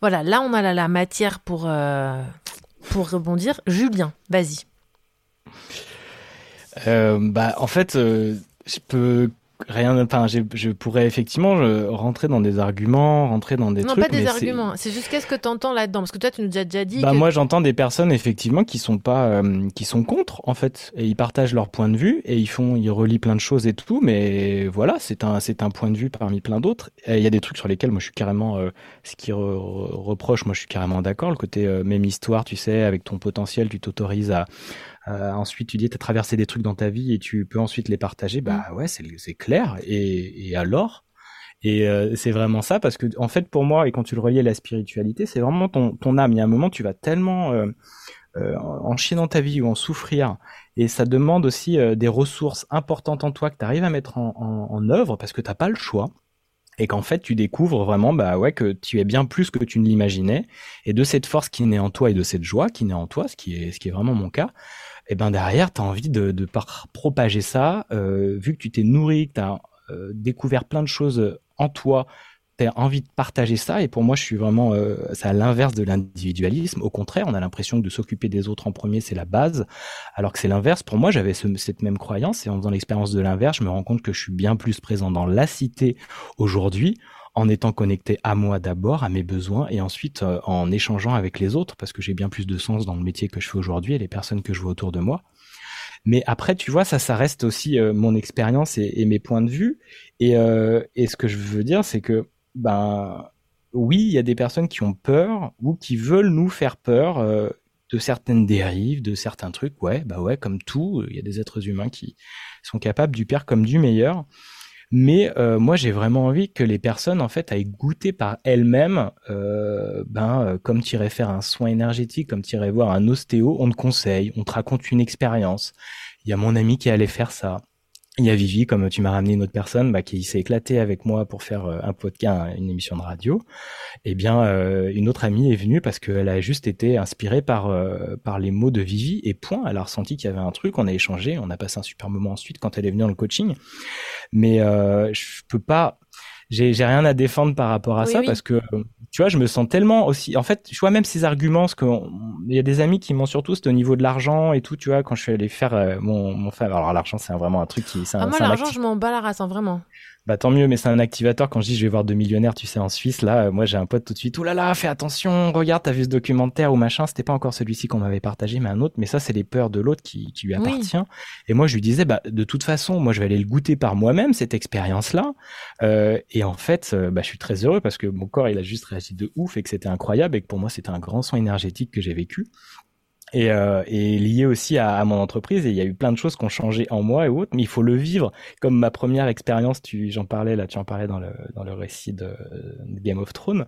[SPEAKER 3] Voilà, là on a la, la matière pour pour rebondir. Julien, vas-y.
[SPEAKER 11] Euh, bah, en fait, euh, je peux rien enfin je pourrais effectivement rentrer dans des arguments rentrer dans des
[SPEAKER 3] non,
[SPEAKER 11] trucs
[SPEAKER 3] pas des arguments. C'est juste qu'est-ce que tu entends là-dedans? Parce que toi tu nous as déjà dit
[SPEAKER 11] bah moi j'entends des personnes effectivement qui sont pas euh, qui sont contre en fait et ils partagent leur point de vue et ils font ils relient plein de choses et tout mais voilà c'est un c'est un point de vue parmi plein d'autres il y a des trucs sur lesquels moi je suis carrément euh, ce qui reproche moi je suis carrément d'accord le côté euh, même histoire tu sais avec ton potentiel tu t'autorises à euh, ensuite, tu dis, tu as traversé des trucs dans ta vie et tu peux ensuite les partager. Bah mm. ouais, c'est clair. Et, et alors? Et euh, c'est vraiment ça parce que en fait pour moi et quand tu le reliais à la spiritualité, c'est vraiment ton, ton âme. Il y a un moment tu vas tellement euh, euh, en chier dans ta vie ou en souffrir et ça demande aussi euh, des ressources importantes en toi que tu arrives à mettre en, en, en œuvre parce que t'as pas le choix et qu'en fait tu découvres vraiment bah ouais que tu es bien plus que tu ne l'imaginais et de cette force qui naît en toi et de cette joie qui naît en toi ce qui est ce qui est vraiment mon cas et eh ben derrière, tu as envie de, de propager ça, euh, vu que tu t'es nourri, que tu as euh, découvert plein de choses en toi tu as envie de partager ça. Et pour moi, je suis vraiment, euh, c'est à l'inverse de l'individualisme. Au contraire, on a l'impression que de s'occuper des autres en premier, c'est la base. Alors que c'est l'inverse. Pour moi, j'avais cette même croyance. Et en faisant l'expérience de l'inverse, je me rends compte que je suis bien plus présent dans la cité aujourd'hui en étant connecté à moi d'abord, à mes besoins, et ensuite euh, en échangeant avec les autres, parce que j'ai bien plus de sens dans le métier que je fais aujourd'hui et les personnes que je vois autour de moi. Mais après, tu vois, ça, ça reste aussi euh, mon expérience et, et, mes points de vue. Et, euh, et ce que je veux dire, c'est que ben oui, il y a des personnes qui ont peur ou qui veulent nous faire peur euh, de certaines dérives, de certains trucs. Ouais, bah ouais, comme tout, il y a des êtres humains qui sont capables du pire comme du meilleur. Mais euh, moi, j'ai vraiment envie que les personnes, en fait, aillent goûter par elles-mêmes, euh, ben, euh, comme irais faire un soin énergétique, comme tu irais voir un ostéo, on te conseille, on te raconte une expérience. Il y a mon ami qui allait faire ça. Il y a Vivi, comme tu m'as ramené une autre personne, bah, qui s'est éclatée avec moi pour faire euh, un podcast, une émission de radio. Eh bien, euh, une autre amie est venue parce qu'elle a juste été inspirée par euh, par les mots de Vivi et point. Elle a ressenti qu'il y avait un truc. On a échangé, on a passé un super moment ensuite quand elle est venue dans le coaching. Mais je peux pas j'ai rien à défendre par rapport à ça parce que tu vois, je me sens tellement aussi. En fait, je vois même ces arguments, parce qu'il y a des amis qui m'ont surtout, c'était au niveau de l'argent et tout, tu vois, quand je suis allé faire euh, mon, mon Alors, l'argent, c'est vraiment un truc qui.
[SPEAKER 3] Ah, moi, l'argent, je m'en bats la race, hein, vraiment.
[SPEAKER 11] Bah tant mieux, mais c'est un activateur. Quand je dis je vais voir deux millionnaires, tu sais, en Suisse, là, euh, moi j'ai un pote tout de suite. Ouh là là, fais attention, regarde, t'as vu ce documentaire ou machin. C'était pas encore celui-ci qu'on m'avait partagé, mais un autre. Mais ça, c'est les peurs de l'autre qui, qui lui appartient. Et moi, je lui disais, bah de toute façon, moi je vais aller le goûter par moi-même cette expérience-là. Euh, et en fait, euh, bah je suis très heureux parce que mon corps il a juste réagi de ouf et que c'était incroyable et que pour moi c'était un grand soin énergétique que j'ai vécu et, euh, et lié aussi à, à, mon entreprise. Et il y a eu plein de choses qui ont changé en moi et autres, mais il faut le vivre. Comme ma première expérience, tu, j'en parlais là, tu en parlais dans le, dans le récit de, Game of Thrones.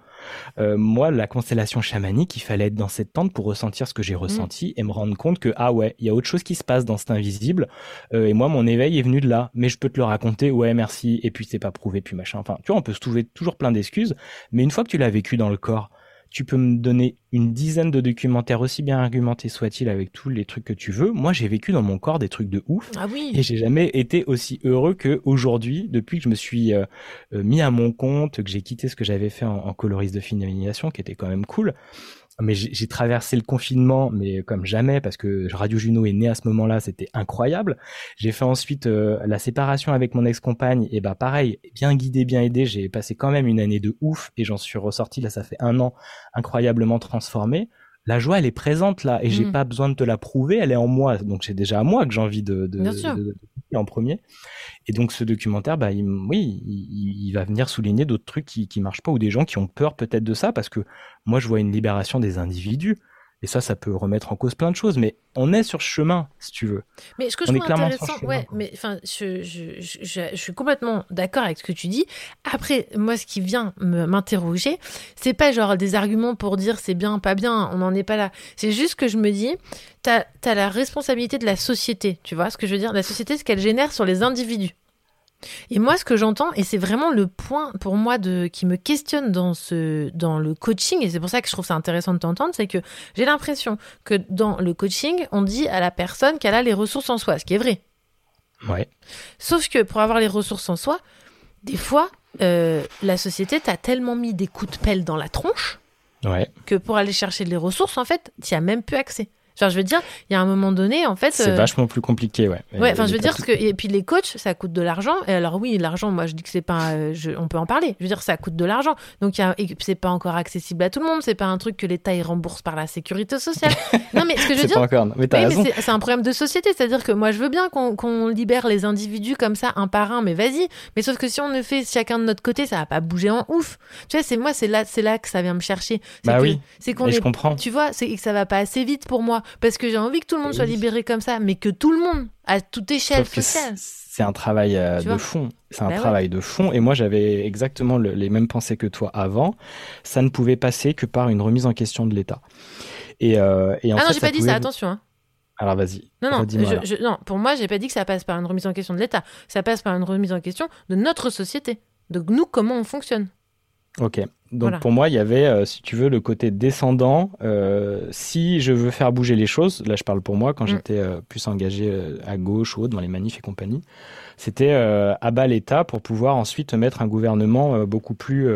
[SPEAKER 11] Euh, moi, la constellation chamanique, il fallait être dans cette tente pour ressentir ce que j'ai mm. ressenti et me rendre compte que ah ouais, il y a autre chose qui se passe dans cet invisible. Euh, et moi, mon éveil est venu de là. Mais je peux te le raconter. Ouais, merci. Et puis c'est pas prouvé, puis machin. Enfin, tu vois, on peut se trouver toujours plein d'excuses. Mais une fois que tu l'as vécu dans le corps, tu peux me donner une dizaine de documentaires aussi bien argumentés soit-il avec tous les trucs que tu veux. Moi, j'ai vécu dans mon corps des trucs de ouf.
[SPEAKER 3] Ah oui.
[SPEAKER 11] Et j'ai jamais été aussi heureux que aujourd'hui, depuis que je me suis euh, euh, mis à mon compte, que j'ai quitté ce que j'avais fait en, en coloriste de finalisation, qui était quand même cool mais j'ai traversé le confinement, mais comme jamais, parce que Radio Juno est né à ce moment-là, c'était incroyable. J'ai fait ensuite euh, la séparation avec mon ex-compagne, et bah pareil, bien guidé, bien aidé, j'ai passé quand même une année de ouf, et j'en suis ressorti, là ça fait un an, incroyablement transformé. La joie, elle est présente là, et j'ai mm. pas besoin de te la prouver, elle est en moi, donc c'est déjà à moi que j'ai envie de, de, de, en premier. Et donc ce documentaire, bah, il, oui, il, il, va venir souligner d'autres trucs qui, qui marchent pas, ou des gens qui ont peur peut-être de ça, parce que moi, je vois une libération des individus. Et ça, ça peut remettre en cause plein de choses, mais on est sur ce chemin, si tu veux.
[SPEAKER 3] Mais ce que je trouve intéressant, ouais, mais enfin, je, je, je, je, suis complètement d'accord avec ce que tu dis. Après, moi, ce qui vient m'interroger, c'est pas genre des arguments pour dire c'est bien, pas bien, on n'en est pas là. C'est juste que je me dis, t'as as la responsabilité de la société, tu vois ce que je veux dire? La société, ce qu'elle génère sur les individus. Et moi, ce que j'entends, et c'est vraiment le point pour moi de, qui me questionne dans, ce, dans le coaching, et c'est pour ça que je trouve ça intéressant de t'entendre, c'est que j'ai l'impression que dans le coaching, on dit à la personne qu'elle a les ressources en soi, ce qui est vrai.
[SPEAKER 11] Ouais.
[SPEAKER 3] Sauf que pour avoir les ressources en soi, des fois, euh, la société t'a tellement mis des coups de pelle dans la tronche
[SPEAKER 11] ouais.
[SPEAKER 3] que pour aller chercher les ressources, en fait, tu as même plus accès. Genre, je veux dire, il y a un moment donné, en fait.
[SPEAKER 11] C'est euh, vachement plus compliqué, ouais.
[SPEAKER 3] Ouais, enfin, je veux dire, que. Et puis les coachs, ça coûte de l'argent. Et alors, oui, l'argent, moi, je dis que c'est pas. Euh, je... On peut en parler. Je veux dire, ça coûte de l'argent. Donc, a... c'est pas encore accessible à tout le monde. C'est pas un truc que l'État, il rembourse par la sécurité sociale. non, mais ce que je veux dire.
[SPEAKER 11] Pas encore. Mais t'as
[SPEAKER 3] oui, c'est un problème de société. C'est-à-dire que moi, je veux bien qu'on libère les individus comme ça, un par un, mais vas-y. Mais sauf que si on ne fait chacun de notre côté, ça va pas bouger en ouf. Tu vois, c'est moi, c'est là, là que ça vient me chercher.
[SPEAKER 11] Bah oui.
[SPEAKER 3] C'est qu'on est.
[SPEAKER 11] Je comprends.
[SPEAKER 3] Tu vois, c'est que ça va pas assez vite pour moi. Parce que j'ai envie que tout le monde soit libéré comme ça, mais que tout le monde, à toute échelle sociale.
[SPEAKER 11] C'est un travail euh, de fond. C'est un bah travail de fond. Et moi, j'avais exactement les mêmes pensées que toi avant. Ça ne pouvait passer que par une remise en question de l'État. Et, euh, et en
[SPEAKER 3] ah
[SPEAKER 11] fait,
[SPEAKER 3] non, j'ai pas dit ça, attention. Hein.
[SPEAKER 11] Alors vas-y.
[SPEAKER 3] Non, non, je, non, pour moi, j'ai pas dit que ça passe par une remise en question de l'État. Ça passe par une remise en question de notre société. Donc nous, comment on fonctionne.
[SPEAKER 11] Ok. Donc pour moi, il y avait, euh, si tu veux, le côté descendant. Euh, si je veux faire bouger les choses, là je parle pour moi, quand mm. j'étais euh, plus engagé à gauche ou autre, dans les manifs et compagnie, c'était à bas l'État pour pouvoir ensuite mettre un gouvernement beaucoup plus...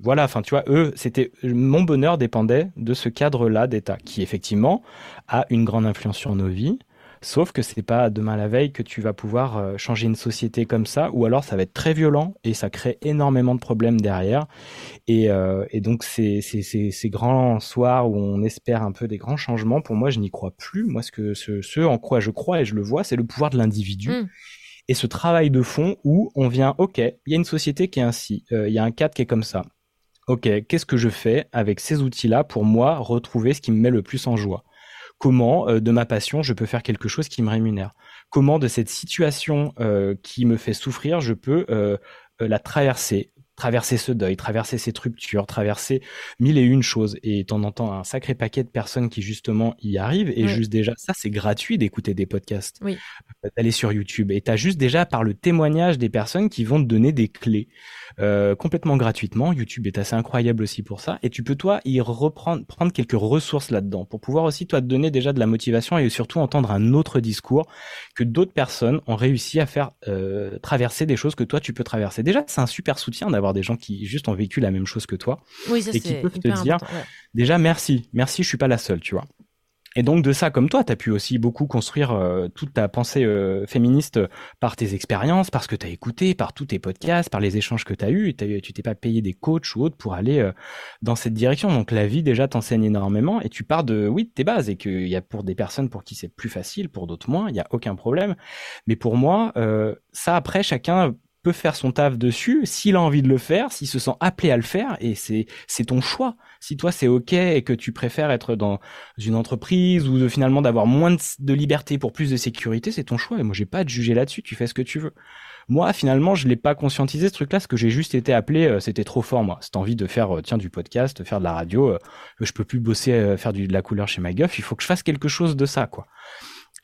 [SPEAKER 11] Voilà, enfin tu vois, eux, c'était mon bonheur dépendait de ce cadre-là d'État qui effectivement a une grande influence sur nos vies, Sauf que c'est pas demain la veille que tu vas pouvoir euh, changer une société comme ça, ou alors ça va être très violent et ça crée énormément de problèmes derrière. Et, euh, et donc ces, ces, ces, ces, grands soirs où on espère un peu des grands changements, pour moi je n'y crois plus. Moi ce que ce, ce, en quoi je crois et je le vois, c'est le pouvoir de l'individu. Mm. Et ce travail de fond où on vient, ok, il y a une société qui est ainsi, euh, il y a un cadre qui est comme ça. Ok, qu'est-ce que je fais avec ces outils-là pour moi retrouver ce qui me met le plus en joie? Comment euh, de ma passion je peux faire quelque chose qui me rémunère? Comment de cette situation euh, qui me fait souffrir je peux euh, la traverser? Traverser ce deuil, traverser ces ruptures, traverser mille et une choses. Et t'en entends un sacré paquet de personnes qui justement y arrivent. Et juste déjà, ça c'est gratuit d'écouter des podcasts, oui. d'aller sur YouTube. Et t'as juste déjà par le témoignage des personnes qui vont te donner des clés. Euh, complètement gratuitement. YouTube est assez incroyable aussi pour ça. Et tu peux toi y reprendre, prendre quelques ressources là-dedans pour pouvoir aussi toi te donner déjà de la motivation et surtout entendre un autre discours que d'autres personnes ont réussi à faire euh, traverser des choses que toi tu peux traverser. Déjà, c'est un super soutien d'avoir des gens qui juste ont vécu la même chose que toi
[SPEAKER 3] oui,
[SPEAKER 11] et qui peuvent te dire déjà merci, merci, je suis pas la seule, tu vois. Et donc de ça, comme toi, tu as pu aussi beaucoup construire euh, toute ta pensée euh, féministe par tes expériences, parce que tu as écouté, par tous tes podcasts, par les échanges que tu as eus. Tu t'es pas payé des coachs ou autres pour aller euh, dans cette direction. Donc la vie déjà t'enseigne énormément et tu pars de oui de tes bases et qu'il y a pour des personnes pour qui c'est plus facile, pour d'autres moins, il y a aucun problème. Mais pour moi, ça après chacun peut faire son taf dessus s'il a envie de le faire, s'il se sent appelé à le faire et c'est c'est ton choix. Si toi c'est ok et que tu préfères être dans une entreprise ou finalement d'avoir moins de, liberté pour plus de sécurité, c'est ton choix et moi j'ai pas à te juger là-dessus. Tu fais ce que tu veux. Moi finalement je l'ai pas conscientisé ce truc-là, ce que j'ai juste été appelé, euh, c'était trop fort moi. Cette envie de faire euh, tiens du podcast, faire de la radio, euh, je peux plus bosser faire du, de la couleur chez MyGuff, il faut que je fasse quelque chose de ça quoi.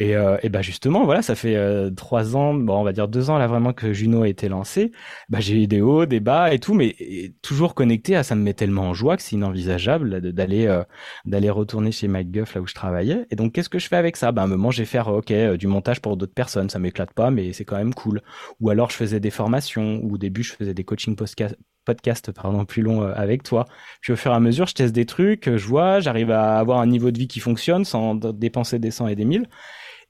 [SPEAKER 11] Et, euh, bah justement, voilà, ça fait euh, trois ans, bon, on va dire deux ans là vraiment que Juno a été lancé. Bah j'ai eu des hauts, des bas et tout, mais toujours connecté à ça me met tellement en joie que c'est inenvisageable d'aller euh, d'aller retourner chez McGuff là où je travaillais. Et donc qu'est-ce que je fais avec ça? Bah à un moment j'ai fait ok du montage pour d'autres personnes, ça m'éclate pas, mais c'est quand même cool. Ou alors je faisais des formations, ou au début je faisais des coaching podcast podcast pardon plus long avec toi. Puis au fur et à mesure, je teste des trucs, je vois, j'arrive à avoir un niveau de vie qui fonctionne sans dépenser des cents et des mille.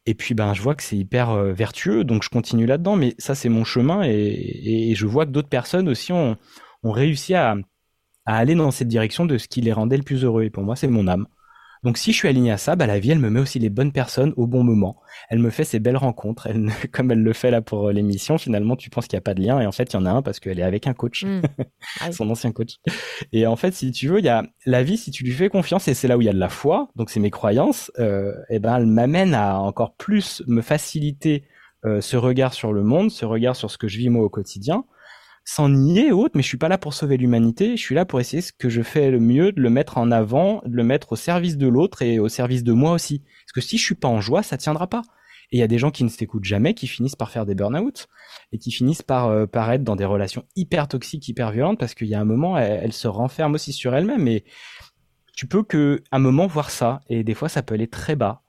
[SPEAKER 11] Et puis ben je vois que c'est hyper euh, vertueux, donc je continue là-dedans. Mais ça c'est mon chemin et, je vois que d'autres personnes aussi ont, réussi à aller dans cette direction de ce qui les rendait le plus heureux. Et pour moi c'est mon âme. Donc si je suis aligné à ça, bah, la vie, elle me met aussi les bonnes personnes au bon moment. Elle me fait ces belles rencontres. Elle, comme elle le fait là pour euh, l'émission, finalement, tu penses qu'il n'y a pas de lien. Et en fait, il y en a un parce qu'elle est avec un coach, mmh. ah son ancien coach. Et en fait, si tu veux, il y a la vie, si tu lui fais confiance, et c'est là où il y a de la foi, donc c'est mes croyances, euh, et eh ben, elle m'amène à encore plus me faciliter euh, ce regard sur le monde, ce regard sur ce que je vis moi au quotidien sans nier autre, mais je suis pas là pour sauver l'humanité, je suis là pour essayer ce que je fais le mieux, de le mettre en avant, de le mettre au service de l'autre et au service de moi aussi. Parce que si je suis pas en joie, ça tiendra pas. Et il y a des gens qui ne s'écoutent jamais, qui finissent par faire des burn-out et qui finissent par, euh, par être dans des relations hyper toxiques, hyper violentes, parce qu'il y a un moment, elles, se renferment aussi sur elles-mêmes. Et tu peux que un moment voir ça, et des fois ça peut aller très bas.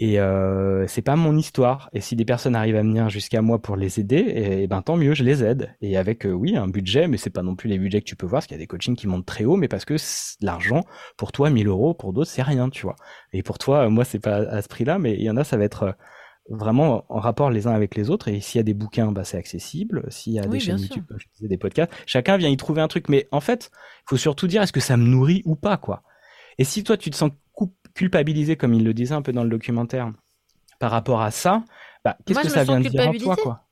[SPEAKER 11] Et euh, c'est pas mon histoire. Et si des personnes arrivent à venir jusqu'à moi pour les aider, et, eh ben tant mieux, je les aide. Et avec euh, oui un budget, mais c'est pas non plus les budgets que tu peux voir, parce qu'il y a des coachings qui montent très haut, mais parce que l'argent pour toi 1000 euros, pour d'autres c'est rien, tu vois. Et pour toi, moi c'est pas à ce prix-là, mais il y en a ça va être euh, vraiment en rapport les uns avec les autres. Et s'il y a des bouquins, bah c'est accessible. S'il y a des chaînes YouTube, je disais, des podcasts, chacun vient y trouver un truc. Mais en fait, il faut surtout dire est-ce que ça me nourrit ou pas, quoi? Et si toi tu te sens culpabiliser, comme il le disait un peu dans le documentaire, par rapport à ça, bah, qu'est-ce que ça vient de dire en toi, quoi?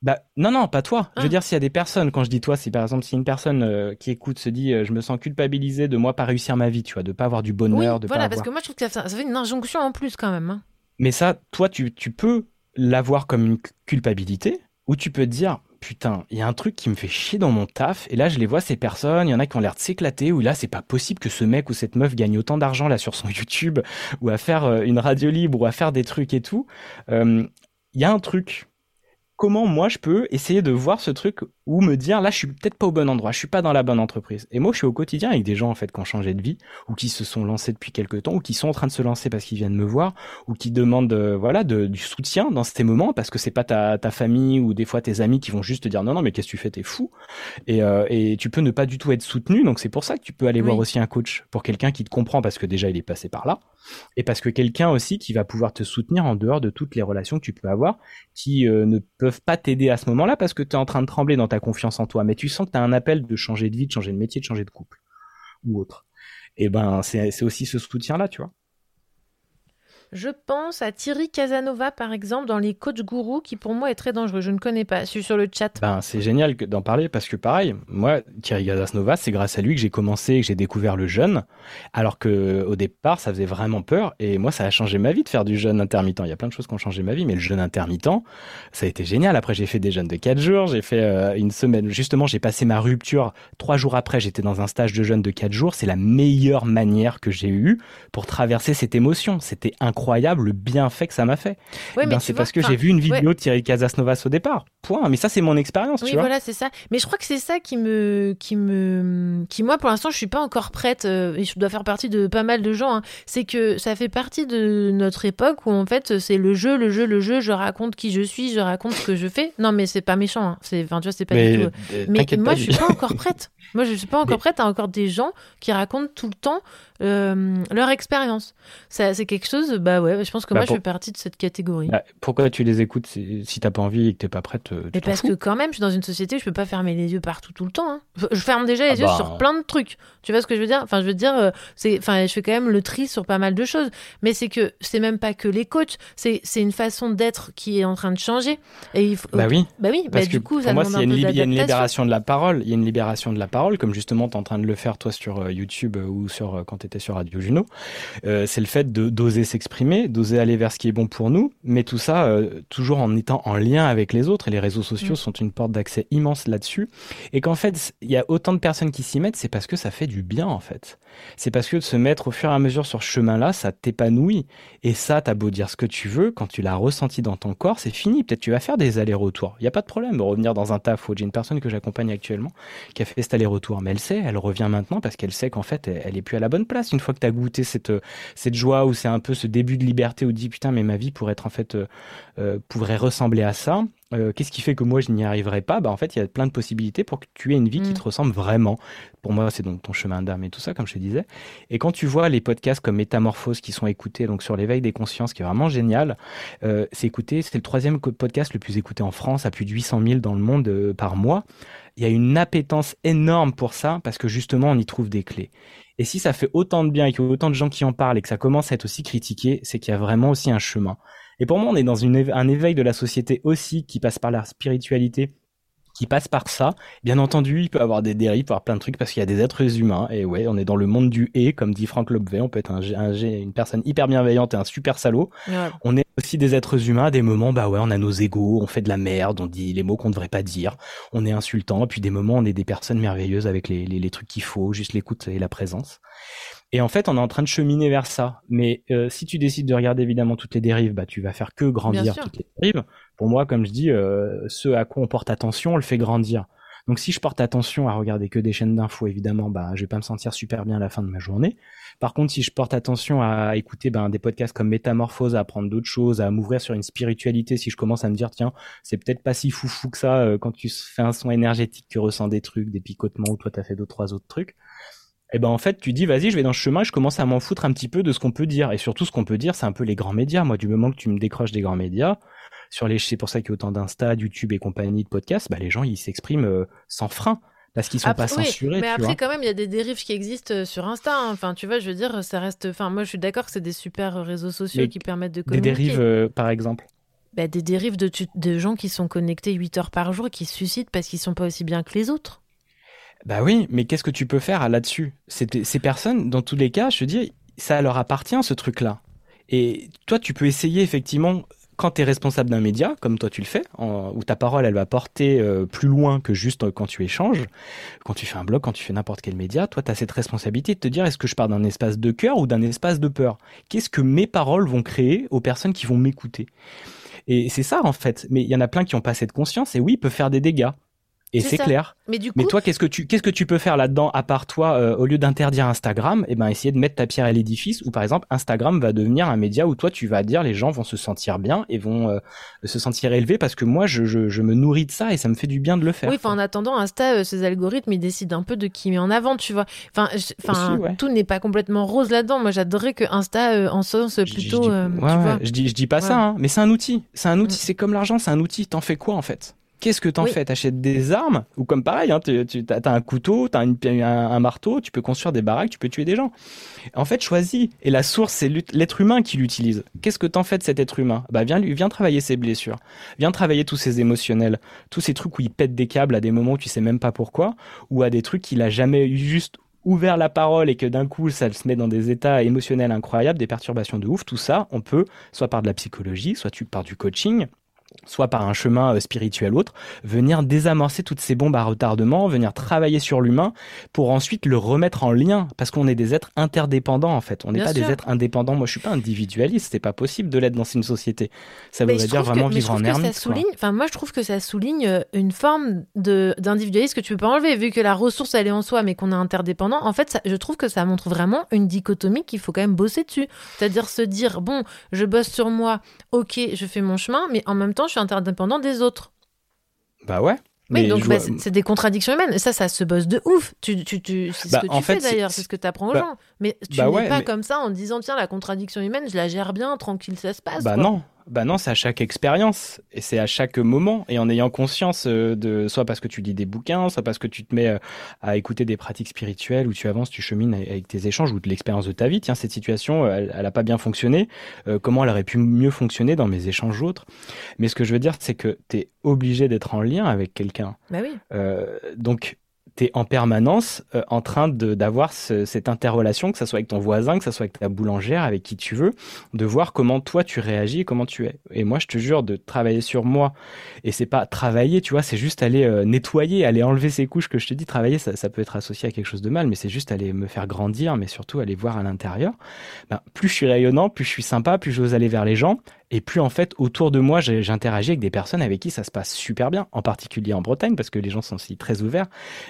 [SPEAKER 11] Bah non non pas toi. Je veux ah. dire s'il y a des personnes quand je dis toi, si par exemple si une personne euh, qui écoute se dit euh, je me sens culpabilisé de moi pas réussir ma vie, tu vois, de pas avoir du bonheur, de
[SPEAKER 3] voilà
[SPEAKER 11] parce
[SPEAKER 3] que moi je trouve que ça, fait une injonction en plus quand même. Hein.
[SPEAKER 11] Mais ça, toi tu tu peux l'avoir comme une culpabilité ou tu peux te dire putain, il y a un truc qui me fait chier dans mon taf, et là je les vois ces personnes, il y en a qui ont l'air de s'éclater, ou là c'est pas possible que ce mec ou cette meuf gagne autant d'argent là sur son YouTube, ou à faire euh, une radio libre, ou à faire des trucs et tout. Euh, il y a un truc, comment moi je peux essayer de voir ce truc ou me dire là je suis peut-être pas au bon endroit, je suis pas dans la bonne entreprise. Et moi je suis au quotidien avec des gens en fait qui ont changé de vie ou qui se sont lancés depuis quelques temps ou qui sont en train de se lancer parce qu'ils viennent me voir ou qui demandent euh, voilà du soutien dans ces moments parce que c'est pas ta, ta famille ou des fois tes amis qui vont juste te dire non non mais qu'est-ce que tu fais t'es fou et, euh, et tu peux ne pas du tout être soutenu donc c'est pour ça que tu peux aller voir aussi un coach pour quelqu'un qui te comprend parce que déjà il est passé par là et parce que quelqu'un aussi qui va pouvoir te soutenir en dehors de toutes les relations que tu peux avoir qui euh, ne peuvent pas t'aider à ce moment-là parce que tu es en train de trembler dans ta confiance en toi, mais tu sens que tu as un appel de changer de vie, de changer de métier, de changer de couple ou autre. Et ben c'est aussi ce soutien-là, tu vois.
[SPEAKER 3] Je pense à Thierry Casanova, par exemple, dans les coachs gourous, qui pour moi est très dangereux. Je ne connais pas. Je suis sur le chat.
[SPEAKER 11] Ben, c'est génial d'en parler parce que, pareil, moi, Thierry Casanova, c'est grâce à lui que j'ai commencé, que j'ai découvert le jeûne. Alors que au départ, ça faisait vraiment peur. Et moi, ça a changé ma vie de faire du jeûne intermittent. Il y a plein de choses qui ont changé ma vie, mais le jeûne intermittent, ça a été génial. Après, j'ai fait des jeûnes de 4 jours. J'ai fait euh, une semaine. Justement, j'ai passé ma rupture. Trois jours après, j'étais dans un stage de jeûne de 4 jours. C'est la meilleure manière que j'ai eue pour traverser cette émotion. C'était incroyable incroyable le bienfait que ça m'a fait. Eh ben, c'est parce que j'ai vu une vidéo de Thierry Casasnovas au départ. Point. Mais ça, c'est mon expérience.
[SPEAKER 3] Oui,
[SPEAKER 11] tu vois
[SPEAKER 3] voilà, c'est ça. Mais je crois que c'est ça qui me, qui me, qui moi, pour l'instant, je suis pas encore prête. Euh, et je dois faire partie de pas mal de gens. Hein. c'est que ça fait partie de notre époque où en fait, c'est le jeu, le jeu, le jeu. Je raconte qui je suis, je raconte ce que je fais. Non, mais c'est pas méchant. Hein. C'est, enfin, tu vois, c'est pas du tout.
[SPEAKER 11] Euh,
[SPEAKER 3] mais moi, je suis pas encore prête. Moi, je suis pas encore prête à encore des gens qui racontent tout le temps euh, leur expérience. C'est quelque chose, bah ouais, je pense que
[SPEAKER 11] bah
[SPEAKER 3] moi, je fais partie de cette catégorie.
[SPEAKER 11] Bah, pourquoi tu les écoutes si t'as pas envie et que t'es pas prête euh,
[SPEAKER 3] Mais parce que quand même, je suis dans une société où je peux pas fermer les yeux partout tout le temps. Hein. Je ferme déjà les ah yeux bah. sur plein de trucs. Tu vois ce que je veux dire? Enfin, je veux dire, euh, c'est, enfin, je fais quand même le tri sur pas mal de choses. Mais c'est que c'est même pas que les coachs, c'est une façon d'être qui est en train de changer. Et il faut...
[SPEAKER 11] Bah oui.
[SPEAKER 3] Bah oui.
[SPEAKER 11] Parce
[SPEAKER 3] du
[SPEAKER 11] que
[SPEAKER 3] coup,
[SPEAKER 11] pour moi, il y, a une libération de la parole. Il y a une libération de la parole, comme justement tu es en train de le faire toi sur YouTube ou sur quand tu étais sur Radio Juno. Euh, c'est le fait de d'oser s'exprimer, d'oser aller vers ce qui est bon pour nous, mais tout ça euh, toujours en étant en lien avec les autres. Et les réseaux sociaux mm. sont une porte d'accès immense là-dessus. Et qu'en fait, il y a autant de personnes qui s'y mettent, c'est parce que ça fait du bien en fait. C'est parce que de se mettre au fur et à mesure sur ce chemin-là, ça t'épanouit. Et ça, t'as beau dire ce que tu veux, quand tu l'as ressenti dans ton corps, c'est fini. Peut-être tu vas faire des allers-retours. Il n'y a pas de problème de revenir dans un taf. J'ai une personne que j'accompagne actuellement qui a fait cet aller-retour, mais elle sait, elle revient maintenant parce qu'elle sait qu'en fait, elle, elle est plus à la bonne place. Une fois que tu as goûté cette, cette joie ou c'est un peu ce début de liberté où tu dis putain mais ma vie pourrait être en fait euh, euh, pourrait ressembler à ça euh, qu'est-ce qui fait que moi je n'y arriverai pas? Bah en fait il y a plein de possibilités pour que tu aies une vie qui mm. te ressemble vraiment. Pour moi c'est donc ton chemin d'âme et tout ça comme je te disais. Et quand tu vois les podcasts comme Métamorphose qui sont écoutés donc sur l'éveil des consciences qui est vraiment génial c'est écouté c'est le troisième podcast le plus écouté en France à plus de 800 000 dans le monde par mois. Il y a une appétence énorme pour ça parce que justement on y trouve des clés et si ça fait autant de bien et qu'il y a autant de gens qui en parlent et que ça commence à être aussi critiqué, c'est qu'il y a vraiment aussi un chemin. Et pour moi, on est dans un éveil de la société aussi qui passe par la spiritualité qui passe par ça. Bien entendu, il peut avoir des dérives, avoir plein de trucs parce qu'il y a des êtres humains. Et ouais, on est dans le monde du et, comme dit Franck Lobvet. On peut être un, une personne hyper bienveillante et un super salaud. On est aussi des êtres humains. À des moments, bah ouais, on a nos égaux, on fait de la merde, on dit les mots qu'on ne devrait pas dire, on est insultant. Puis des moments, on est des personnes merveilleuses avec les, les, les trucs qu'il faut, juste l'écoute et la présence. Et en fait, on est en train de cheminer vers ça. Mais euh, si tu décides de regarder évidemment toutes les dérives, bah tu vas faire que grandir toutes les dérives. Pour moi, comme je dis, euh, ce à quoi on porte attention, on le fait grandir. Donc si je porte attention à regarder que des chaînes d'infos, évidemment, bah je vais pas me sentir super bien à la fin de ma journée. Par contre, si je porte attention à écouter ben, des podcasts comme Métamorphose, à apprendre d'autres choses, à m'ouvrir sur une spiritualité, si je commence à me dire tiens, c'est peut-être pas si foufou que ça euh, quand tu fais un son énergétique, tu ressens des trucs, des picotements ou toi t'as fait deux trois autres trucs et eh ben en fait tu dis vas-y je vais dans ce chemin et je commence à m'en foutre un petit peu de ce qu'on peut dire et surtout ce qu'on peut dire c'est un peu les grands médias moi du moment que tu me décroches des grands médias sur les c'est pour ça qu'il y a autant d'Insta, YouTube et compagnie de podcasts bah les gens ils s'expriment euh, sans frein parce qu'ils sont pas censurés.
[SPEAKER 3] Mais
[SPEAKER 11] après,
[SPEAKER 3] quand même, il y a des dérives qui existent euh, sur Insta. Hein. Enfin, tu vois, je veux dire, ça reste. Enfin, moi, je suis d'accord que c'est des super réseaux sociaux qui permettent de communiquer.
[SPEAKER 11] Des dérives, euh, par exemple.
[SPEAKER 3] Bah, des dérives de, de gens qui sont connectés 8 heures par jour et qui se suscitent parce qu'ils sont pas aussi bien que les autres.
[SPEAKER 11] Bah oui, mais qu'est-ce que tu peux faire là-dessus? Ces personnes, dans tous les cas, je te dis, ça leur appartient ce truc-là. Et toi, tu peux essayer effectivement, quand tu es responsable d'un média, comme toi tu le fais, où ta parole, elle va porter euh, plus loin que juste quand tu échanges, quand tu fais un blog, quand tu fais n'importe quel média, toi, tu as cette responsabilité de te dire, est-ce que je pars d'un espace de cœur ou d'un espace de peur? Qu'est-ce que mes paroles vont créer aux personnes qui vont m'écouter? Et c'est ça en fait. Mais il y en a plein qui ont pas cette conscience et oui, il peut faire des dégâts. Et c'est clair.
[SPEAKER 3] Mais du coup,
[SPEAKER 11] toi, qu'est-ce que tu qu'est-ce que tu peux faire là-dedans à part toi euh, au lieu d'interdire Instagram, eh ben essayer de mettre ta pierre à l'édifice ou par exemple Instagram va devenir un média où toi tu vas dire les gens vont se sentir bien et vont euh, se sentir élevés parce que moi je, je, je, me nourris de ça et ça me fait du bien de le faire.
[SPEAKER 3] Oui, enfin en attendant Insta euh, ses algorithmes ils décident un peu de qui met en avant, tu vois. Enfin enfin tout n'est pas complètement rose là-dedans. Moi j'adorerais que Insta en sens plutôt
[SPEAKER 11] je, dis, ouais, ouais, je dis je dis pas ça hein, mais c'est un outil, c'est un outil, mm. c'est comme l'argent, c'est un outil, t'en fais quoi en fait? Qu'est-ce que t'en fais? T'achètes des armes? Ou comme pareil, hein, tu, tu as, un couteau, t'as un, un, marteau, tu peux construire des baraques, tu peux tuer des gens. En fait, choisis. Et la source, c'est l'être humain qui l'utilise. Qu'est-ce que t'en fais de cet être humain? Bah viens, viens travailler ses blessures, viens travailler tous ses émotionnels, tous ces trucs où il pète des câbles à des moments où tu sais même pas pourquoi, ou à des trucs qu'il a jamais eu juste ouvert la parole et que d'un coup ça se met dans des états émotionnels incroyables, des perturbations de ouf, tout ça, on peut, soit par de la psychologie, soit par du coaching, soit par un chemin euh, spirituel ou autre, venir désamorcer toutes ces bombes à retardement, venir travailler sur l'humain pour ensuite le remettre en lien, parce qu'on est des êtres interdépendants en fait. On n'est pas des êtres indépendants. Moi, je suis pas individualiste. C'est pas possible de l'être dans une société. Ça voudrait dire vraiment vivre en ermite.
[SPEAKER 3] Enfin, moi, je trouve que ça souligne euh, une forme de d'individualisme que tu peux pas enlever, vu que la ressource elle est en soi, mais qu'on est interdépendant. En fait, je trouve que ça montre vraiment une dichotomie qu'il faut quand même bosser dessus. C'est-à-dire se dire bon, je bosse sur moi, ok, je fais mon chemin, mais en même temps je suis interdépendant des autres.
[SPEAKER 11] Bah ouais.
[SPEAKER 3] Oui, donc bah, c'est des contradictions humaines. Et ça, ça se bosse de ouf. Tu, tu, tu, c'est ce bah, que tu fais d'ailleurs, c'est ce que tu apprends aux bah, gens. Mais tu n'es pas comme ça en disant, tiens, la contradiction humaine, je la gère bien, tranquille, ça se passe.
[SPEAKER 11] Bah non, bah non, c'est à chaque expérience et c'est à chaque moment et en ayant conscience euh, de soit parce que tu lis des bouquins, soit parce que tu te mets euh, à écouter des pratiques spirituelles où tu avances, tu chemines avec tes échanges ou de l'expérience de ta vie. Tiens, cette situation, elle, elle a pas bien fonctionné. Euh, comment elle aurait pu mieux fonctionner dans mes échanges autres? Mais ce que je veux dire, c'est que tu es obligé d'être en lien avec quelqu'un.
[SPEAKER 3] Bah oui.
[SPEAKER 11] donc tu es en permanence euh, en train d'avoir cette interrelation, que ce soit avec ton voisin, que ce soit avec ta boulangère, avec qui tu veux, de voir comment toi tu réagis et comment tu es. Et moi, je te jure de travailler sur moi. Et c'est pas travailler, tu vois, c'est juste aller euh, nettoyer, aller enlever ces couches que je te dis. Travailler, ça, ça peut être associé à quelque chose de mal, mais c'est juste aller me faire grandir, mais surtout aller voir à l'intérieur. Ben, plus je suis rayonnant, plus je suis sympa, plus j'ose aller vers les gens. Et plus en fait, autour de moi, j'interagis avec des personnes avec qui ça se passe super bien, en particulier en Bretagne, parce que les gens sont aussi très ouverts.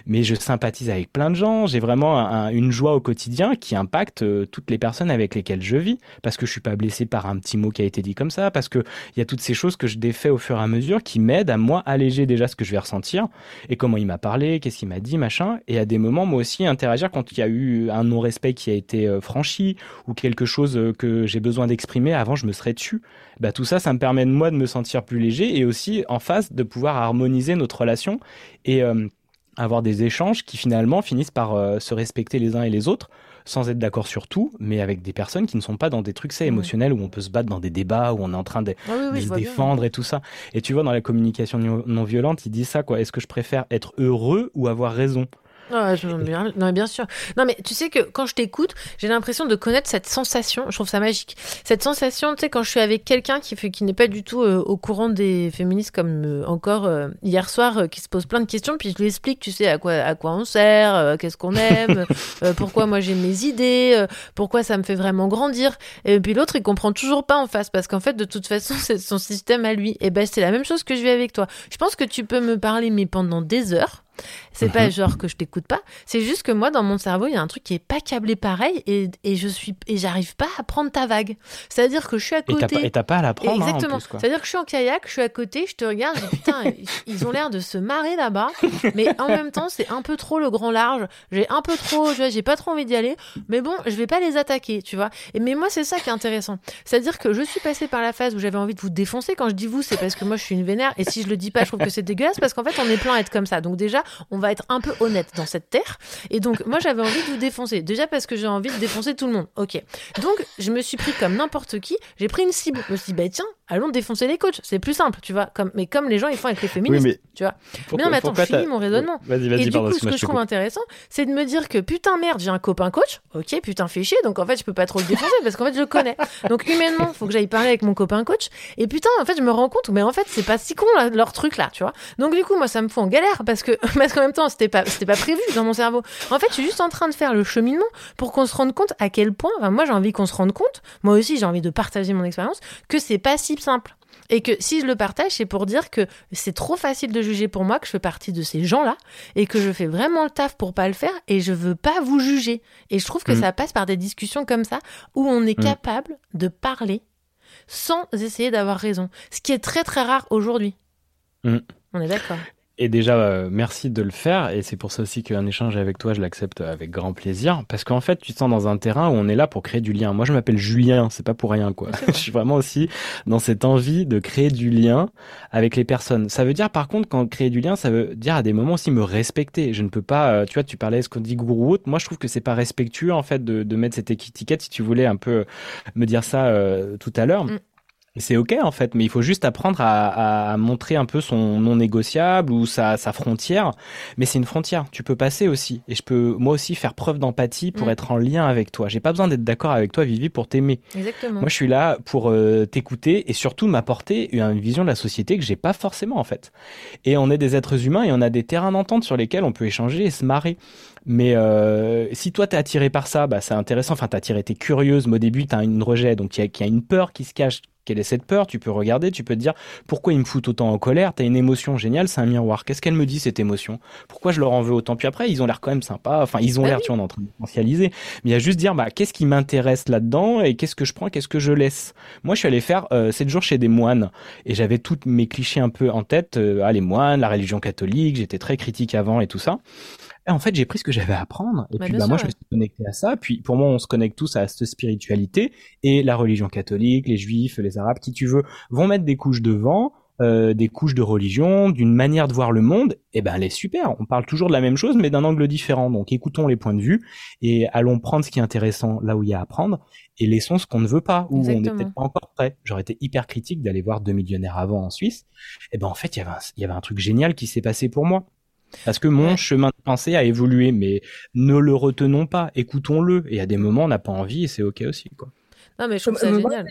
[SPEAKER 11] Mais je sympathise avec plein de gens. J'ai vraiment une joie au quotidien qui impacte euh, toutes les personnes avec lesquelles je vis, parce que je suis pas blessé par un petit mot qui a été dit comme ça, parce que il y a toutes ces choses que je défais au fur et à mesure qui m'aident à moi alléger déjà ce que je vais ressentir et comment il m'a parlé, qu'est-ce qu'il m'a dit, machin. Et à des moments, moi aussi, interagir quand il y a eu un non-respect qui a été euh, franchi ou quelque chose euh, que j'ai besoin d'exprimer. Avant, je me serais tu bah, tout ça, ça me permet de moi de me sentir plus léger et aussi en face de pouvoir harmoniser notre relation et euh, avoir des échanges qui finalement finissent par euh, se respecter les uns et les autres sans être d'accord sur tout, mais avec des personnes qui ne sont pas dans des trucs ça émotionnels où on peut se battre dans des débats où on est en train de,
[SPEAKER 3] ah
[SPEAKER 11] se défendre et tout ça. Et tu vois dans la communication non violente, il dit ça quoi. Est-ce que je préfère être heureux ou avoir raison?
[SPEAKER 3] Je, bien, non, bien sûr. Non, mais tu sais que quand je t'écoute, j'ai l'impression de connaître cette sensation. Je trouve ça magique. Cette sensation, tu sais, quand je suis avec quelqu'un qui, qui n'est pas du tout euh, au courant des féministes, comme euh, encore euh, hier soir, qui se pose plein de questions, puis je lui explique, tu sais, à quoi, à quoi on sert, qu'est-ce qu'on aime, pourquoi moi j'ai mes idées, pourquoi ça me fait vraiment grandir. Et puis l'autre, il comprend toujours pas en face, parce qu'en fait, de toute façon, c'est son système à lui. Et ben, c'est la même chose que je vis avec toi. Je pense que tu peux me parler, mais pendant des heures. C'est pas mhm. genre que je t'écoute pas, c'est juste que moi dans mon cerveau, il y a un truc qui est pas câblé pareil et, et je suis et j'arrive pas à prendre ta vague. C'est-à-dire que je suis à côté
[SPEAKER 11] et t'as pas, à la prendre.
[SPEAKER 3] Hein, Exactement. C'est-à-dire que je suis en kayak, je suis à côté, je te regarde, je dis, putain, ils ont l'air de se marrer là-bas, mais en même temps, c'est un peu trop le grand large. J'ai un peu trop, j'ai pas trop envie d'y aller, mais bon, je vais pas les attaquer, tu vois. Et mais moi, c'est ça qui est intéressant. C'est-à-dire que je suis passée par la phase où j'avais envie de vous défoncer. Quand je dis vous, c'est parce que moi, je suis une vénère et si je le dis pas, je trouve que c'est dégueulasse parce qu'en fait, on est plein à être comme ça. Donc déjà, on va être un peu honnête dans cette terre. Et donc, moi, j'avais envie de vous défoncer. Déjà parce que j'ai envie de défoncer tout le monde. Ok. Donc, je me suis pris comme n'importe qui. J'ai pris une cible. Je me suis dit, bah tiens, allons défoncer les coachs. C'est plus simple, tu vois. Comme, mais comme les gens ils font avec les féministes,
[SPEAKER 11] mais
[SPEAKER 3] tu vois. mais non, mais attends, je finis mon raisonnement.
[SPEAKER 11] Vas-y, vas-y,
[SPEAKER 3] Et du coup, ce que je trouve intéressant, c'est de me dire que putain, merde, j'ai un copain coach. Ok, putain, fais chier. Donc en fait, je peux pas trop le défoncer parce qu'en fait, je le connais. Donc humainement, faut que j'aille parler avec mon copain coach. Et putain, en fait, je me rends compte, mais en fait, c'est pas si con leur truc là, tu vois. Donc du coup, moi, ça me fout en galère parce que parce qu'en même temps, c'était pas c'était pas prévu dans mon cerveau. En fait, je suis juste en train de faire le cheminement pour qu'on se rende compte à quel point. Enfin, moi, j'ai envie qu'on se rende compte. Moi aussi, j'ai envie de partager mon expérience que c'est pas si principe simple. Et que si je le partage, c'est pour dire que c'est trop facile de juger pour moi, que je fais partie de ces gens-là, et que je fais vraiment le taf pour pas le faire, et je veux pas vous juger. Et je trouve que
[SPEAKER 11] Mm.
[SPEAKER 3] ça passe par des discussions comme ça, où on est
[SPEAKER 11] Mm.
[SPEAKER 3] capable de parler sans essayer d'avoir raison. Ce qui est très très rare aujourd'hui.
[SPEAKER 11] Mm.
[SPEAKER 3] On est d'accord.
[SPEAKER 11] Et déjà, euh, merci de le faire. Et c'est pour ça aussi qu'un échange avec toi, je l'accepte avec grand plaisir. Parce qu'en fait, tu te sens dans un terrain où on est là pour créer du lien. Moi, je m'appelle Julien, c'est pas pour rien, quoi. je suis vraiment aussi dans cette envie de créer du lien avec les personnes. Ça veut dire, par contre, quand créer du lien, ça veut dire à des moments aussi me respecter. Je ne peux pas, euh, tu vois, tu parlais ce qu'on dit gourou ou autre. Moi, je trouve que c'est pas respectueux, en fait, de, de mettre cette étiquette, si tu voulais un peu me dire ça euh, tout à l'heure. Et C'est ok en fait, mais il faut juste apprendre à, à- montrer un peu son non négociable ou sa, sa frontière. Mais c'est une frontière, tu peux passer aussi. Et je peux moi aussi faire preuve d'empathie pour
[SPEAKER 3] Mm.
[SPEAKER 11] être en lien avec toi. J'ai pas besoin d'être d'accord avec toi, Vivi, pour t'aimer.
[SPEAKER 3] Exactement.
[SPEAKER 11] Moi, je suis là pour euh, t'écouter et surtout m'apporter une vision de la société que j'ai pas forcément en fait. Et on est des êtres humains et on a des terrains d'entente sur lesquels on peut échanger et se marrer. Mais euh, si toi t'es attiré par ça, bah c'est intéressant. Enfin, t'es attiré, t'es curieuse. Mais au début, t'as une rejet, donc il y, y a une peur qui se cache. Quelle est cette peur? Tu peux regarder, tu peux te dire pourquoi ils me foutent autant en colère? T'as une émotion géniale, c'est un miroir. Qu'est-ce qu'elle me dit cette émotion? Pourquoi je leur en veux autant? Puis après, ils ont l'air quand même sympas. Enfin, ils ont
[SPEAKER 3] Bah
[SPEAKER 11] l'air, tu est en train de potentialiser. Mais il y a juste dire, bah, qu'est-ce qui m'intéresse là-dedans et qu'est-ce que je prends, qu'est-ce que je laisse? Moi, je suis allé faire euh, 7 jours chez des moines et j'avais tous mes clichés un peu en tête. Euh, ah, les moines, la religion catholique, j'étais très critique avant et tout ça. Et en fait, j'ai pris ce que j'avais à apprendre. Et
[SPEAKER 3] Bah,
[SPEAKER 11] puis, bah, moi, je me suis connecté à ça. Puis, pour moi, on se connecte tous à cette spiritualité et la religion catholique, les juifs, les arabes, qui tu veux, vont mettre des couches devant. euh, des couches de religion, d'une manière de voir le monde, et ben elle est super. On parle toujours de la même chose, mais d'un angle différent. Donc écoutons les points de vue et allons prendre ce qui est intéressant là où il y a à prendre et laissons ce qu'on ne veut pas, où on n'est peut-être pas encore prêt. J'aurais été hyper critique d'aller voir deux millionnaires avant en Suisse. Et ben en fait, il y avait un, il y avait un truc génial qui s'est passé pour moi. Parce que mon chemin de pensée a évolué, mais ne le retenons pas, écoutons-le. Et à des moments, on n'a pas envie et c'est ok aussi, quoi.
[SPEAKER 3] Non, mais je trouve ça
[SPEAKER 28] Euh, moi,
[SPEAKER 3] génial.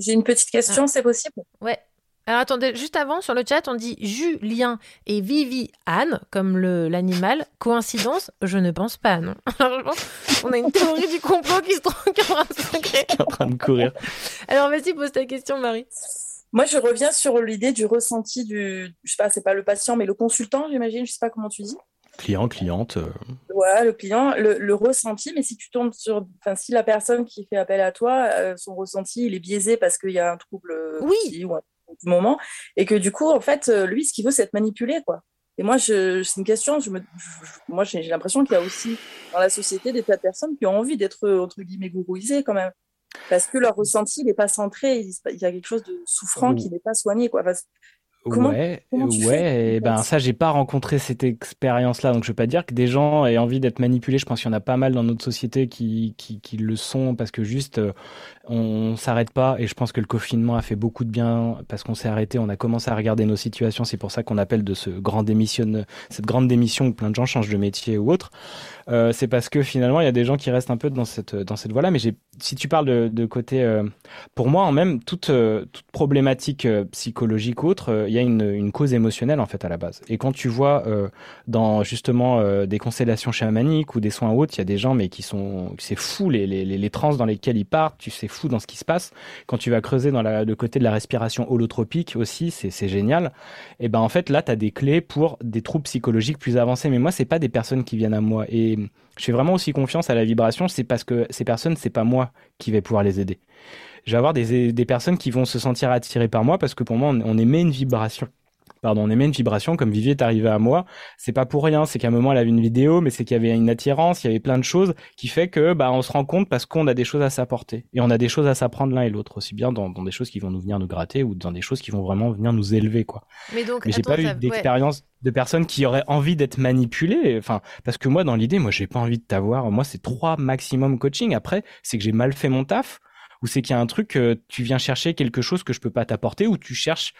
[SPEAKER 28] j'ai- une petite question, c'est possible?
[SPEAKER 3] Ouais. Alors attendez, juste avant, sur le chat, on dit Julien et Vivi Anne, comme le- l'animal. Coïncidence? Je ne pense pas, non. Alors je pense qu'on a une théorie du complot qui se trouve qui est en train de se créer.
[SPEAKER 11] en train de courir.
[SPEAKER 3] Alors vas-y, pose ta question, Marie.
[SPEAKER 28] Moi, je reviens sur l'idée du ressenti du, je sais pas, c'est pas le patient, mais le consultant, j'imagine, je sais pas comment tu dis.
[SPEAKER 11] Client, cliente. euh,
[SPEAKER 28] Ouais, le client, le, le ressenti, mais si tu tombes sur, enfin, si la personne qui fait appel à toi, euh, son ressenti, il est biaisé parce qu'il y a un trouble psy ou un trouble du moment, et que du coup, en fait, euh, lui, ce qu'il veut, c'est être manipulé, quoi. Et moi, c'est une question, je me, je- moi, j'ai l'impression qu'il y a aussi dans la société des tas de personnes qui ont envie d'être, entre guillemets, gourouisées quand même. Parce que leur ressenti, n'est pas centré, il, y a quelque chose de souffrant
[SPEAKER 11] Oh.
[SPEAKER 28] qui n'est pas soigné, quoi. Enfin, Comment-
[SPEAKER 11] ouais,
[SPEAKER 28] comment
[SPEAKER 11] ouais, et ben ça j'ai pas rencontré cette expérience-là, donc je veux pas dire que des gens aient envie d'être manipulés. Je pense qu'il y en a pas mal dans notre société qui qui, qui le sont parce que juste euh, on s'arrête pas. Et je pense que le confinement a fait beaucoup de bien parce qu'on s'est arrêté, on a commencé à regarder nos situations. C'est pour ça qu'on appelle de ce grand démission, cette grande démission où plein de gens changent de métier ou autre. Euh, c'est parce que finalement il y a des gens qui restent un peu dans cette dans cette voie-là. Mais si tu parles de, côté, euh, pour moi en même toute euh, toute problématique psychologique ou autre, il y a une, cause émotionnelle en fait à la base. Et quand tu vois dans justement des constellations chamaniques ou des soins autres, il y a des gens mais qui sont c'est fou les les les, les trans dans lesquels ils partent, tu sais fou dans ce qui se passe. Quand tu vas creuser dans le côté de la respiration holotropique aussi, c'est génial. Et ben en fait là tu as des clés pour des troubles psychologiques plus avancés. Mais moi c'est pas des personnes qui viennent à moi et je fais vraiment aussi confiance à la vibration. C'est parce que ces personnes c'est pas moi qui vais pouvoir les aider je vais avoir des, des personnes qui vont se sentir attirées par moi parce que pour moi, on émet une vibration. Pardon, on émet une vibration comme Vivier est arrivé à moi. C'est pas pour rien, c'est qu'à un moment elle avait une vidéo, mais c'est qu'il y avait une attirance, il y avait plein de choses qui fait que bah on se rend compte parce qu'on a des choses à s'apporter et on a des choses à s'apprendre l'un et l'autre aussi bien dans, dans des choses qui vont nous venir nous gratter ou dans des choses qui vont vraiment venir nous élever quoi.
[SPEAKER 3] Mais donc,
[SPEAKER 11] Mais j'ai pas eu d'expérience de personnes qui auraient envie d'être manipulées. Enfin, parce que moi, dans l'idée, moi, j'ai pas envie de t'avoir. Moi, c'est trois maximum coaching. Après, c'est que j'ai mal fait mon taf ou c'est qu'il y a un truc, tu viens chercher quelque chose que je peux pas t'apporter ou tu cherches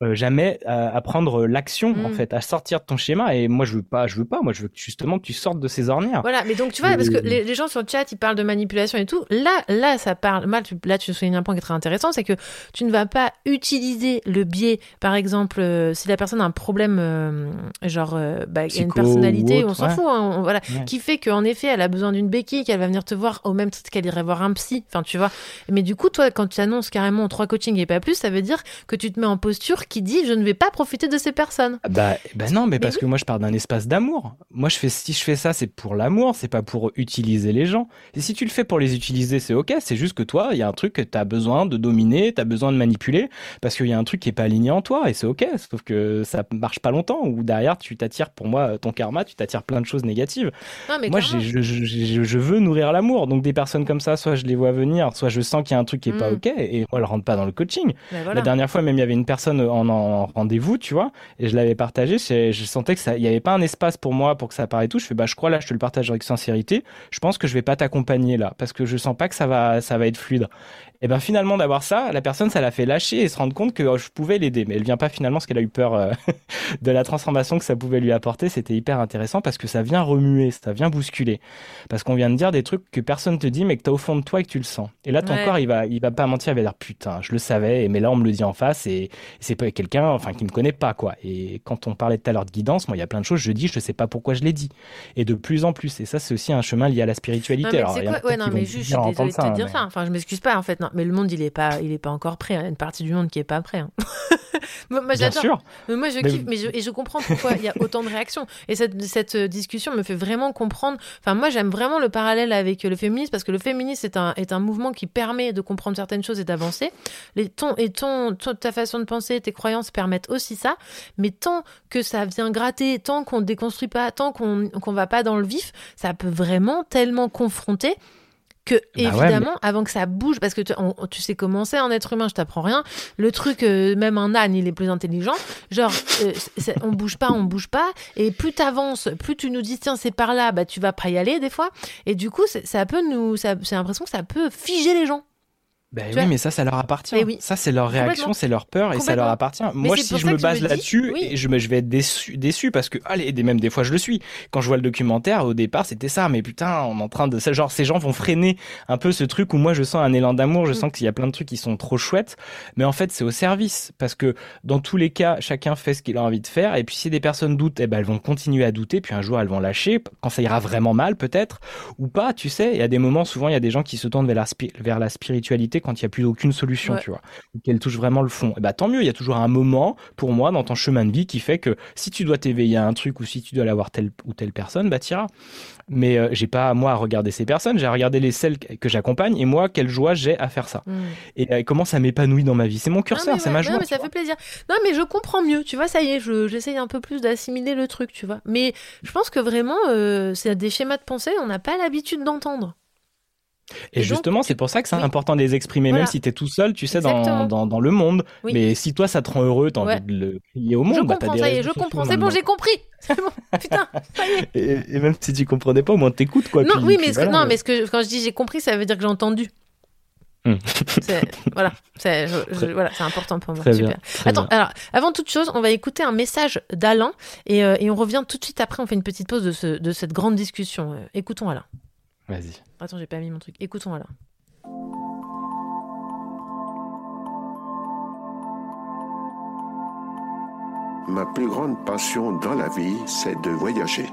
[SPEAKER 11] euh, jamais à, prendre l'action en mm. fait, à sortir de ton schéma. Et moi, je veux pas, je veux pas. Moi, je veux justement que tu sortes de ces ornières.
[SPEAKER 3] Voilà, mais donc tu vois, parce que les, gens sur le chat, ils parlent de manipulation et tout. Là, là, ça parle. Mal, là, tu soulignes un point qui est très intéressant, c'est que tu ne vas pas utiliser le biais, par exemple, euh, si la personne a un problème, euh, genre, bah, une personnalité, on s'en fout, hein, voilà, qui fait qu'en effet, elle a besoin d'une béquille, qu'elle va venir te voir au même titre qu'elle irait voir un psy. Enfin, tu vois. Mais du coup, toi, quand tu annonces carrément trois coachings et pas plus, ça veut dire que tu te mets en posture qui dit je ne vais pas profiter de ces personnes.
[SPEAKER 11] Bah, bah non, mais, parce que moi je parle d'un espace d'amour. Moi je fais si je fais ça, c'est pour l'amour, c'est pas pour utiliser les gens. Et si tu le fais pour les utiliser, c'est OK, c'est juste que toi, il y a un truc que tu as besoin de dominer, tu as besoin de manipuler parce qu'il y a un truc qui est pas aligné en toi et c'est OK, sauf que ça marche pas longtemps ou derrière tu t'attires pour moi ton karma, tu t'attires plein de choses négatives. moi je, je, je, je, veux nourrir l'amour. Donc des personnes comme ça, soit je les vois venir, soit je sens qu'il y a un truc qui est pas mm. OK et moi elle rentre pas dans le coaching. Ben La dernière fois même il y avait une personne en, en rendez-vous, tu vois, et je l'avais partagé, je sentais que ça, il y avait pas un espace pour moi pour que ça apparaisse tout. Je fais, bah, je crois là, je te le partage avec sincérité. Je pense que je vais pas t'accompagner là, parce que je sens pas que ça va, ça va être fluide. Et ben finalement d'avoir ça, la personne ça l'a fait lâcher et se rendre compte que oh, je pouvais l'aider, mais elle vient pas finalement parce qu'elle a eu peur euh, de la transformation que ça pouvait lui apporter. C'était hyper intéressant parce que ça vient remuer, ça vient bousculer, parce qu'on vient de dire des trucs que personne te dit mais que tu as au fond de toi et que tu le sens. Et là ton corps il va, il va pas mentir, il va dire putain, je le savais, mais là on me le dit en face et, c'est pas quelqu'un, enfin qui me connaît pas quoi. Et quand on parlait tout à l'heure de guidance, moi il y a plein de choses je dis, je sais pas pourquoi je l'ai dit, et de plus en plus. Et ça c'est aussi un chemin lié à la spiritualité.
[SPEAKER 3] Non, mais Alors, quoi ouais, non mais juste, je suis désolée de te dire ça. Enfin je m'excuse pas en fait, non, mais le monde il est pas il est pas encore prêt. Il y a une partie du monde qui est pas prêt. Hein. moi,
[SPEAKER 11] Bien sûr.
[SPEAKER 3] Moi, je kiffe, mais je, et je comprends pourquoi il y a autant de réactions. Et cette, cette discussion me fait vraiment comprendre. Enfin, moi, j'aime vraiment le parallèle avec le féminisme parce que le féminisme est un, est un mouvement qui permet de comprendre certaines choses et d'avancer. Les ton et ton, ta façon de penser, tes croyances permettent aussi ça. Mais tant que ça vient gratter, tant qu'on ne déconstruit pas, tant qu'on qu'on va pas dans le vif, ça peut vraiment tellement confronter que bah évidemment avant que ça bouge parce que tu, sais comment c'est un être humain je t'apprends rien. Le truc euh, même un âne il est plus intelligent. Genre euh, on bouge pas on bouge pas. Et plus t'avances plus tu nous dis tiens c'est par là bah tu vas pas y aller des fois. Et du coup ça peut nous ça, j'ai l'impression que ça peut figer les gens
[SPEAKER 11] ben oui, mais ça, ça leur appartient. Ça, c'est leur réaction, c'est leur peur et ça leur appartient. Moi, si je me base là-dessus, je, je vais être déçu, déçu parce que, allez, même des fois, je le suis. Quand je vois le documentaire, au départ, c'était ça. Mais putain, on est en train de, genre, ces gens vont freiner un peu ce truc où moi, je sens un élan d'amour, je mm. sens qu'il y a plein de trucs qui sont trop chouettes. Mais en fait, c'est au service parce que dans tous les cas, chacun fait ce qu'il a envie de faire. Et puis, si des personnes doutent, eh ben, elles vont continuer à douter. Puis un jour, elles vont lâcher quand ça ira vraiment mal, peut-être, ou pas. Tu sais, il y a des moments, souvent, il y a des gens qui se tournent vers la, vers la spiritualité quand il y a plus aucune solution, tu vois, qu'elle touche vraiment le fond. Et bah tant mieux, il y a toujours un moment pour moi dans ton chemin de vie qui fait que si tu dois t'éveiller à un truc ou si tu dois aller voir telle ou telle personne, bah t'iras. Mais euh, j'ai pas moi à regarder ces personnes, j'ai à regarder les celles que j'accompagne et moi quelle joie j'ai à faire ça. Mm. Et euh, comment ça m'épanouit dans ma vie, c'est mon curseur, c'est ma joie.
[SPEAKER 3] Non, mais ça fait plaisir. Non mais je comprends mieux, tu vois, ça y est, j'essaye un peu plus d'assimiler le truc, tu vois. Mais je pense que vraiment euh, c'est des schémas de pensée, on n'a pas l'habitude d'entendre.
[SPEAKER 11] Et, justement, c'est pour ça que c'est important de les exprimer, même si tu es tout seul, tu sais, dans, dans, dans, le monde. Mais si toi, ça te rend heureux, t'as envie de le crier au monde. Je
[SPEAKER 3] bah, comprends, ça y est, je comprends. C'est bon, j'ai compris. Bon, putain, ça y
[SPEAKER 11] est. Et, même si tu comprenais pas, au moins t'écoutes, quoi.
[SPEAKER 3] Non, oui, mais, non, mais ce que, quand je dis j'ai compris, ça veut dire que j'ai entendu. Hmm. voilà, c'est voilà, important pour moi. Super. Attends, alors, avant toute chose, on va écouter un message d'Alain et, euh, et, on revient tout de suite après. On fait une petite pause de, ce, de cette grande discussion. Euh, écoutons Alain.
[SPEAKER 11] Vas-y.
[SPEAKER 3] Attends, j'ai pas mis mon truc. Écoutons alors.
[SPEAKER 29] Ma plus grande passion dans la vie, c'est de voyager.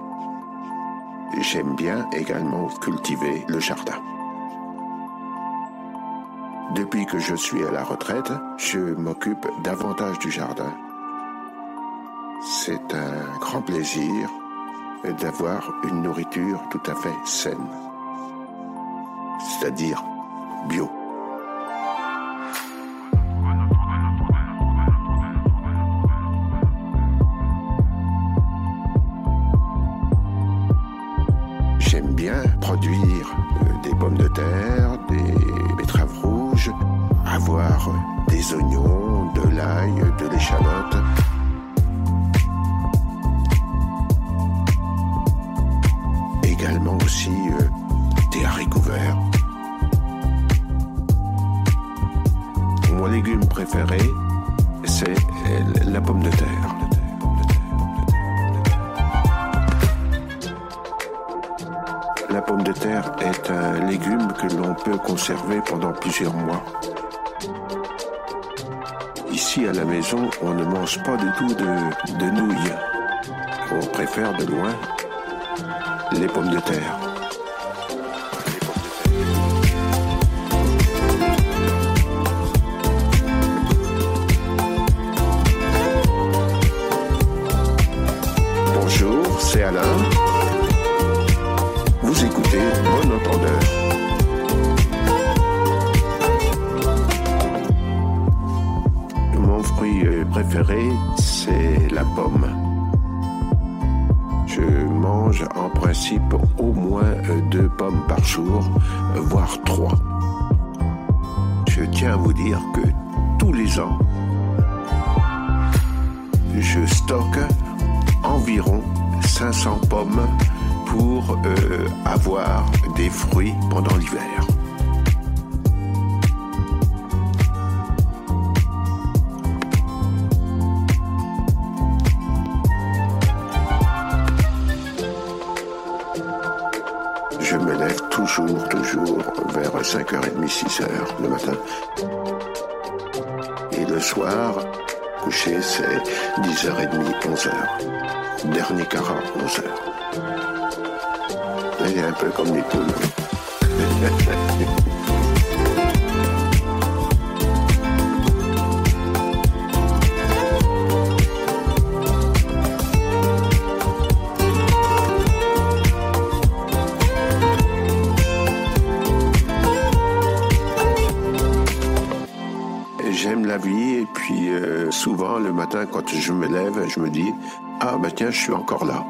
[SPEAKER 29] J'aime bien également cultiver le jardin. Depuis que je suis à la retraite, je m'occupe davantage du jardin. C'est un grand plaisir d'avoir une nourriture tout à fait saine c'est-à-dire bio. J'aime bien produire euh, des pommes de terre, des betteraves rouges, avoir des oignons, de l'ail, de l'échalote. Également aussi euh, des haricots verts. mon légume préféré, c'est la pomme de terre. La pomme de terre est un légume que l'on peut conserver pendant plusieurs mois. Ici à la maison, on ne mange pas du tout de, de nouilles. On préfère de loin les pommes de terre. Vous écoutez Bon Entendeur. Mon fruit euh, préféré, c'est la pomme. Je mange en principe au moins euh, deux pommes par jour, euh, voire trois. Je tiens à vous dire que tous les ans, je stocke 500 pommes pour euh, avoir des fruits pendant l'hiver. C'est 10h30, 11h. Dernier quart 11h. Et un peu comme les poules. je me lève, je me dis ah ben tiens je suis encore là.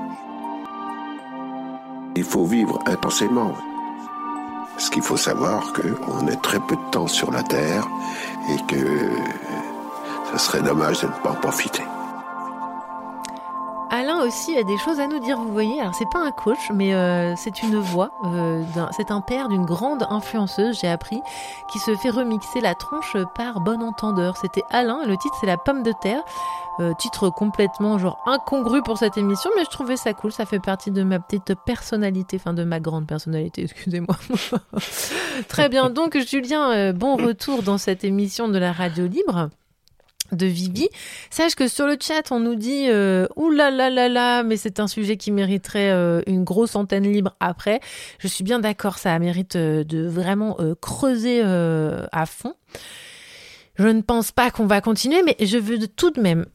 [SPEAKER 29] Il faut vivre intensément. Parce qu'il faut savoir qu'on est très peu de temps sur la Terre et que ce serait dommage de ne pas en profiter.
[SPEAKER 3] Aussi a des choses à nous dire, vous voyez. Alors, c'est pas un coach, mais euh, c'est une voix. Euh, c'est un père d'une grande influenceuse, j'ai appris, qui se fait remixer la tronche par Bon Entendeur. C'était Alain, le titre c'est La pomme de terre. Euh, titre complètement genre incongru pour cette émission, mais je trouvais ça cool. Ça fait partie de ma petite personnalité, enfin de ma grande personnalité, excusez-moi. Très bien. Donc, Julien, bon retour dans cette émission de la radio libre de Vivi. Sache que sur le chat, on nous dit euh, là là là là, mais c'est un sujet qui mériterait euh, une grosse antenne libre après. Je suis bien d'accord, ça mérite euh, de vraiment euh, creuser à fond. Je ne pense pas qu'on va continuer, mais je veux tout de même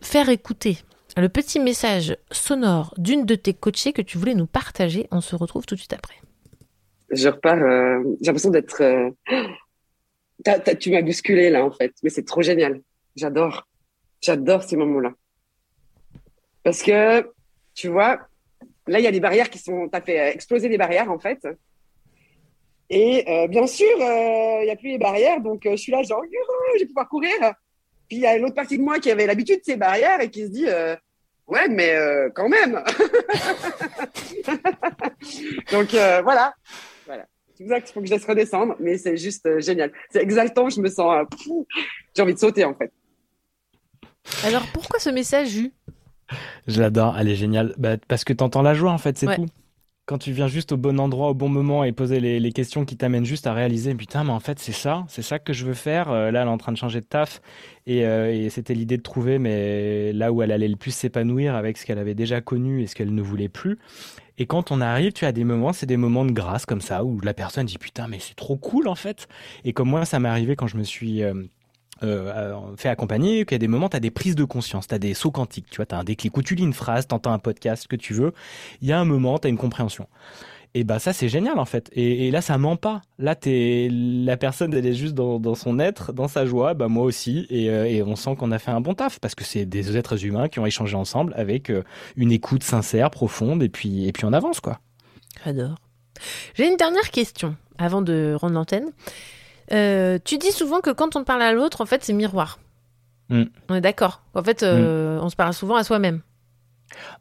[SPEAKER 3] faire écouter le petit message sonore d'une de tes coachées que tu voulais nous partager. On se retrouve tout de suite après.
[SPEAKER 30] Je repars, j'ai l'impression d'être. tu m'as bousculé là en fait, mais c'est trop génial. J'adore, j'adore ces moments-là. Parce que, tu vois, là il y a des barrières qui sont. T'as fait euh, exploser des barrières en fait. Et euh, bien sûr, euh, il y a plus les barrières, donc euh, je suis là genre, je vais pouvoir courir. Puis il y a l'autre partie de moi qui avait l'habitude de ces barrières et qui se dit, euh, ouais, mais euh, quand même. donc euh, voilà, voilà. C'est pour ça qu'il faut que je laisse redescendre, mais c'est juste euh, génial. C'est exaltant, je me sens. euh, J'ai envie de sauter en fait.
[SPEAKER 3] Alors pourquoi ce message,
[SPEAKER 11] Je l'adore, elle est géniale. Bah, parce que t'entends la joie, en fait, c'est
[SPEAKER 3] Ouais.
[SPEAKER 11] tout. Quand tu viens juste au bon endroit, au bon moment et poser les, les questions qui t'amènent juste à réaliser, putain, mais en fait, c'est ça, c'est ça que je veux faire. Euh, là, elle est en train de changer de taf et, euh, et c'était l'idée de trouver, mais là où elle allait le plus s'épanouir avec ce qu'elle avait déjà connu et ce qu'elle ne voulait plus. Et quand on arrive, tu as des moments, c'est des moments de grâce comme ça, où la personne dit putain, mais c'est trop cool en fait. Et comme moi, ça m'est arrivé quand je me suis euh, euh, fait accompagner, qu'il y a des moments, tu as des prises de conscience, tu as des sauts quantiques, tu vois, tu as un déclic où tu lis une phrase, tu entends un podcast, que tu veux. Il y a un moment, tu as une compréhension. Et bah ça c'est génial en fait. Et, là ça ment pas. Là t'es la personne elle est juste dans, son être, dans sa joie. Bah moi aussi. Et, euh, et on sent qu'on a fait un bon taf parce que c'est des êtres humains qui ont échangé ensemble avec euh, une écoute sincère, profonde. Et puis et puis on avance quoi.
[SPEAKER 3] J'adore. J'ai une dernière question avant de rendre l'antenne. Euh, tu dis souvent que quand on parle à l'autre, en fait, c'est miroir.
[SPEAKER 11] Mm.
[SPEAKER 3] On est d'accord. En fait, euh, on se parle souvent à soi-même.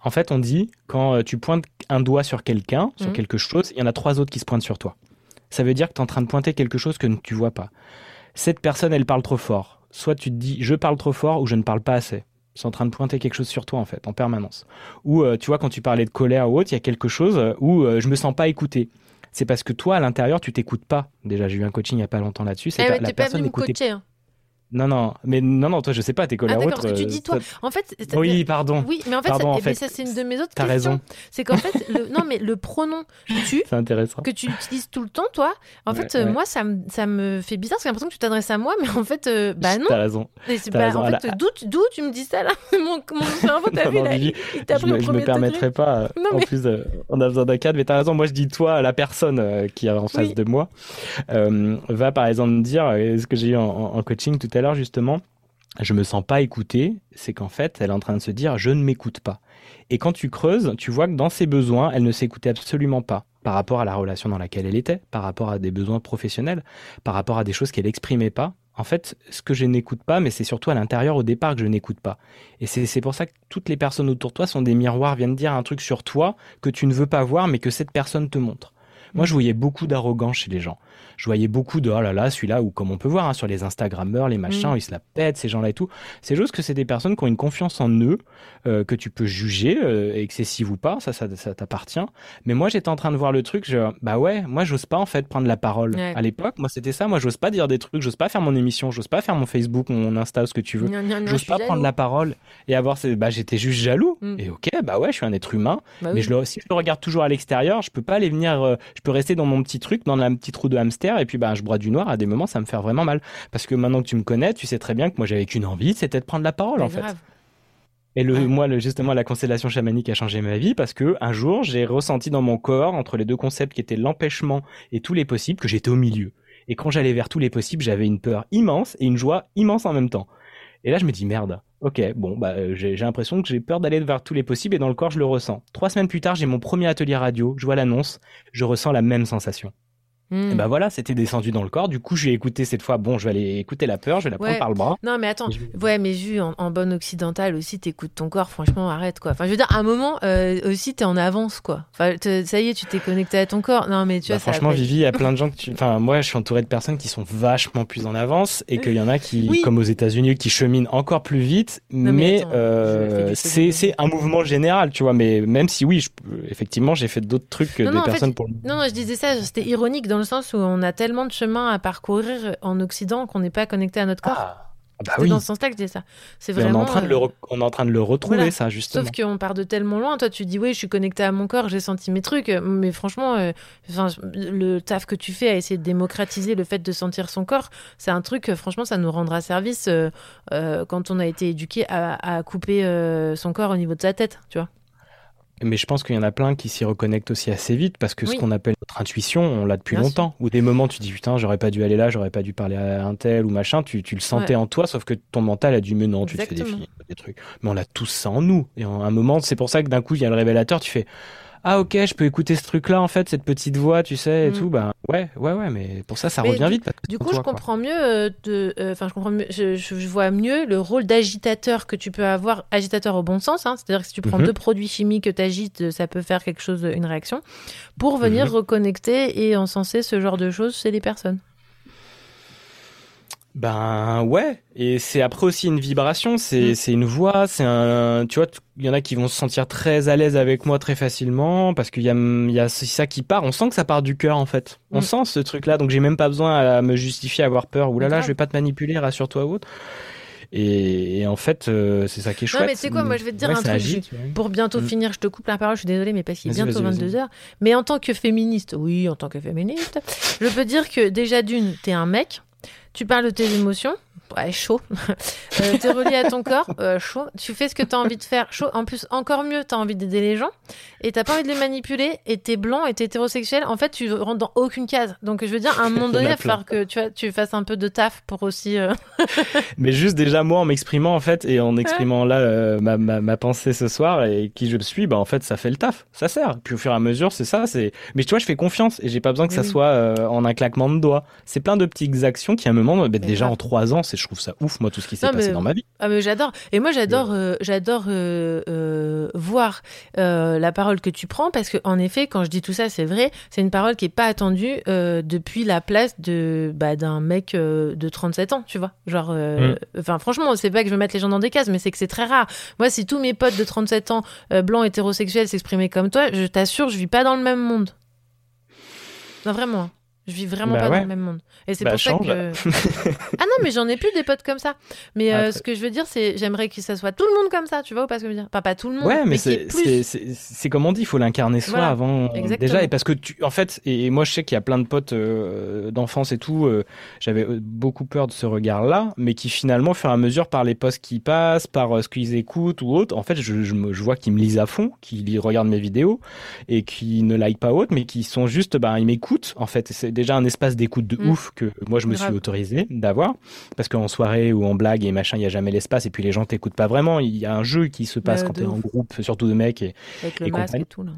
[SPEAKER 11] En fait, on dit quand euh, tu pointes un doigt sur quelqu'un, sur
[SPEAKER 3] Mhm.
[SPEAKER 11] quelque chose, il y en a trois autres qui se pointent sur toi. Ça veut dire que tu es en train de pointer quelque chose que tu vois pas. Cette personne, elle parle trop fort. Soit tu te dis je parle trop fort ou je ne parle pas assez. C'est en train de pointer quelque chose sur toi en fait, en permanence. Ou euh, tu vois quand tu parlais de colère ou autre, il y a quelque chose où euh, je me sens pas écouté. C'est parce que toi, à l'intérieur, tu t'écoutes pas. Déjà, j'ai eu un coaching il y a pas longtemps là-dessus. C'est pas,
[SPEAKER 3] ouais,
[SPEAKER 11] la
[SPEAKER 3] t'es pas
[SPEAKER 11] personne
[SPEAKER 3] venu me coacher. hein.
[SPEAKER 11] Non, non, mais non, non, toi, je sais pas, t'es collé
[SPEAKER 3] Ah
[SPEAKER 11] à autre,
[SPEAKER 3] parce que tu
[SPEAKER 11] euh,
[SPEAKER 3] dis toi. En fait,
[SPEAKER 11] Oui, pardon.
[SPEAKER 3] Oui, mais en fait,
[SPEAKER 11] Pardon,
[SPEAKER 3] ça,
[SPEAKER 11] en
[SPEAKER 3] eh
[SPEAKER 11] fait,
[SPEAKER 3] ça c'est une de mes autres
[SPEAKER 11] t'as
[SPEAKER 3] questions.
[SPEAKER 11] raison.
[SPEAKER 3] C'est qu'en fait, le, non mais le pronom tu
[SPEAKER 11] C'est intéressant.
[SPEAKER 3] que tu utilises tout le temps, toi. En
[SPEAKER 11] Ouais,
[SPEAKER 3] fait, euh,
[SPEAKER 11] ouais.
[SPEAKER 3] moi, ça me, ça me fait bizarre. parce que J'ai l'impression que tu t'adresses à moi, mais en fait, euh, bah non.
[SPEAKER 11] T'as raison.
[SPEAKER 3] Pas-
[SPEAKER 11] raison.
[SPEAKER 3] En
[SPEAKER 11] À
[SPEAKER 3] fait,
[SPEAKER 11] la-
[SPEAKER 3] d'où, tu- me dis ça là? Mon, mon cerveau, t'as vu
[SPEAKER 11] non,
[SPEAKER 3] là
[SPEAKER 11] je
[SPEAKER 3] au
[SPEAKER 11] me, je me permettrai pas.
[SPEAKER 3] Non,
[SPEAKER 11] En
[SPEAKER 3] mais-
[SPEAKER 11] plus, euh, on a besoin d'un cadre, mais t'as raison. Moi, je dis toi, la personne euh, qui est en face de moi, va par exemple me dire, ce que j'ai eu en, en- en coaching tout à l'heure justement, je me sens pas écoutée. C'est qu'en fait, elle est en train de se dire, je ne m'écoute pas. Et quand tu creuses, tu vois que dans ses besoins, elle ne s'écoutait absolument pas par rapport à la relation dans laquelle elle était, par rapport à des besoins professionnels, par rapport à des choses qu'elle exprimait pas. En fait, ce que je n'écoute pas, mais c'est surtout à l'intérieur au départ que je n'écoute pas. Et c'est pour ça que toutes les personnes autour de toi sont des miroirs, viennent dire un truc sur toi que tu ne veux pas voir, mais que cette personne te montre. Moi, je voyais beaucoup d'arrogance chez les gens. Je voyais beaucoup de oh là là, celui-là, ou comme on peut voir hein, sur les Instagrammeurs, les machins,
[SPEAKER 31] Mm.
[SPEAKER 11] ils se la pètent, ces gens-là et tout. C'est juste que c'est des personnes qui ont une confiance en eux, euh, que tu peux juger, euh, excessive ou pas, ça, ça, ça t'appartient. Mais moi, j'étais en train de voir le truc, je, bah ouais, moi, j'ose pas en fait prendre la parole.
[SPEAKER 3] Ouais.
[SPEAKER 11] À l'époque, moi, c'était ça. Moi, j'ose pas dire des trucs, j'ose pas faire mon émission, j'ose pas faire mon Facebook, mon Insta, ce que tu veux. J'ose pas prendre la parole et avoir ces... bah j'étais juste jaloux
[SPEAKER 3] Mm.
[SPEAKER 11] et ok bah ouais je suis un être humain
[SPEAKER 3] Bah
[SPEAKER 11] mais
[SPEAKER 3] oui.
[SPEAKER 11] je le... si je le regarde toujours à l'extérieur je peux pas aller venir euh, je peux rester dans mon petit truc dans un petit trou de hamster et puis bah je broie du noir à des moments ça me fait vraiment mal parce que maintenant que tu me connais tu sais très bien que moi j'avais qu'une envie c'était de prendre la parole en fait et le, moi, le, justement, la constellation chamanique a changé ma vie parce que un jour, j'ai ressenti dans mon corps, entre les deux concepts qui étaient l'empêchement et tous les possibles, que j'étais au milieu. Et quand j'allais vers tous les possibles, j'avais une peur immense et une joie immense en même temps. Et là, je me dis, merde, ok, bon, bah, euh, j'ai l'impression que j'ai peur d'aller vers tous les possibles et dans le corps, je le ressens. Trois semaines plus tard, j'ai mon premier atelier radio, je vois l'annonce, je ressens la même sensation. Et bah voilà, c'était descendu dans le corps. Du coup, j'ai écouté cette fois, bon, je vais aller écouter la peur, je vais la prendre
[SPEAKER 3] Ouais.
[SPEAKER 11] par le bras.
[SPEAKER 3] Non, mais attends,
[SPEAKER 11] je-
[SPEAKER 3] ouais, mais vu en, en bonne occidentale aussi, t'écoutes ton corps, franchement, arrête quoi. Enfin, je veux dire, à un moment euh, aussi, t'es en avance quoi. Enfin, te- ça y est, tu t'es connecté à ton corps. Non, mais tu
[SPEAKER 11] Bah,
[SPEAKER 3] vois,
[SPEAKER 11] franchement, Vivi, il y a plein de gens que tu. Enfin, moi, je suis entouré de personnes qui sont vachement plus en avance et qu'il y en a qui,
[SPEAKER 3] Oui.
[SPEAKER 11] comme aux États-Unis, qui cheminent encore plus vite.
[SPEAKER 3] mais
[SPEAKER 11] mais euh, c'est c'est un mouvement général, tu vois. Mais même si, oui, je, effectivement, j'ai fait d'autres trucs que
[SPEAKER 3] Non,
[SPEAKER 11] des
[SPEAKER 3] non, en fait,
[SPEAKER 11] personnes pour.
[SPEAKER 3] non, non, je disais ça, c'était ironique dans le sens où on a tellement de chemin à parcourir en Occident qu'on n'est pas connecté à notre corps.
[SPEAKER 11] Ah, bah oui.
[SPEAKER 3] dans ce sens-là que je disais ça. C'est
[SPEAKER 11] on est en train de le, re- on est en train de le retrouver,
[SPEAKER 3] Voilà.
[SPEAKER 11] ça, justement.
[SPEAKER 3] Sauf qu'on part de tellement loin. Toi, tu dis, oui, je suis connecté à mon corps, j'ai senti mes trucs. Mais franchement, euh, le taf que tu fais à essayer de démocratiser le fait de sentir son corps, c'est un truc, euh, franchement, ça nous rendra service euh, euh, quand on a été éduqué à, à couper son corps au niveau de sa tête, tu vois.
[SPEAKER 11] Mais je pense qu'il y en a plein qui s'y reconnectent aussi assez vite parce que
[SPEAKER 3] Oui.
[SPEAKER 11] ce qu'on appelle notre intuition, on l'a depuis
[SPEAKER 3] Bien
[SPEAKER 11] longtemps. Ou des moments, tu dis putain, j'aurais pas dû aller là, j'aurais pas dû parler à un tel ou machin. Tu, tu le sentais
[SPEAKER 3] Ouais.
[SPEAKER 11] en toi, sauf que ton mental a dit mais non, tu te fais des, des trucs. Mais on a tous ça en nous. Et en un moment, c'est pour ça que d'un coup, il y a le révélateur, tu fais ah ok, je peux écouter ce truc-là en fait, cette petite voix, tu sais, et
[SPEAKER 3] Mm.
[SPEAKER 11] tout. Ben ouais, ouais, ouais, mais pour ça, ça
[SPEAKER 3] Mais
[SPEAKER 11] revient
[SPEAKER 3] du-
[SPEAKER 11] vite. parce
[SPEAKER 3] Du coup,
[SPEAKER 11] en
[SPEAKER 3] je
[SPEAKER 11] toi, quoi.
[SPEAKER 3] comprends mieux, euh, de, euh, je comprends mieux, je, je- je vois mieux le rôle d'agitateur que tu peux avoir, agitateur au bon sens, hein, c'est-à-dire que si tu prends
[SPEAKER 11] Mhm.
[SPEAKER 3] deux produits chimiques que tu agites, ça peut faire quelque chose, une réaction, pour venir
[SPEAKER 11] Mhm.
[SPEAKER 3] reconnecter et encenser ce genre de choses chez les personnes.
[SPEAKER 11] Ben ouais, et c'est après aussi une vibration, c'est
[SPEAKER 3] Mm.
[SPEAKER 11] c'est une voix, c'est un, tu vois, il y en a qui vont se sentir très à l'aise avec moi très facilement parce qu'il y a, y a c'est ça qui part, on sent que ça part du cœur en fait, on
[SPEAKER 3] Mm.
[SPEAKER 11] sent ce truc-là, donc j'ai même pas besoin à me justifier, à avoir peur, ou là là, je vais pas te manipuler, rassure-toi ou autre. Et, et en fait, euh, c'est ça qui est chouette.
[SPEAKER 3] Non, mais sais quoi, moi je vais te dire
[SPEAKER 11] Ouais,
[SPEAKER 3] un truc.
[SPEAKER 11] agite,
[SPEAKER 3] je-
[SPEAKER 11] ouais.
[SPEAKER 3] Pour bientôt
[SPEAKER 11] Mm.
[SPEAKER 3] finir, je te coupe la parole, je suis désolée, mais parce qu'il est bientôt
[SPEAKER 11] vas-y, vas-y.
[SPEAKER 3] 22h. Mais en tant que féministe, oui, en tant que féministe, je peux dire que déjà d'une, t'es un mec, tu parles de tes émotions. Ouais, chaud. euh, t'es relié à ton corps, euh, chaud. Tu fais ce que t'as envie de faire, chaud. En plus, encore mieux, t'as envie d'aider les gens et t'as pas envie de les manipuler et t'es blanc et t'es hétérosexuel. En fait, tu rentres dans aucune case. Donc, je veux dire, à un moment donné,
[SPEAKER 11] a
[SPEAKER 3] il va falloir que tu, vois, tu fasses un peu de taf pour aussi. euh,
[SPEAKER 11] Mais juste déjà moi en m'exprimant en fait et en exprimant là euh, ma, ma, ma pensée ce soir et qui je suis, bah en fait ça fait le taf, ça sert. Puis au fur et à mesure c'est ça, c'est. Mais tu vois je fais confiance et j'ai pas besoin que ça
[SPEAKER 3] Oui.
[SPEAKER 11] soit en un claquement de doigts. C'est plein de petites actions qui à un moment, bah, déjà
[SPEAKER 3] grave.
[SPEAKER 11] en trois ans, c'est je trouve ça ouf moi tout ce qui s'est passé
[SPEAKER 3] mais-
[SPEAKER 11] dans ma vie.
[SPEAKER 3] Ah mais j'adore. Et moi j'adore, euh, j'adore euh, euh, voir euh, la parole que tu prends parce que en effet, quand je dis tout ça, c'est vrai. C'est une parole qui est pas attendue euh, depuis la place de bah, d'un mec euh, de 37 ans, tu vois. Genre, euh, enfin franchement, c'est pas que je veux mettre les gens dans des cases, mais c'est que c'est très rare. Moi, si tous mes potes de 37 ans euh, blancs hétérosexuels s'exprimaient comme toi, je t'assure, je vis pas dans le même monde. Non, vraiment. Je vis vraiment
[SPEAKER 11] Bah
[SPEAKER 3] pas
[SPEAKER 11] ouais.
[SPEAKER 3] dans le même monde. Et c'est
[SPEAKER 11] Bah,
[SPEAKER 3] pour
[SPEAKER 11] change.
[SPEAKER 3] ça que. ah non, mais j'en ai plus des potes comme ça. Mais
[SPEAKER 11] Ah,
[SPEAKER 3] euh,
[SPEAKER 11] très-
[SPEAKER 3] ce que je veux dire, c'est j'aimerais que ça soit tout le monde comme ça, tu vois, ou pas ce que je veux dire? Enfin, pas tout le monde,
[SPEAKER 11] Ouais, mais
[SPEAKER 3] ait
[SPEAKER 11] c'est comme on dit, il faut l'incarner soi
[SPEAKER 3] Voilà,
[SPEAKER 11] avant
[SPEAKER 3] exactement.
[SPEAKER 11] déjà et parce que tu en fait et moi je sais qu'il y a plein de potes euh, d'enfance et tout, euh, j'avais euh, beaucoup peur de ce regard-là, mais qui finalement au fur et à mesure par les posts qui passent, par euh, ce qu'ils écoutent ou autre, en fait je, je, me- je vois qu'ils me lisent à fond, qu'ils regardent mes vidéos et qui ne like pas autre, mais qui sont juste ben ils m'écoutent en fait. C'est déjà un espace d'écoute de
[SPEAKER 3] Mm.
[SPEAKER 11] ouf que moi je me
[SPEAKER 3] Grave.
[SPEAKER 11] suis autorisé d'avoir parce qu'en soirée ou en blague et machin il y a jamais l'espace et puis les gens t'écoutent pas vraiment. Il y a un jeu qui se passe quand
[SPEAKER 3] de
[SPEAKER 11] t'es en groupe, surtout de mecs et
[SPEAKER 3] Avec le
[SPEAKER 11] et
[SPEAKER 3] masque
[SPEAKER 11] compagnie.
[SPEAKER 3] et tout, là.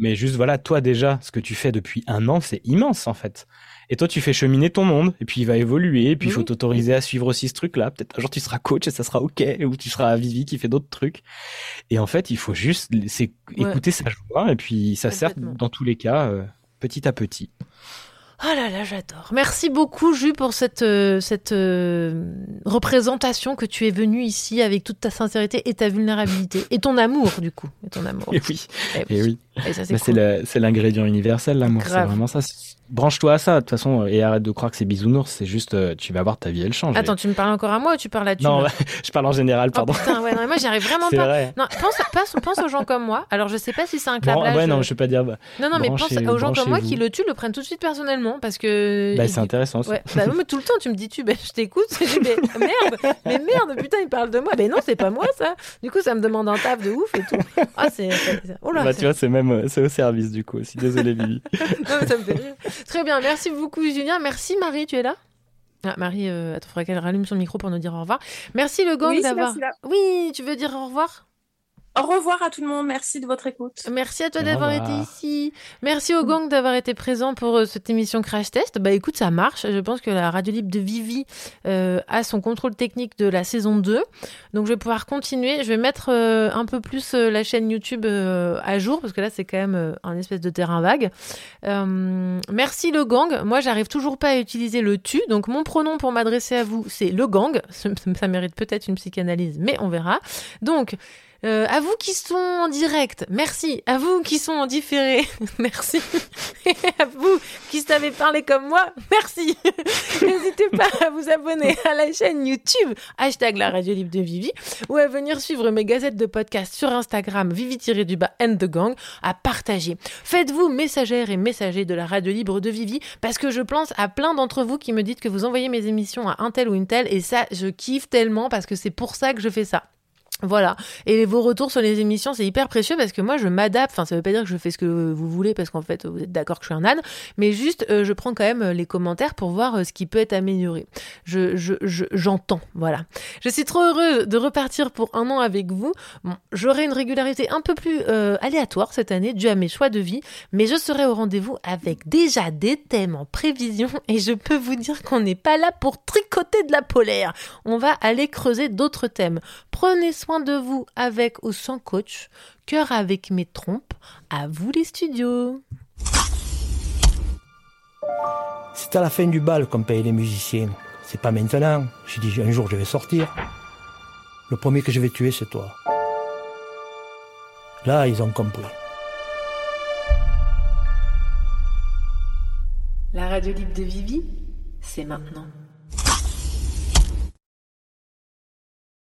[SPEAKER 11] Mais juste voilà, toi déjà, ce que tu fais depuis un an, c'est immense en fait. Et toi, tu fais cheminer ton monde, et puis il va évoluer, et puis il faut t'autoriser à suivre aussi ce truc-là. Peut-être un jour tu seras coach et ça sera ok, ou tu seras Vivi qui fait d'autres trucs. Et en fait, il faut juste
[SPEAKER 3] Ouais.
[SPEAKER 11] écouter sa joie, et puis ça sert dans tous les cas, euh, petit à petit.
[SPEAKER 3] Oh là là, j'adore. Merci beaucoup, Jus, pour cette, euh, cette euh, représentation que tu es venu ici avec toute ta sincérité et ta vulnérabilité. Et ton amour, du coup. Et ton amour.
[SPEAKER 11] Et oui,
[SPEAKER 3] Eh
[SPEAKER 11] et oui.
[SPEAKER 3] Et ça, c'est cool.
[SPEAKER 11] c'est l'ingrédient universel, l'amour. C'est vraiment ça. Branche-toi à ça, de toute façon, et arrête de croire que c'est bisounours. C'est juste, euh, tu vas voir, ta vie, elle change.
[SPEAKER 3] Attends, tu me parles encore à moi ou tu parles à tu
[SPEAKER 11] Non, je parle en général,
[SPEAKER 3] Oh
[SPEAKER 11] pardon.
[SPEAKER 3] putain, ouais, non, mais moi j'y arrive vraiment pas.
[SPEAKER 11] vrai.
[SPEAKER 3] Non, pense, pense, pense aux gens comme moi. Alors je sais pas si c'est un
[SPEAKER 11] Bran-
[SPEAKER 3] câblage.
[SPEAKER 11] ouais, non,
[SPEAKER 3] euh,
[SPEAKER 11] je vais pas dire. bah,
[SPEAKER 3] Non, non, mais pense aux gens comme moi qui le tuent, le prennent tout de suite personnellement parce que.
[SPEAKER 11] Bah, c'est intéressant.
[SPEAKER 3] Ouais, bah, mais tout le temps, tu me dis tu, ben, je t'écoute, mais merde, mais merde, putain, il parle de moi. Ben non, c'est pas moi ça. Du coup, ça me demande un taf de ouf et tout. Ah, c'est. Oh là,
[SPEAKER 11] bah, tu vois, c'est même, euh, c'est au service du coup aussi. Désolé, Vivi.
[SPEAKER 3] Non, mais ça me fait rire. Très bien, merci beaucoup, Julien. Merci, Marie, tu es là? Ah, Marie, euh, attends, faudrait qu'elle rallume son micro pour nous dire au revoir. Merci, le gang,
[SPEAKER 28] Oui,
[SPEAKER 3] d'avoir. Oui, tu veux dire au revoir?
[SPEAKER 28] Au revoir à tout le monde. Merci de votre écoute.
[SPEAKER 3] Merci à toi d'avoir été ici. Merci au gang d'avoir été présent pour euh, cette émission Crash Test. Bah écoute, ça marche. Je pense que la radio libre de Vivi euh, a son contrôle technique de la saison 2. Donc je vais pouvoir continuer. Je vais mettre euh, un peu plus euh, la chaîne YouTube euh, à jour parce que là c'est quand même euh, un espèce de terrain vague. Euh, merci le gang. Moi j'arrive toujours pas à utiliser le tu. Donc mon pronom pour m'adresser à vous c'est le gang. Ça, ça mérite peut-être une psychanalyse, mais on verra. Donc euh, à vous qui sont en direct, merci. À vous qui sont en différé, merci. Et à vous qui savez parler comme moi, merci. N'hésitez pas à vous abonner à la chaîne YouTube, hashtag la radio libre de Vivi, ou à venir suivre mes gazettes de podcast sur Instagram, Vivi-du-bas and the gang, à partager. Faites-vous messagère et messager de la radio libre de Vivi, parce que je pense à plein d'entre vous qui me dites que vous envoyez mes émissions à un tel ou une telle, et ça, je kiffe tellement parce que c'est pour ça que je fais ça. Voilà. Et vos retours sur les émissions, c'est hyper précieux parce que moi, je m'adapte. Enfin, ça veut pas dire que je fais ce que vous voulez parce qu'en fait, vous êtes d'accord que je suis un âne. Mais juste, euh, je prends quand même euh, les commentaires pour voir euh, ce qui peut être amélioré. Je, je, je- j'entends. Voilà. Je suis trop heureuse de repartir pour un an avec vous. J'aurai une régularité un peu plus aléatoire cette année, due à mes choix de vie. Mais je serai au rendez-vous avec déjà des thèmes en prévision. Et je peux vous dire qu'on n'est pas là pour tricoter de la polaire. On va aller creuser d'autres thèmes. Prenez soin de vous avec ou sans coach. Cœur avec mes trompes. À vous les studios.
[SPEAKER 31] C'est à la fin du bal qu'on paye les musiciens. C'est pas maintenant. J'ai dit un jour je vais sortir. Le premier que je vais tuer, c'est toi. Là, ils ont compris.
[SPEAKER 22] La radio libre de Vivi, c'est maintenant.